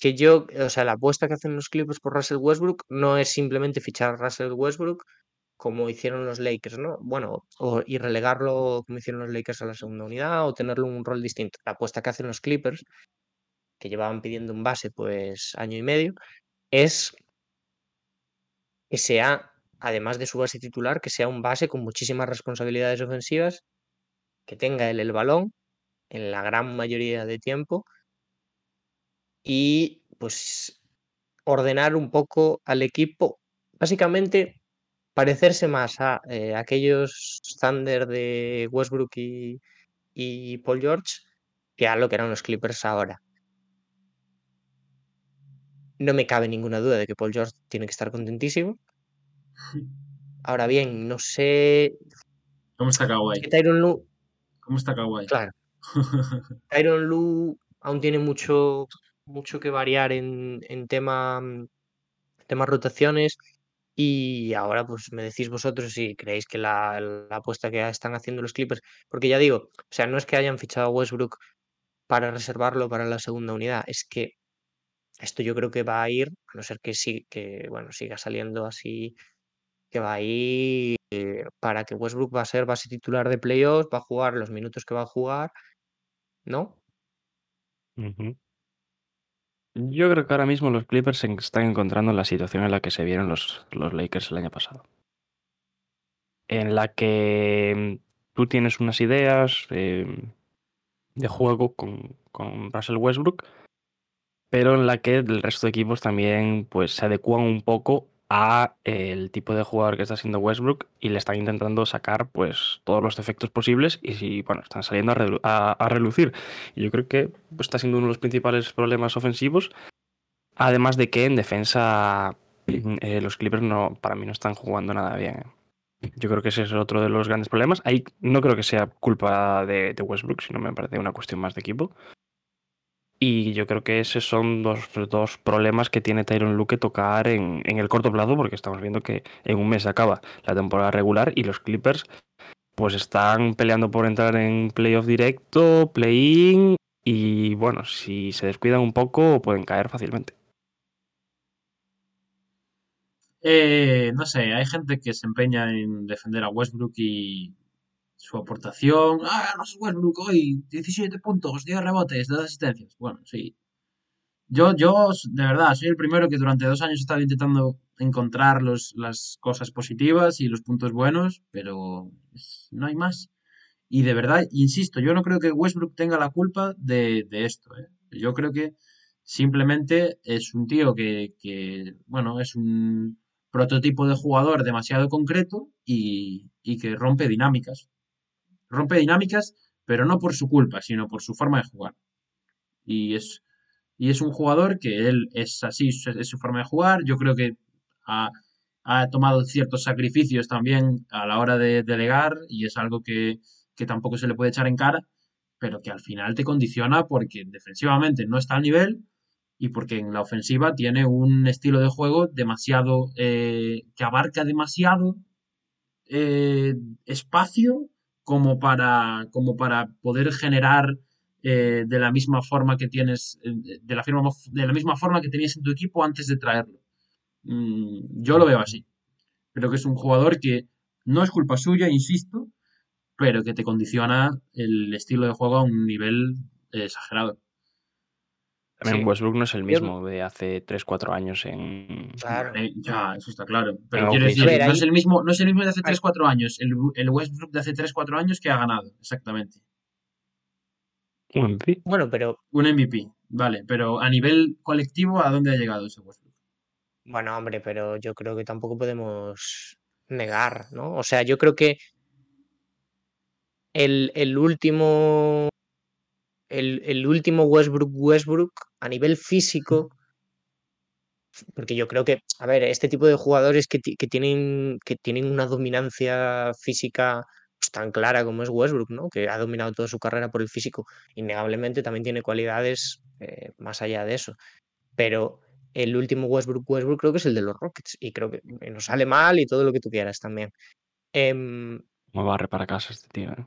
que yo, o sea, la apuesta que hacen los Clippers por Russell Westbrook no es simplemente fichar a Russell Westbrook como hicieron los Lakers, ¿no? Bueno, o, y relegarlo como hicieron los Lakers a la segunda unidad o tenerlo un rol distinto. La apuesta que hacen los Clippers, que llevaban pidiendo un base pues año y medio, es que sea, además de su base titular, que sea un base con muchísimas responsabilidades ofensivas, que tenga él el balón en la gran mayoría de tiempo y pues ordenar un poco al equipo, básicamente parecerse más a eh, aquellos Thunder de Westbrook y, y Paul George que a lo que eran los Clippers ahora. No me cabe ninguna duda de que Paul George tiene que estar contentísimo. Ahora bien, no sé. ¿Cómo está Kawhi? Tyron Lu, ¿Cómo está Kawhi? claro, Tyron Lu aún tiene mucho, mucho que variar en, en tema, mm, temas rotaciones. Y ahora, pues me decís vosotros si creéis que la, apuesta que están haciendo los Clippers, porque ya digo, o sea, no es que hayan fichado a Westbrook para reservarlo para la segunda unidad, es que esto yo creo que va a ir, a no ser que sí, que bueno, siga saliendo así, que va a ir eh, para que Westbrook va a ser base titular de playoffs, va a jugar los minutos que va a jugar, ¿no? Yo creo que ahora mismo los Clippers se están encontrando en la situación en la que se vieron los, los Lakers el año pasado. En la que mm, tú tienes unas ideas eh, de juego con, con Russell Westbrook, pero en la que el resto de equipos también pues, se adecuan un poco a el tipo de jugador que está siendo Westbrook y le están intentando sacar pues todos los defectos posibles y si bueno están saliendo a, a relucir. Y yo creo que pues, está siendo uno de los principales problemas ofensivos. Además de que en defensa eh, los Clippers no para mí no están jugando nada bien ¿eh? yo creo que ese es otro de los grandes problemas. Ahí no creo que sea culpa de, de Westbrook sino me parece una cuestión más de equipo y yo creo que esos son dos, dos problemas que tiene Tyron Lue que tocar en, en el corto plazo, porque estamos viendo que en un mes acaba la temporada regular y los Clippers pues están peleando por entrar en playoff directo, play-in y bueno, si se descuidan un poco pueden caer fácilmente. Eh, no sé, hay gente que se empeña en defender a Westbrook y su aportación. Ah, no es Westbrook hoy, 17 puntos, 10 rebotes, 2 asistencias. Bueno, sí. Yo, yo, de verdad, soy el primero que durante dos años he estado intentando encontrar los, las cosas positivas y los puntos buenos, pero no hay más. Y de verdad, insisto, yo no creo que Westbrook tenga la culpa de, de esto, ¿eh? Yo creo que simplemente es un tío que, que, bueno, es un prototipo de jugador demasiado concreto y, y que rompe dinámicas. Rompe dinámicas, pero no por su culpa, sino por su forma de jugar. Y es, y es un jugador que él es así, es su forma de jugar. Yo creo que ha, ha tomado ciertos sacrificios también a la hora de delegar y es algo que, que tampoco se le puede echar en cara, pero que al final te condiciona porque defensivamente no está al nivel y porque en la ofensiva tiene un estilo de juego demasiado, eh, que abarca demasiado eh, espacio como para, como para poder generar eh, de la misma forma que tienes, eh, de la, firma- de la misma forma que tenías en tu equipo antes de traerlo. Mm, yo lo veo así. Creo que es un jugador que no es culpa suya, insisto, pero que te condiciona el estilo de juego a un nivel eh, exagerado. También Sí. Westbrook no es el mismo de hace 3-4 años en... Claro. Ya, eso está claro. Pero quiero decir, ver, no, es el mismo, no es el mismo de hace Ahí- 3-4 años. El, el Westbrook de hace 3-4 años que ha ganado, exactamente. un MVP. Bueno, pero Un MVP, vale. Pero a nivel colectivo, ¿a dónde ha llegado ese Westbrook? Bueno, hombre, pero yo creo que tampoco podemos negar, ¿no? O sea, yo creo que el, el último. El, el último Westbrook Westbrook a nivel físico. Porque yo creo que, a ver, este tipo de jugadores que, que tienen, que tienen una dominancia física pues, tan clara como es Westbrook, ¿no? Que ha dominado toda su carrera por el físico. Innegablemente también tiene cualidades eh, más allá de eso. Pero el último Westbrook Westbrook creo que es el de los Rockets. Y creo que nos sale mal y todo lo que tú quieras también. Em, ¿Cómo barre para casa este tío? eh?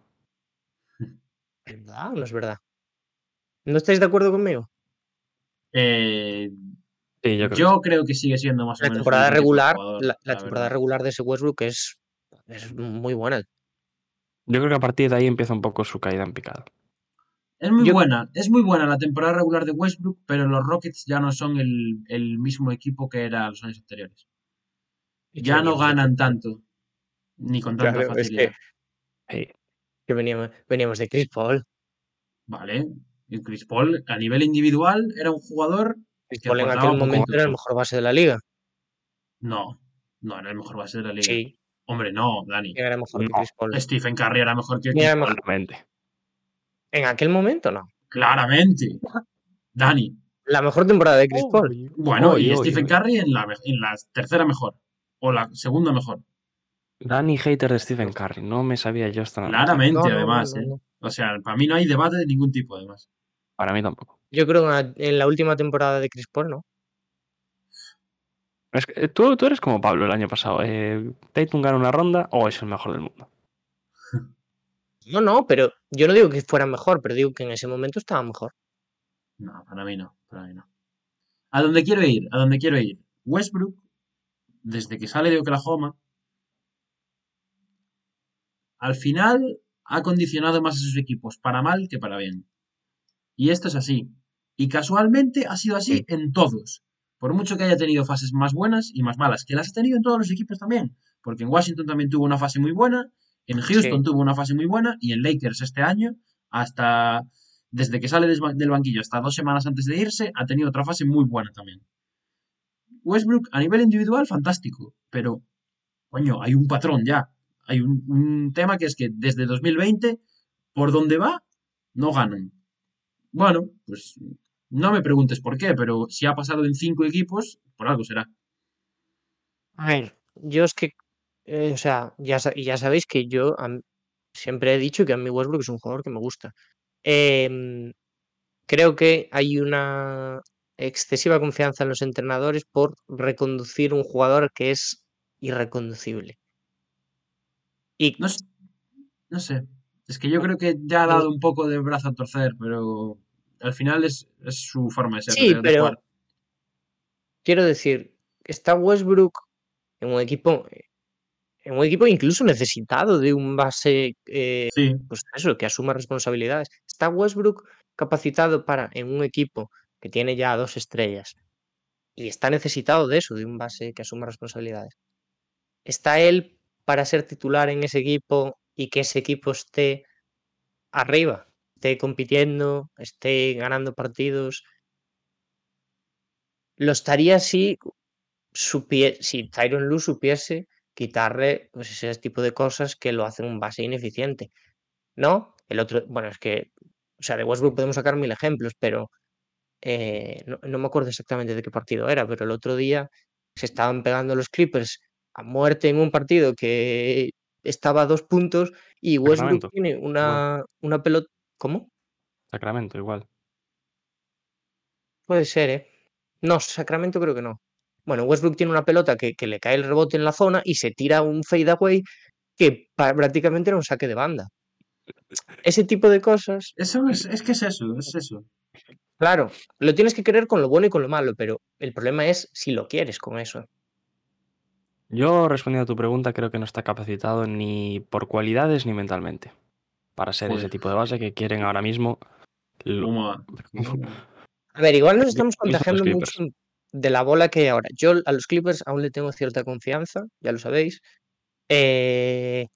¿Verdad o no es verdad? ¿No estáis de acuerdo conmigo? Eh, Sí, yo creo que yo creo que sigue siendo más o La menos. el temporada regular, jugador, la, la la temporada verdad. regular de ese Westbrook es, es muy buena. Yo creo que a partir de ahí empieza un poco su caída en picado. Es muy Yo- buena, es muy buena la temporada regular de Westbrook, pero los Rockets ya no son el, el mismo equipo que era los años anteriores. Ya no ganan tanto, ni con tanta Claro, es facilidad. Sí. que veníamos, veníamos de Chris Paul. Vale. Y Chris Paul, a nivel individual, era un jugador Chris que Paul en aquel poco. momento era el mejor base de la liga. No, no era el mejor base de la liga. Sí, Hombre, no, Dani. ¿quién era mejor que. Chris Paul? Stephen Curry era mejor que ¿Quién era Chris Paul. En aquel momento no. Claramente. Dani. La mejor temporada de Chris Paul. Bueno, Oy, y oy, Stephen oy. Curry en la, en la tercera mejor. O la segunda mejor. Danny hater de Stephen Curry. No me sabía yo noticia. Claramente, No, no, no, además. no, ¿eh? O sea, para mí no hay debate de ningún tipo, además. Para mí tampoco. Yo creo que en la- en la última temporada de Chris Paul, ¿no? Es que, eh, tú, tú eres como Pablo el año pasado. Eh, Tatum gana una ronda o es el mejor del mundo. No, no, pero yo no digo que fuera mejor, pero digo que en ese momento estaba mejor. No, para mí no, para mí no. A donde quiero ir, a donde quiero ir. Westbrook, desde que sale de Oklahoma, al final ha condicionado más a sus equipos, para mal que para bien. Y esto es así. Y casualmente ha sido así en todos. Por mucho que haya tenido fases más buenas y más malas, que las ha tenido en todos los equipos también. Porque en Washington también tuvo una fase muy buena, en Houston Sí. tuvo una fase muy buena y en Lakers este año, hasta desde que sale del banquillo hasta dos semanas antes de irse, ha tenido otra fase muy buena también. Westbrook a nivel individual, fantástico, pero, coño, hay un patrón ya. Hay un, tema que es que desde 2020, por donde va, no ganan. Bueno, pues no me preguntes por qué, pero si ha pasado en cinco equipos, por algo será. A ver, yo es que, eh, o sea, ya, ya sabéis que yo siempre he dicho que a mí Westbrook es un jugador que me gusta. Em, creo que hay una excesiva confianza en los entrenadores por reconducir un jugador que es irreconducible. Y No, s- no sé. Es que yo creo que ya ha dado un poco de brazo a torcer, pero al final es, es su forma de ser. sí, de pero jugar. quiero decir, está Westbrook en un equipo, en un equipo incluso necesitado de un base eh, Sí, pues eso, que asuma responsabilidades. ¿Está Westbrook capacitado para, en un equipo que tiene ya dos estrellas y está necesitado de eso, de un base que asuma responsabilidades? ¿Está él para ser titular en ese equipo y que ese equipo esté arriba, esté compitiendo, esté ganando partidos? Lo estaría si, si Tyron Lue supiese quitarle pues, ese tipo de cosas que lo hacen un base ineficiente. ¿no? El otro, bueno, es que, o sea, de Westbrook podemos sacar mil ejemplos, pero eh, no me acuerdo exactamente de qué partido era, pero el otro día se estaban pegando los Clippers a muerte en un partido que estaba a dos puntos y Westbrook Sacramento, tiene una, una pelota. ¿Cómo? Sacramento, igual. Puede ser, ¿eh? No, Sacramento creo que no. Bueno, Westbrook tiene una pelota que, que le cae el rebote en la zona y se tira un fadeaway que prácticamente era un saque de banda. Ese tipo de cosas eso es, es que es eso, es eso. Claro, lo tienes que querer con lo bueno y con lo malo, pero el problema es si lo quieres con eso. Yo, respondiendo a tu pregunta, creo que no está capacitado ni por cualidades ni mentalmente para ser ese Joder. tipo de base que quieren ahora mismo. lo-. A ver, igual nos estamos contagiando mucho de la bola que hay ahora. Yo a los Clippers aún le tengo cierta confianza, ya lo sabéis. eh,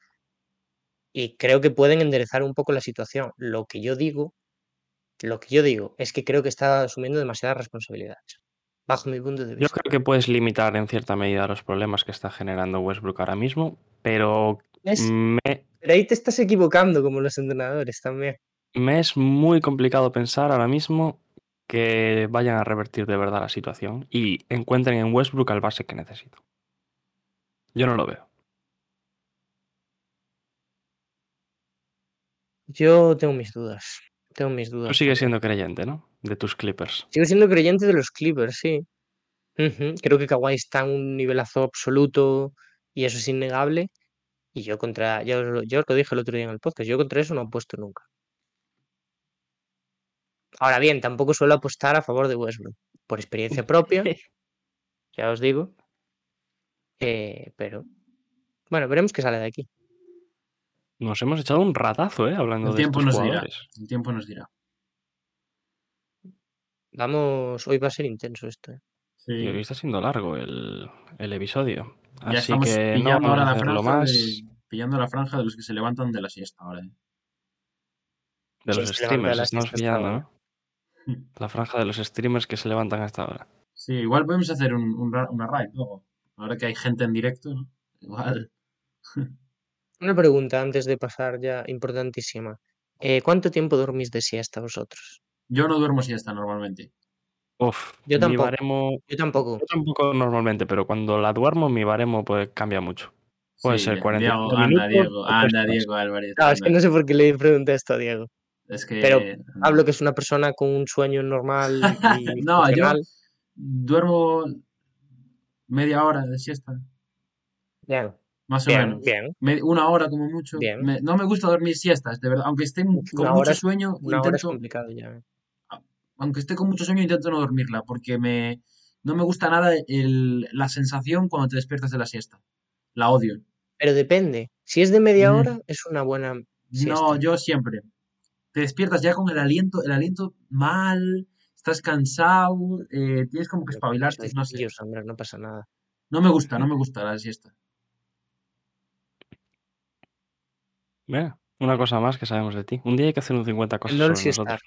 y creo que pueden enderezar un poco la situación. Lo que yo digo, lo que yo digo es que creo que está asumiendo demasiadas responsabilidades, bajo mi punto de Yo vista. creo que puedes limitar en cierta medida los problemas que está generando Westbrook ahora mismo, pero Pero ahí te estás equivocando como los entrenadores también. me es muy complicado pensar ahora mismo que vayan a revertir de verdad la situación y encuentren en Westbrook al base que necesito. Yo no lo veo. Yo tengo mis dudas. Tengo mis Tú dudas. sigues siendo creyente, ¿no? De tus Clippers. Sigo siendo creyente de los Clippers, sí. Creo que Kawhi está en un nivelazo absoluto y eso es innegable. Y yo contra, yo, os lo- yo os lo dije el otro día en el podcast, yo contra eso no apuesto nunca. Ahora bien, tampoco suelo apostar a favor de Westbrook. Por experiencia propia, ya os digo. Eh, pero bueno, veremos qué sale de aquí. Nos hemos echado un ratazo, ¿eh? Hablando El de tiempo estos nos dirá. El tiempo nos dirá. Vamos, hoy va a ser intenso esto. ¿eh? Y hoy está siendo largo el, el episodio. Ya Así estamos que no pillando vamos ahora a la hacerlo franja más de, pillando la franja de los que se levantan de la siesta ahora. ¿eh? de ¿Quién los streamers. Estamos pillando? ¿no? La franja de los streamers que se levantan hasta ahora. Sí, igual podemos hacer un, un una raid luego. Ahora que hay gente en directo, ¿no? Igual. Una pregunta antes de pasar ya importantísima. Eh, ¿cuánto tiempo dormís de siesta vosotros? Yo no duermo siesta normalmente. Uf, Yo mi tampoco. baremo. Yo tampoco. Yo tampoco normalmente, pero cuando la duermo, mi baremo pues cambia mucho. Puede Sí, ser ya- 45 Diego, anda, minutos Diego, anda. Diego Álvarez. No, es que no sé por qué le pregunté esto a Diego. Es que. pero. Hablo que es una persona con un sueño normal y No, yo duermo media hora de siesta, Bien, más o menos. bien. Me- una hora como mucho. Bien. Me- no me gusta dormir siestas, de verdad. Aunque esté con Una mucho es- sueño, Una hora es intento, complicado ya. aunque esté con mucho sueño, intento no dormirla, porque me, no me gusta nada el- la sensación cuando te despiertas de la siesta. La odio. Pero depende. Si es de media Mm. hora, es una buena No, yo siempre. Te despiertas ya con el aliento, el aliento mal, estás cansado, eh, tienes como que espabilarte, no sé. hombre, no pasa nada. No me gusta, no me gusta la siesta. Mira, una cosa más que sabemos de ti. Un día hay que hacer un 50 cosas sobre sí nosotros.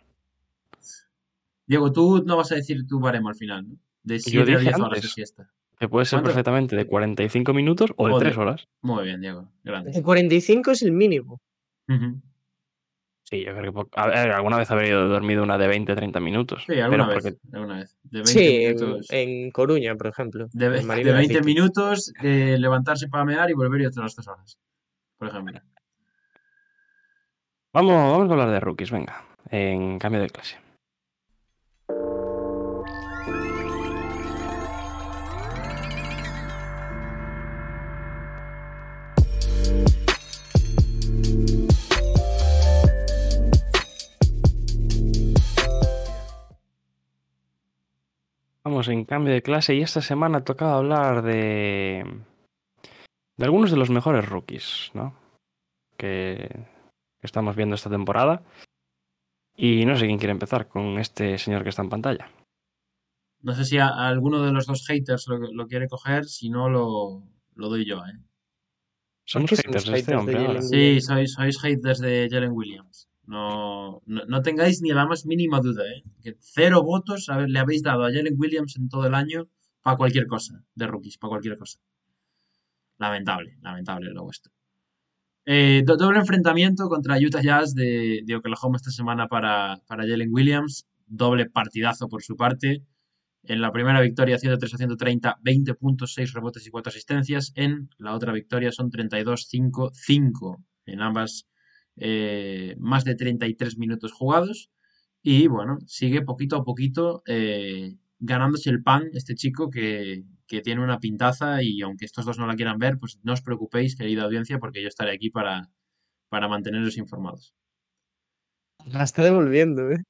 Diego, tú no vas a decir tu baremo al final, ¿no? De Y yo 7 a dije 10 horas de siesta. Que puede ser ¿Cuánto? perfectamente de 45 minutos o de O de- 3 horas. Muy bien, Diego. Grande. De 45 es el mínimo. Ujú. Sí, yo creo que. A ver, alguna vez habré ido dormido una de 20, 30 minutos. Sí, alguna pero vez. porque Alguna vez. De 20 Sí, en, minutos. en Coruña, por ejemplo. de, de Marina 20 City. minutos, eh, levantarse para mear y volver y otras 2 horas. Por ejemplo. Vamos, vamos a hablar de rookies, venga. En cambio de clase. Vamos en cambio de clase y esta semana tocaba hablar de de algunos de los mejores rookies, ¿no? Que, que estamos viendo esta temporada. Y no sé quién quiere empezar con este señor que está en pantalla. No sé si a, a alguno de los dos haters lo, lo quiere coger, si no lo, lo doy yo, ¿eh? Somos qué haters de este de hombre Sí, sois, sois haters de Jalen Williams. No, no, no tengáis ni la más mínima duda, ¿eh? Que cero votos a ver, le habéis dado a Jalen Williams en todo el año para cualquier cosa, de rookies, para cualquier cosa. Lamentable, lamentable lo vuestro. Eh, do- doble enfrentamiento contra Utah Jazz de, Oklahoma esta semana para, para Jalen Williams. Doble partidazo por su parte. En la primera victoria 103 a 130, 20 puntos, 6 rebotes y 4 asistencias. En la otra victoria son 32, 5, 5. En ambas eh, más de 33 minutos jugados. Y bueno, sigue poquito a poquito eh, ganándose el pan este chico que, que tiene una pintaza y aunque estos dos no la quieran ver, pues no os preocupéis, querida audiencia, porque yo estaré aquí para, para manteneros informados. La está devolviendo, ¿eh?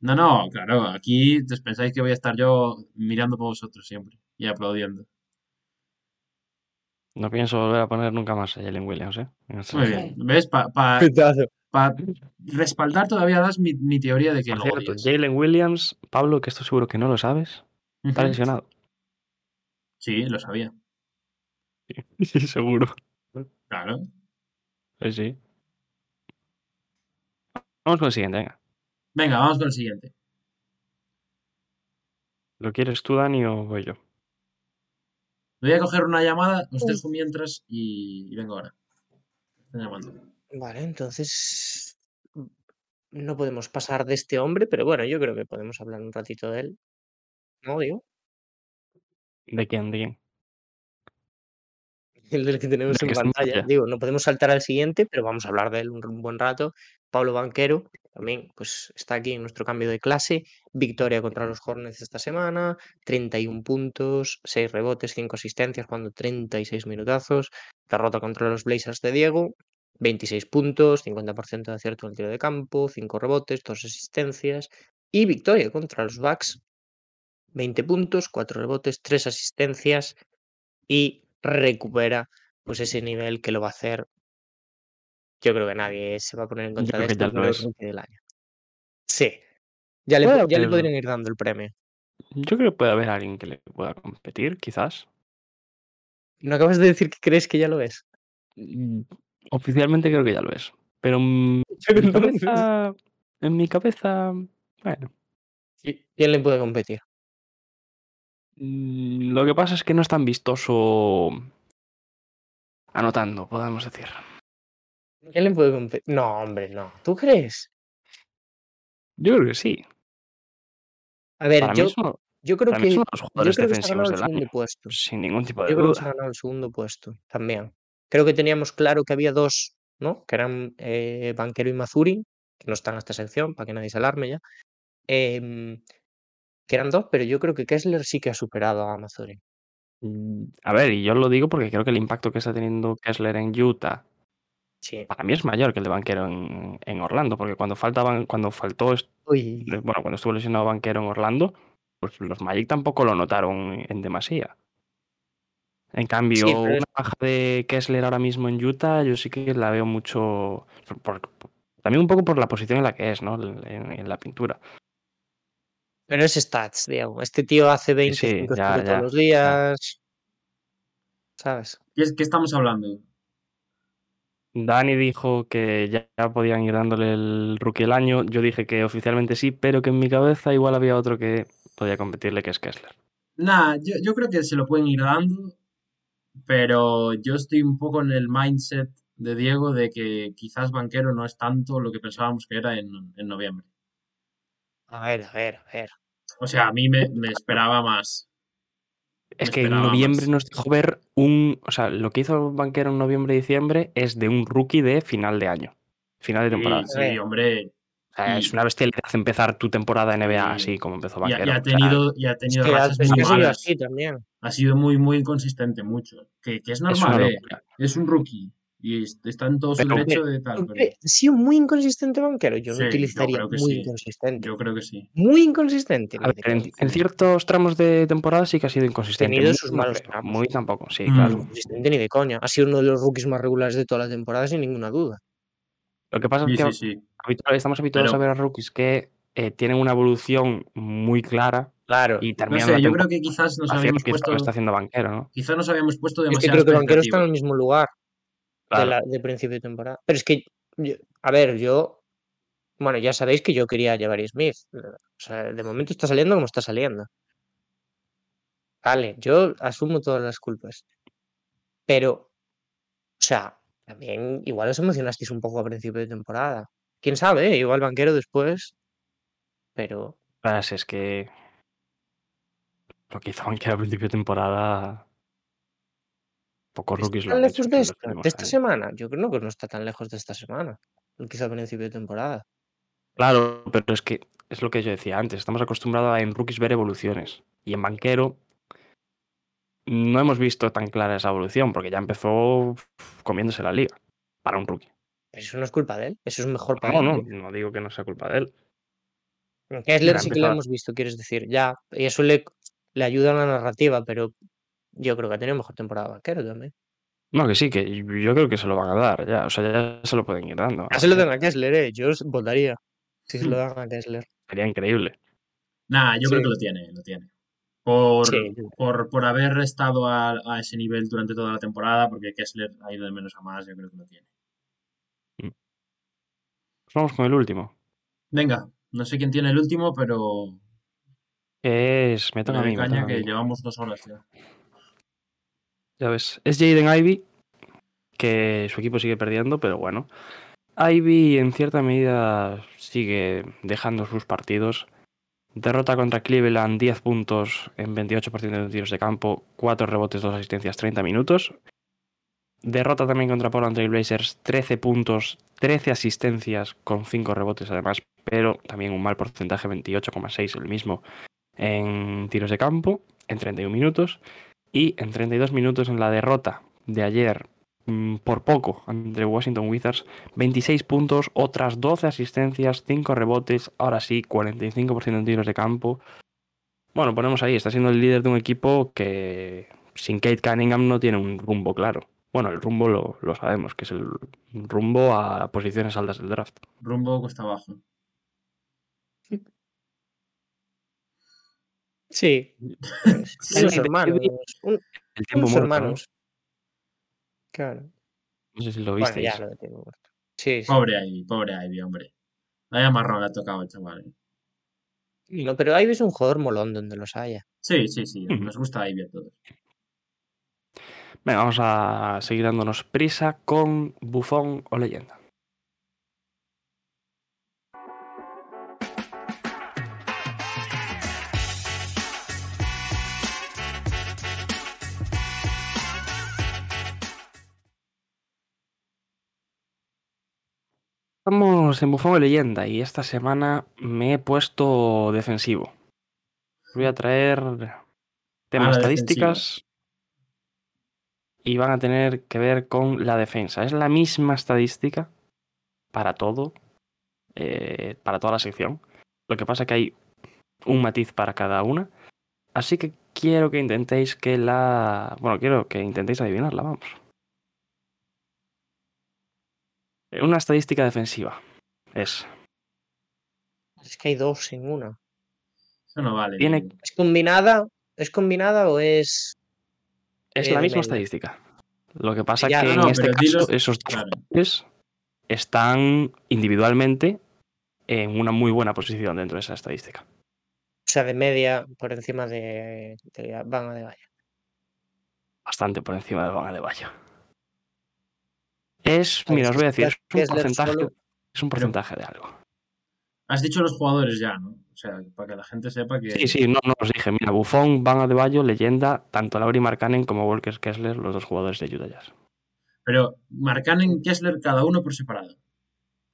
No, no, claro, aquí os pensáis que voy a estar yo mirando por vosotros siempre y aplaudiendo. No pienso volver a poner nunca más a Jalen Williams, ¿eh? Muy bien, ¿ves? Para respaldar todavía das mi, mi teoría de que Por cierto. Jalen Williams, Pablo, que esto seguro que no lo sabes, está lesionado. Sí, lo sabía. Sí, seguro. Claro. Sí, sí. Vamos con el siguiente, venga. Venga, vamos con el siguiente. ¿Lo quieres tú, Dani, o voy yo? Voy a coger una llamada, os dejo mientras y, y vengo ahora. Están llamando. Vale, entonces no podemos pasar de este hombre, pero bueno, yo creo que podemos hablar un ratito de él. ¿No, digo? ¿De quién? ¿De quién? El del que tenemos en que pantalla. pantalla. Digo, no podemos saltar al siguiente, pero vamos a hablar de él un, un buen rato. Pablo Banquero también pues está aquí en nuestro cambio de clase. Victoria contra los Hornets esta semana. 31 puntos, 6 rebotes, 5 asistencias, jugando 36 minutazos. Derrota contra los Blazers de Diego. 26 puntos, 50% de acierto en el tiro de campo, 5 rebotes, 2 asistencias. Y victoria contra los Bucks. 20 puntos, 4 rebotes, 3 asistencias y recupera pues ese nivel que lo va a hacer. Yo creo que nadie se va a poner en contra de esto. el es. del año. Sí. Ya le, podrían ir dando el premio. Yo creo que puede haber alguien que le pueda competir, quizás. ¿No acabas de decir que crees que ya lo es? Mm, Oficialmente creo que ya lo es. Pero en mi cabeza, en mi cabeza, bueno. ¿Qui- ¿Quién le puede competir? Mm, Lo que pasa es que no es tan vistoso anotando, podemos decir. ¿Quién le puede competir? No, hombre, no. ¿Tú crees? Yo creo que sí. A ver, Para yo, yo creo que, de los yo jugadores creo que se ha ganado defensivos el segundo año. puesto. Sin ningún tipo de Yo creo que se ha ganado el segundo puesto también. Creo que teníamos claro que había dos, ¿no? Que eran eh, Banquero y Mazuri, que no están en esta sección, para que nadie se alarme ya. Em, que eran dos, pero yo creo que Kessler sí que ha superado a Mazuri. Mm, A ver, y yo lo digo porque creo que el impacto que está teniendo Kessler en Utah Sí. para mí es mayor que el de Banquero en, en Orlando, porque cuando faltaban, cuando faltó, Uy, bueno, cuando estuvo lesionado Banquero en Orlando, pues los Magic tampoco lo notaron en demasía. En cambio, pero es- una baja de Kessler ahora mismo en Utah, yo sí que la veo mucho, por- por- por- también un poco por la posición en la que es, ¿no? En, en la pintura. Pero es stats, Diego. Este tío hace sí, 25 ya, todos ya, los ya. días. ¿Sabes? ¿Qué, es- qué estamos hablando? Dani dijo que ya, ya podían ir dándole el rookie del año. Yo dije que oficialmente sí, pero que en mi cabeza igual había otro que podía competirle, que es Kessler. Nah, yo, yo creo que se lo pueden ir dando, pero yo estoy un poco en el mindset de Diego de que quizás Banquero no es tanto lo que pensábamos que era en, en noviembre. A ver, a ver, a ver. O sea, a mí me, me esperaba más. Es Me que en noviembre más. nos dejó ver un. O sea, lo que hizo Banquero en noviembre y diciembre es de un rookie de final de año. Final de temporada. sí, hombre. O sea, y- es una bestialidad empezar tu temporada NBA Sí. así como empezó ha- y Banquero. ha tenido, y ha Es tenido que, ha- rachas es muy que ha sido malas. así también. Ha sido muy, muy inconsistente, mucho. Que, que es normal, ¿eh? Es un rookie. Y es- está en todo su derecho de tal. pero Ha sido muy inconsistente banquero. Yo Sí, no yo utilizaría que muy sí. inconsistente. yo creo que sí. Muy inconsistente. A ver, en, en ciertos tramos de temporada sí que ha sido inconsistente. Tenido Muy sus malos tramos. Muy tampoco, sí, Mm. claro. Inconsistente ni de coña. Ha sido uno de los rookies más regulares de toda la temporada, sin ninguna duda. Lo que pasa Sí, es que sí, sí. habitua- estamos habituados Pero- a ver a rookies que eh, tienen una evolución muy clara Claro. y No terminan sé, yo creo que quizás nos habíamos puesto. está haciendo Banquero, ¿no? Quizás nos habíamos puesto Es que creo que Banquero está en el mismo lugar de, Claro. la, de principio de temporada. Pero es que, yo- a ver, yo. Bueno, ya sabéis que yo quería llevar a Smith. O sea, de momento está saliendo como está saliendo. Vale, yo asumo todas las culpas. Pero, o sea, también igual os emocionasteis un poco a principio de temporada. Quién sabe, ¿eh? igual banquero después. Pero Pues es que lo que hizo Banquero a principio de temporada, pocos rookies lo ¿Están han hecho lejos de esta, de esta semana? Yo creo que no está tan lejos de esta semana. El que hizo a principio de temporada. Claro, pero es que es lo que yo decía antes, estamos acostumbrados a en rookies ver evoluciones y en Banquero no hemos visto tan clara esa evolución porque ya empezó comiéndose la liga para un rookie. Pero eso no es culpa de él. Eso es mejor para No, él. no, no digo que no sea culpa de él. Kessler sí que empezaba. hemos visto, quieres decir, ya. Y eso le, le ayuda a la narrativa, pero yo creo que ha tenido mejor temporada banquero también. No, que sí, que yo creo que se lo van a dar ya, o sea, ya se lo pueden ir dando. Ya se lo dan a Kessler, eh. Yo os votaría si se lo dan a Kessler. Sería increíble. Nah, yo creo que lo tiene, lo tiene. Por, Sí. por, por haber estado a, a ese nivel durante toda la temporada, porque Kessler ha ido de menos a más, yo creo que lo tiene. Pues vamos con el último, Venga, no sé quién tiene el último, pero es, me toca a mí, me caña toca a que llevamos dos horas ya. Ya ves, es Jaden Ivy, que su equipo sigue perdiendo, pero bueno. Ivy en cierta medida sigue dejando sus partidos. Derrota contra Cleveland, 10 puntos en 28% de tiros de campo, 4 rebotes, 2 asistencias, 30 minutos. Derrota también contra Portland Trail Blazers, 13 puntos, 13 asistencias con 5 rebotes además, pero también un mal porcentaje, 28,6 el mismo en tiros de campo en 31 minutos. Y en 32 minutos en la derrota de ayer mm, por poco entre Washington Wizards. 26 puntos, otras 12 asistencias, 5 rebotes, ahora sí, 45% en tiros de campo. Bueno, ponemos ahí, está siendo el líder de un equipo que sin Kate Cunningham no tiene un rumbo claro. Bueno, el rumbo lo, lo sabemos, que es el rumbo a posiciones altas del draft. Rumbo cuesta abajo. Sí. Sí, unos de- hermanos. un- El tiempo unos muerto, ¿no? hermanos. Claro. No sé si lo Bueno, visteis. ya lo de tiempo muerto. Sí, sí. Pobre Ivy, pobre Ivy, hombre. Vaya marrón le ha tocado, chaval. eh. No, pero ahí ves un jugador molón donde los haya. Sí, sí, sí. Nos gusta Ivy a todos. Venga, vamos a seguir dándonos prisa con Bufón o leyenda. Estamos en Bufón o leyenda y esta semana me he puesto defensivo. Voy a traer temas Ah, defensiva. estadísticas y van a tener que ver con la defensa. Es la misma estadística para todo, eh, para toda la sección. Lo que pasa que hay un matiz para cada una. Así que quiero que intentéis que la... Bueno, quiero que intentéis adivinarla, vamos. Eh, Una estadística defensiva es... Es que hay dos sin una. Eso no vale. Tiene-. ¿Es combinada? ¿Es combinada o es.? Es Eh, la misma estadística. Lo que pasa Ya, que no, en no, este caso esos dos claro. están individualmente en una muy buena posición dentro de esa estadística. O sea, de media por encima de, de Van de Valle. Bastante por encima de Van de Bayo. Es, mira, os voy a decir, es un porcentaje, es un porcentaje de algo. Has dicho los jugadores ya, ¿no? O sea, para que la gente sepa que. Sí, sí, no, no os dije. Mira, Buffon, Van de Bayo, leyenda, tanto Lauri Markkanen como Walker Kessler, los dos jugadores de Utah Jazz. Pero Marcanen Kessler cada uno por separado.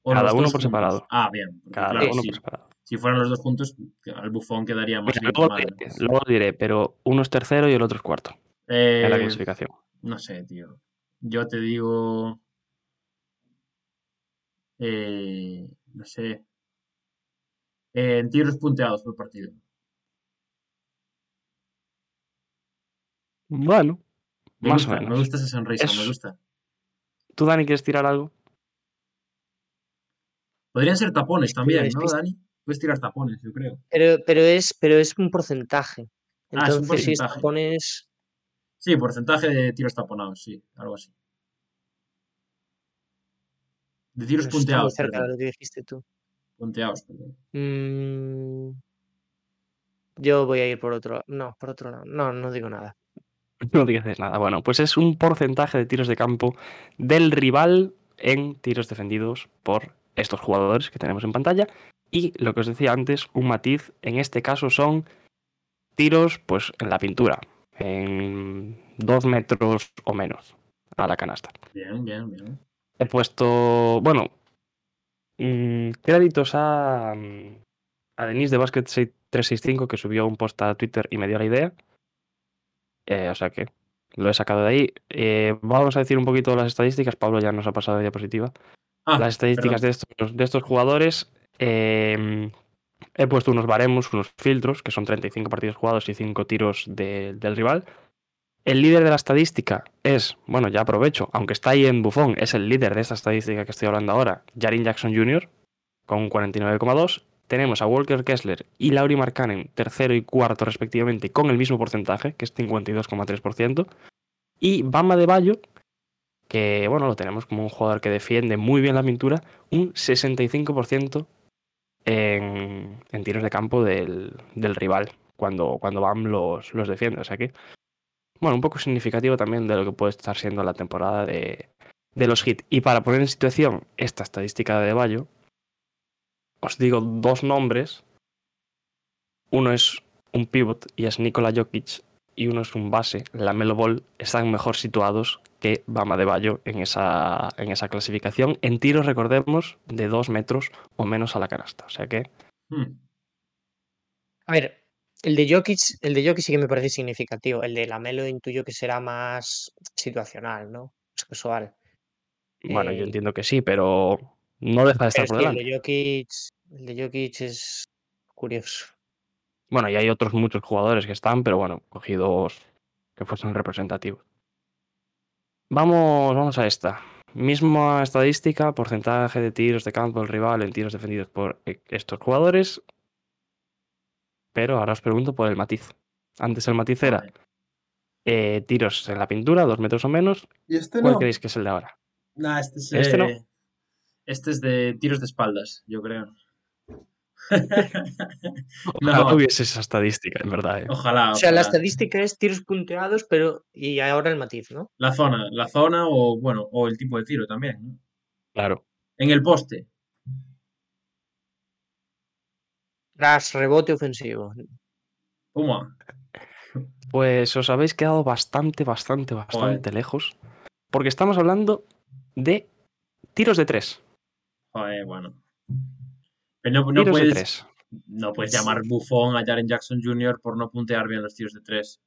¿O Cada uno por juntos? separado. Ah, bien. Cada claro, uno si, por separado. si fueran los dos juntos, al bufón quedaría más Mira, luego, diré, luego diré, pero uno es tercero y el otro es cuarto en la Eh, clasificación. no sé, tío. Yo te digo. Eh, no sé. Eh, en tiros punteados por partido. Bueno, Me más gusta, o me menos. gusta esa sonrisa, me gusta. ¿Tú, Dani, quieres tirar algo? Podrían ser tapones también, ¿no, Dani? Puedes tirar tapones, yo creo. Pero, pero, es, pero es un porcentaje. Ah, es un Entonces, si es tapones. Sí, porcentaje de tiros taponados, sí, algo así. De tiros está muy punteados, cerca de perdón. lo que dijiste tú. Punteados, perdón. Mm, yo voy a ir por otro. No, por otro lado. No, no digo nada. No dices nada. Bueno, pues es un porcentaje de tiros de campo del rival en tiros defendidos por estos jugadores que tenemos en pantalla. Y lo que os decía antes, un matiz, en este caso son tiros pues en la pintura, en dos metros o menos a la canasta. Bien, bien, bien. He puesto, bueno, mm, créditos a, a Denise de Basket 365 que subió un post a Twitter y me dio la idea. Eh, o sea que lo he sacado de ahí. Eh, vamos a decir un poquito las estadísticas. Pablo ya nos ha pasado de diapositiva. Ah, las estadísticas de estos, de estos jugadores. eh, he puesto unos baremos, unos filtros, que son 35 partidos jugados y 5 tiros de- del rival. El líder de la estadística es, bueno, ya aprovecho, aunque está ahí en bufón, es el líder de esta estadística que estoy hablando ahora, Jarin Jackson Jr., con un 49,2. Tenemos a Walker Kessler y Lauri Markkanen, tercero y cuarto respectivamente, con el mismo porcentaje, que es 52,3%. Y Bama de Bayo, que bueno, lo tenemos como un jugador que defiende muy bien la pintura, un 65% en, tiros de campo del, del rival, cuando, cuando Bam los, los defiende. O sea que, bueno, un poco significativo también de lo que puede estar siendo la temporada de, de los hits. Y para poner en situación esta estadística de Bayo, os digo dos nombres. Uno es un pivot y es Nikola Jokic, y uno es un base, la Melo Ball, están mejor situados que Bama de Bayo en esa, en esa clasificación. En tiros, recordemos, de dos metros o menos a la canasta. O sea que, hmm, A ver, el de Jokic, el de Jokic sí que me parece significativo. El de Lamelo intuyo que será más situacional, ¿no? Es casual. Bueno, yo Eh, entiendo que sí, pero no deja de estar por sí, el delante. de Jokic, el de Jokic es curioso. Bueno, y hay otros muchos jugadores que están, pero bueno, cogidos que fuesen representativos. Vamos, vamos a esta. Misma estadística, porcentaje de tiros de campo del rival en tiros defendidos por eh, estos jugadores. Pero ahora os pregunto por el matiz. Antes el matiz era eh, tiros en la pintura, dos metros o menos. ¿Y este ¿Cuál no? creéis que es el de ahora? Nah, este es, Este no. eh, este es de tiros de espaldas, yo creo. Ojalá no, hubiese esa estadística, en verdad. eh. ojalá, O sea, la ojalá. estadística es tiros punteados, pero. Y ahora el matiz, ¿no? La zona, la zona o, bueno, o el tipo de tiro también, ¿no? Claro. En el poste. Tras rebote ofensivo. Puma. Pues os habéis quedado bastante, bastante, bastante lejos. Porque estamos hablando de tiros de tres. Joder, bueno. Pero no, no tiros de puedes, tres. no puedes llamar bufón a Jaren Jackson Jr. por no puntear bien los tiros de tres.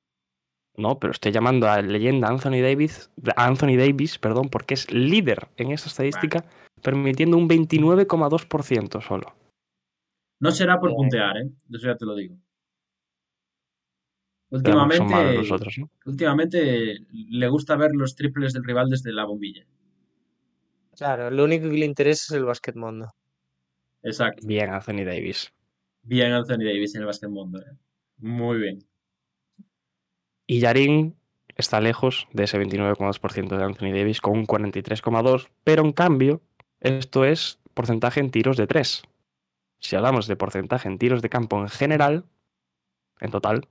No, pero estoy llamando a leyenda Anthony Davis, Anthony Davis, perdón, porque es líder en esta estadística, permitiendo un 29,2% solo. No será por Bien. puntear, ¿eh? Eso ya te lo digo. Últimamente le gusta ver los triples del rival desde la bombilla. Claro, lo único que le interesa es el básquet mundo. Exacto. Bien, Anthony Davis. Bien Anthony Davis en el básquet mundo. ¿eh? Muy bien. Y Yarin está lejos de ese 29,2% de Anthony Davis con un 43,2%, pero en cambio, esto es porcentaje en tiros de 3. Si hablamos de porcentaje en tiros de campo en general, en total,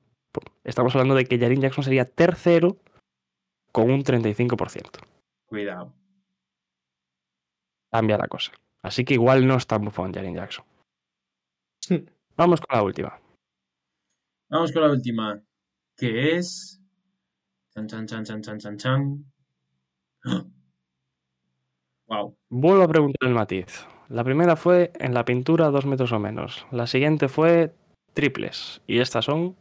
estamos hablando de que Yarin Jackson sería tercero con un 35%. Cuidado. Cambia la cosa. Así que igual no es tan bufón Jarin Jackson. Vamos con la última. Vamos con la última. Que es. Chan, chan, chan, chan, chan, chan, chan. Wow. Vuelvo a preguntar el matiz. La primera fue en la pintura dos metros o menos. La siguiente fue triples. Y estas son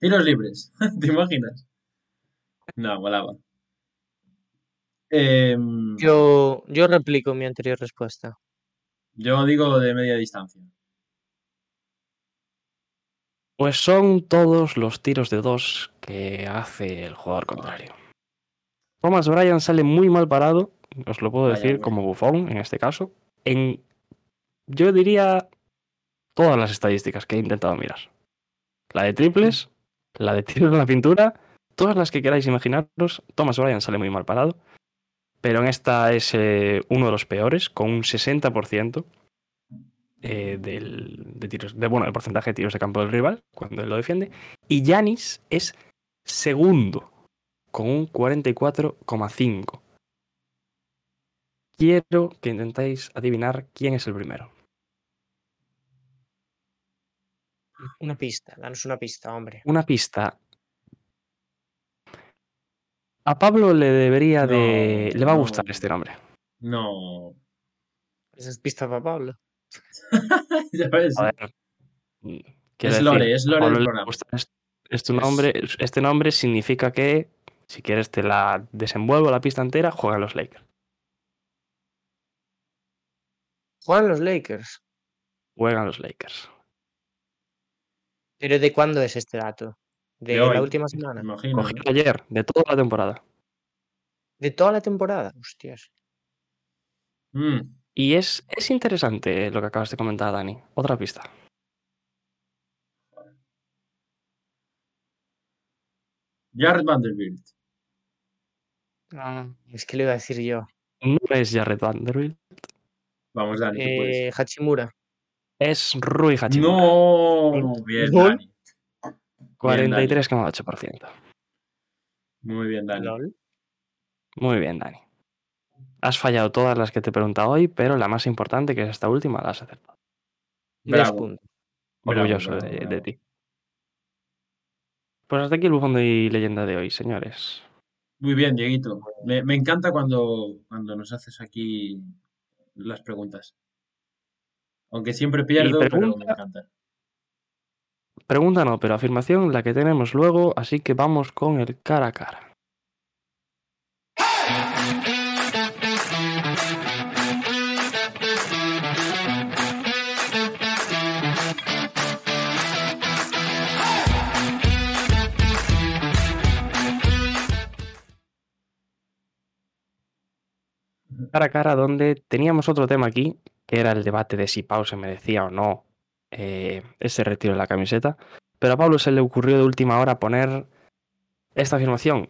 Tiros libres. ¿Te imaginas? No, volaba. Em, Yo, yo replico mi anterior respuesta. yo digo de media distancia. Pues son todos los tiros de dos que hace el jugador contrario. Thomas Bryan sale muy mal parado, os lo puedo decir vaya. como bufón en este caso, en yo diría todas las estadísticas que he intentado mirar. La de triples, la de tiros en la pintura, todas las que queráis imaginaros, Thomas Bryan sale muy mal parado, pero en esta es eh, uno de los peores, con un 60% eh, del, de tiros, de, bueno, el porcentaje de tiros de campo del rival cuando él lo defiende. Y Yanis es segundo con un 44,5. Quiero que intentéis adivinar quién es el primero. Una pista, danos una pista, hombre. Una pista. A Pablo le debería de. Le va a no. gustar este nombre. No. Esa es pista para Pablo. ya ves. A ver. quiero Es lore, decir, es a lore Pablo del le programa. gusta es- este Es- nombre, este nombre significa que, si quieres, te la desenvuelvo la pista entera, juegan los Lakers. Juegan los Lakers. Juegan los Lakers. ¿Pero de cuándo es este dato? ¿De, De hoy, la última semana? imagino. Ayer, de toda la temporada. ¿De toda la temporada? Hostias. Mm, Y es, es interesante lo que acabas de comentar, Dani. Otra pista. Jared Vanderbilt. Es que le iba a decir yo. No es Jared Vanderbilt, Vamos, Dani, tú puedes. Eh, Hachimura. es Rui Hachimura. No, bien. Dani. Bien, Dani. 43,8%. Muy bien, Dani. Lol. Muy bien, Dani. Has fallado todas las que te he preguntado hoy, pero la más importante, que es esta última, la has acertado. Bravo. Orgulloso bravo, de, ti. Pues hasta aquí el bufón y leyenda de hoy, señores. Muy bien, Dieguito. Me, me encanta cuando, cuando nos haces aquí las preguntas. Aunque siempre pierdo, pero me pregunta- encanta. Pregunta no, pero afirmación la que tenemos luego, así que vamos con el cara a cara. Cara a cara donde teníamos otro tema aquí, que era el debate de si Pau se merecía o no eh, ese retiro de la camiseta. Pero a Pablo se le ocurrió de última hora poner esta afirmación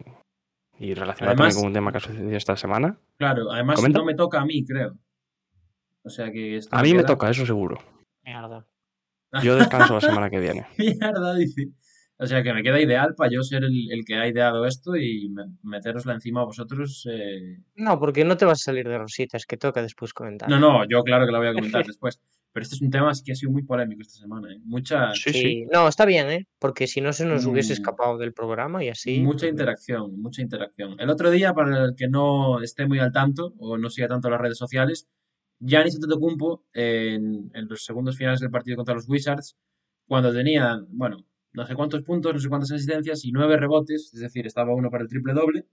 y relacionada Además- también con un tema que ha sucedido esta semana. Claro, además ¿Comenta? no me toca a mí, creo. O sea que esto A mí me toca, eso seguro. Mierda. Yo descanso la semana que viene. Mierda, dice. O sea que me queda ideal para yo ser el, el que ha ideado esto y me- meterosla encima a vosotros. eh. No, porque no te vas a salir de rositas, que toca después comentar. No, no, yo claro que la voy a comentar después. Pero este es un tema que ha sido muy polémico esta semana. ¿eh? Mucha, Sí, Sí, sí. no, está bien, ¿eh? Porque si no se nos hubiese Mm. escapado del programa y así. mucha interacción, mucha interacción. El otro día, para el que no esté muy al tanto o no siga tanto las redes sociales, Giannis Antetokounmpo en, en los segundos finales del partido contra los Wizards, cuando tenía, bueno, no sé cuántos puntos, no sé cuántas asistencias y nueve rebotes, es decir, estaba uno para el triple doble,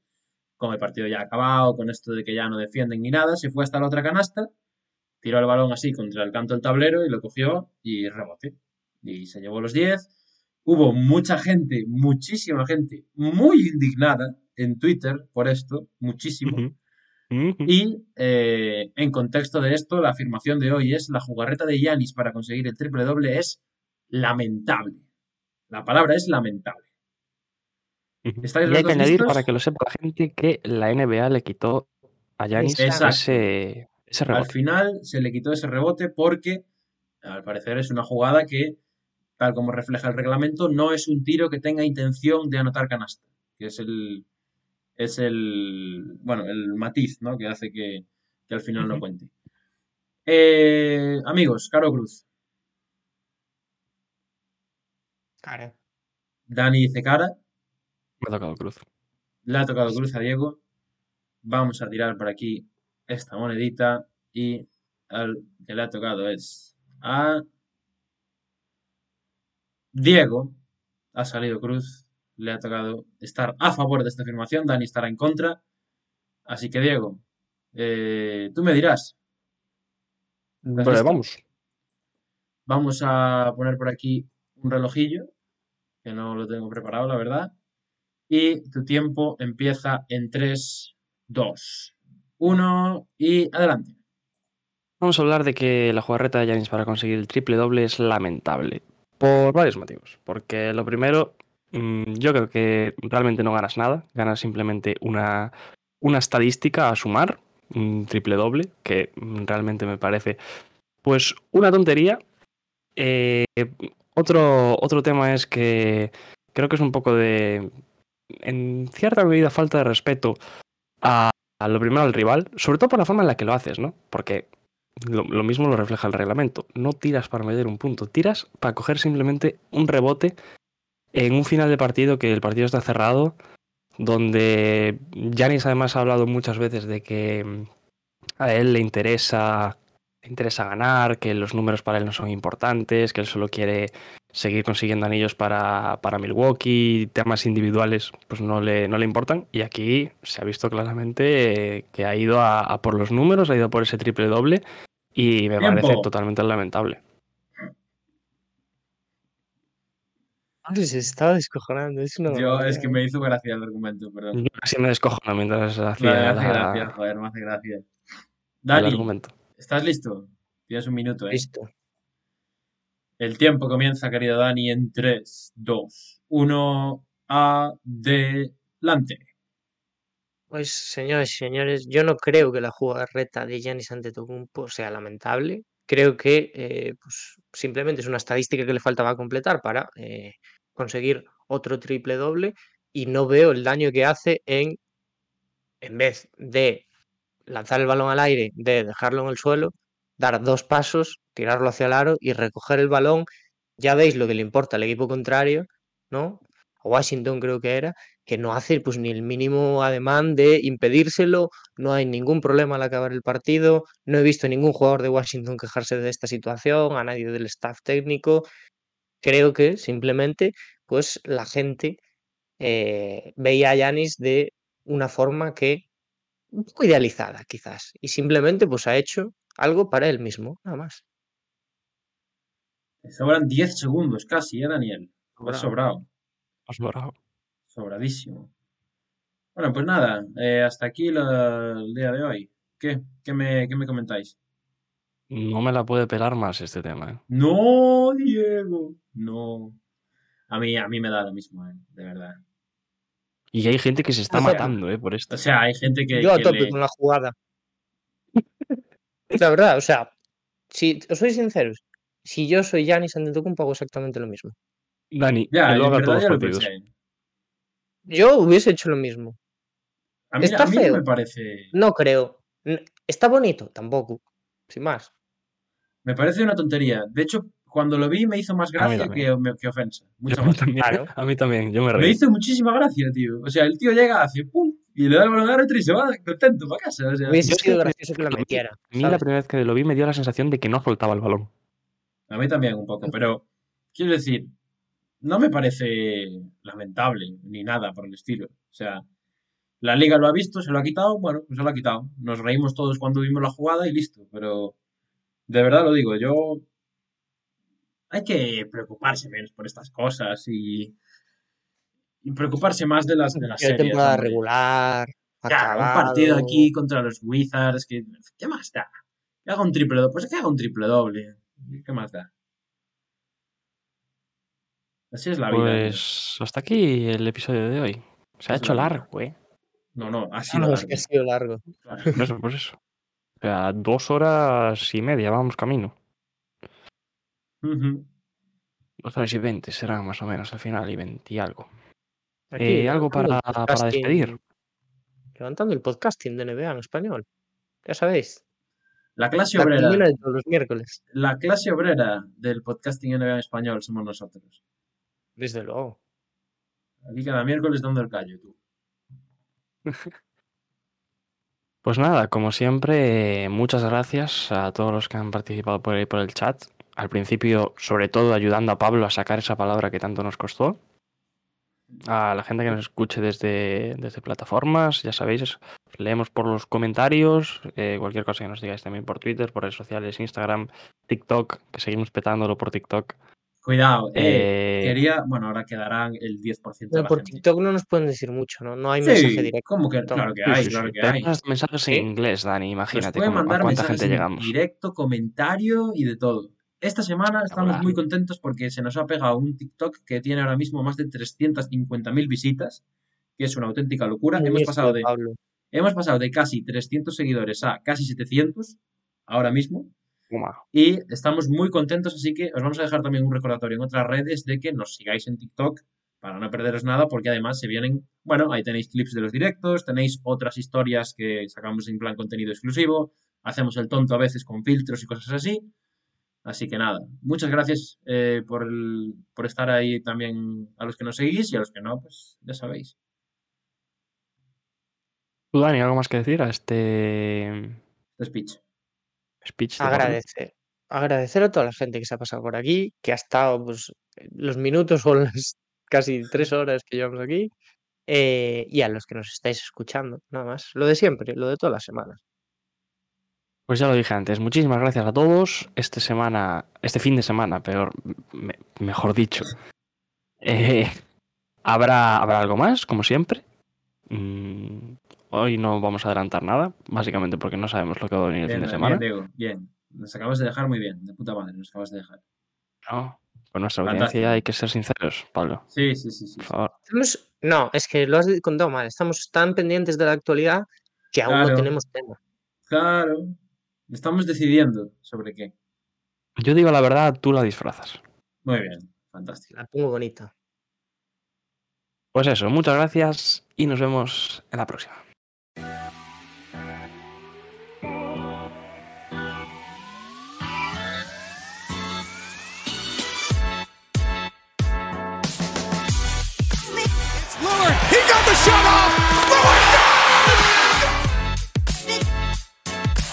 con el partido ya acabado, con esto de que ya no defienden ni nada, se fue hasta la otra canasta, tiró el balón así contra el canto del tablero y lo cogió y rebote. Y se llevó los 10. Hubo mucha gente, muchísima gente, muy indignada en Twitter por esto, muchísimo. Y eh, en contexto de esto, la afirmación de hoy es la jugarreta de Yanis para conseguir el triple doble es lamentable. La palabra es lamentable. ¿Estáis Y hay que añadir, listos? para que lo sepa la gente, que la NBA le quitó a Giannis Exacto. ese, ese Al rebote. final se le quitó ese rebote porque, al parecer, es una jugada que, tal como refleja el reglamento, no es un tiro que tenga intención de anotar canasta, que es el, es el, bueno, el matiz, ¿no? Que hace que, que al final no cuente. Eh, amigos, Caro Cruz, Cara. Dani dice cara, Me ha tocado cruz. le ha tocado cruz a Diego. Vamos a tirar por aquí esta monedita y al que le ha tocado es a Diego. Ha salido cruz, le ha tocado estar a favor de esta afirmación. Dani estará en contra. Así que Diego, eh, tú me dirás. ¿Estás Vale, vamos. Vamos a poner por aquí un relojillo, que no lo tengo preparado, la verdad. Y tu tiempo empieza en 3, 2, 1 y adelante. Vamos a hablar de que la jugarreta de Giannis para conseguir el triple doble es lamentable. Por varios motivos. Porque lo primero, mm, yo creo que realmente no ganas nada. Ganas simplemente una, una estadística a sumar, un triple doble, que mm, realmente me parece pues una tontería. Eh, otro, otro tema es que creo que es un poco de, en cierta medida, falta de respeto a, lo primero al rival, sobre todo por la forma en la que lo haces, ¿no? Porque lo, mismo lo refleja el reglamento. No tiras para meter un punto, tiras para coger simplemente un rebote en un final de partido que el partido está cerrado, donde Janis además ha hablado muchas veces de que a él le interesa, le interesa ganar, que los números para él no son importantes, que él solo quiere seguir consiguiendo anillos para, para Milwaukee, temas individuales pues no le, no le importan. Y aquí se ha visto claramente eh, que ha ido a, a por los números, ha ido a por ese triple doble y me Tiempo. parece totalmente lamentable. Hombre, se estaba descojonando. Es una Yo es que me hizo gracia el argumento, perdón. Yo casi me descojono mientras Me hacía hace la- gracia, joder, me hace gracia. el Dani, argumento. ¿Estás listo? Tienes un minuto, ¿eh? Listo. El tiempo comienza, querido Dani, en 3, 2, 1, adelante. Pues, señores y señores, yo no creo que la jugarreta de Giannis Antetokounmpo sea lamentable. Creo que eh, pues, simplemente es una estadística que le faltaba completar para eh, conseguir otro triple doble y no veo el daño que hace en, en vez de lanzar el balón al aire, de dejarlo en el suelo, dar dos pasos, tirarlo hacia el aro y recoger el balón. Ya veis lo que le importa al equipo contrario, ¿no? A Washington creo que era, que no hace pues ni el mínimo ademán de impedírselo, no hay ningún problema al acabar el partido, no he visto ningún jugador de Washington quejarse de esta situación, a nadie del staff técnico. Creo que simplemente pues la gente eh, veía a Yanis de una forma que un poco idealizada quizás y simplemente pues ha hecho algo para él mismo, nada más. Sobran 10 segundos casi, ¿eh, Daniel? Has Sobrado. sobrado. Has logrado. Sobradísimo. Bueno, pues nada, eh, hasta aquí lo- el día de hoy. ¿Qué? ¿Qué me, qué me comentáis? No me la puede pelar más este tema. ¿eh? No, Diego, no. A mí, a mí me da lo mismo, ¿eh? de verdad. Y hay gente que se está O sea, matando ¿eh? por esto. O sea, hay gente que, Yo a que tope le- con la jugada. La verdad, o sea, si os soy sinceros, si yo soy Giannis Antetokounmpo hago exactamente lo mismo. Dani, Ya, que lo haga todos los lo partidos. Yo hubiese hecho lo mismo. A mí, Está a mí no feo. me parece. No creo. ¿Está bonito? Tampoco. Sin más. Me parece una tontería. De hecho, cuando lo vi me hizo más A gracia que, ofensa. Mucho A más. también, Claro. a mí también, yo me hizo muchísima gracia, tío. O sea, el tío llega, hace pum, y le da el balón al árbitro y se va contento para casa. O sea, Hubiese yo sido gracioso que a mí- metiera. A mí la primera vez que lo vi me dio la sensación de que no soltaba el balón. a mí también un poco, pero quiero decir, no me parece lamentable ni nada por el estilo. O sea, la liga lo ha visto, se lo ha quitado, bueno, pues se lo ha quitado. Nos reímos todos cuando vimos la jugada y listo, pero de verdad lo digo, yo hay que preocuparse menos por estas cosas y, y preocuparse más de las de las series. temporada hombre. regular. Ya, un partido aquí contra los Wizards, que ¿qué más da? Que haga un triple doble, pues que haga un triple doble. ¿Qué más da? Así es la vida. tío. Pues hasta aquí el episodio de hoy. Se ha Es hecho la vida. largo, ¿eh? No, no, ha sido no, es largo, que ha sido largo. claro. Eso, por eso. O sea, dos horas y media, vamos camino. Ujú. Dos horas y veinte serán más o menos al final, y veinte y algo. Aquí, Eh, ¿Algo levantando para, el para podcasting- despedir? Levantando el podcasting de NBA en español. Ya sabéis. La clase La obrera, de todos los miércoles. la clase obrera del podcasting NBA en español somos nosotros. Desde luego. Aquí cada miércoles dando el callo, tú. Pues nada, como siempre, muchas gracias a todos los que han participado por ahí por el chat. Al principio, sobre todo, ayudando a Pablo a sacar esa palabra que tanto nos costó. A la gente que nos escuche desde, desde plataformas, ya sabéis, os leemos por los comentarios, eh, cualquier cosa que nos digáis también por Twitter, por redes sociales, Instagram, TikTok, que seguimos petándolo por TikTok. Cuidado, eh, Eh, quería, bueno, ahora quedarán el 10% de Pero la por gente. TikTok no nos pueden decir mucho, ¿no? No hay Sí, mensaje directo. ¿cómo que? Claro que hay, sí, claro que hay. unos mensajes en ¿Sí? inglés, Dani, Nos imagínate pueden cómo- a cuánta mensajes gente en llegamos. directo, comentario y de todo. Esta semana estamos Hola. muy contentos porque se nos ha pegado un TikTok que tiene ahora mismo más de 350.000 visitas, que es una auténtica locura. Muy Hemos pasado, de, Pablo. hemos pasado de casi 300 seguidores a casi 700 ahora mismo. Y estamos muy contentos, así que os vamos a dejar también un recordatorio en otras redes de que nos sigáis en TikTok para no perderos nada, porque además se vienen, bueno, ahí tenéis clips de los directos, tenéis otras historias que sacamos en plan contenido exclusivo, hacemos el tonto a veces con filtros y cosas así. Así que nada, muchas gracias eh, por, el- por estar ahí también a los que nos seguís y a los que no, pues ya sabéis. ¿Tú, Dani, algo más que decir a este speech. speech? Agradecer. Agradecer a toda la gente que se ha pasado por aquí, que ha estado pues, los minutos o las casi tres horas que llevamos aquí, eh, y a los que nos estáis escuchando, nada más. Lo de siempre, lo de todas las semanas. Pues ya lo dije antes, muchísimas gracias a todos. Este semana, este fin de semana, peor, me- mejor dicho, eh, habrá, habrá algo más, como siempre. Mm, hoy no vamos a adelantar nada, básicamente porque no sabemos lo que va a venir el Bien, fin de bien, semana. Diego, bien. Nos acabas de dejar muy bien, de puta madre, nos acabas de dejar. No, con nuestra Fantástico. audiencia hay que ser sinceros, Pablo, Sí, sí, sí, sí. por favor. Estamos- no, es que lo has contado mal. Estamos tan pendientes de la actualidad que aún no tenemos tema. Claro. Estamos decidiendo sobre qué. Yo digo la verdad, tú la disfrazas. Muy bien, fantástico. La pongo bonita. Pues eso, muchas gracias y nos vemos en la próxima.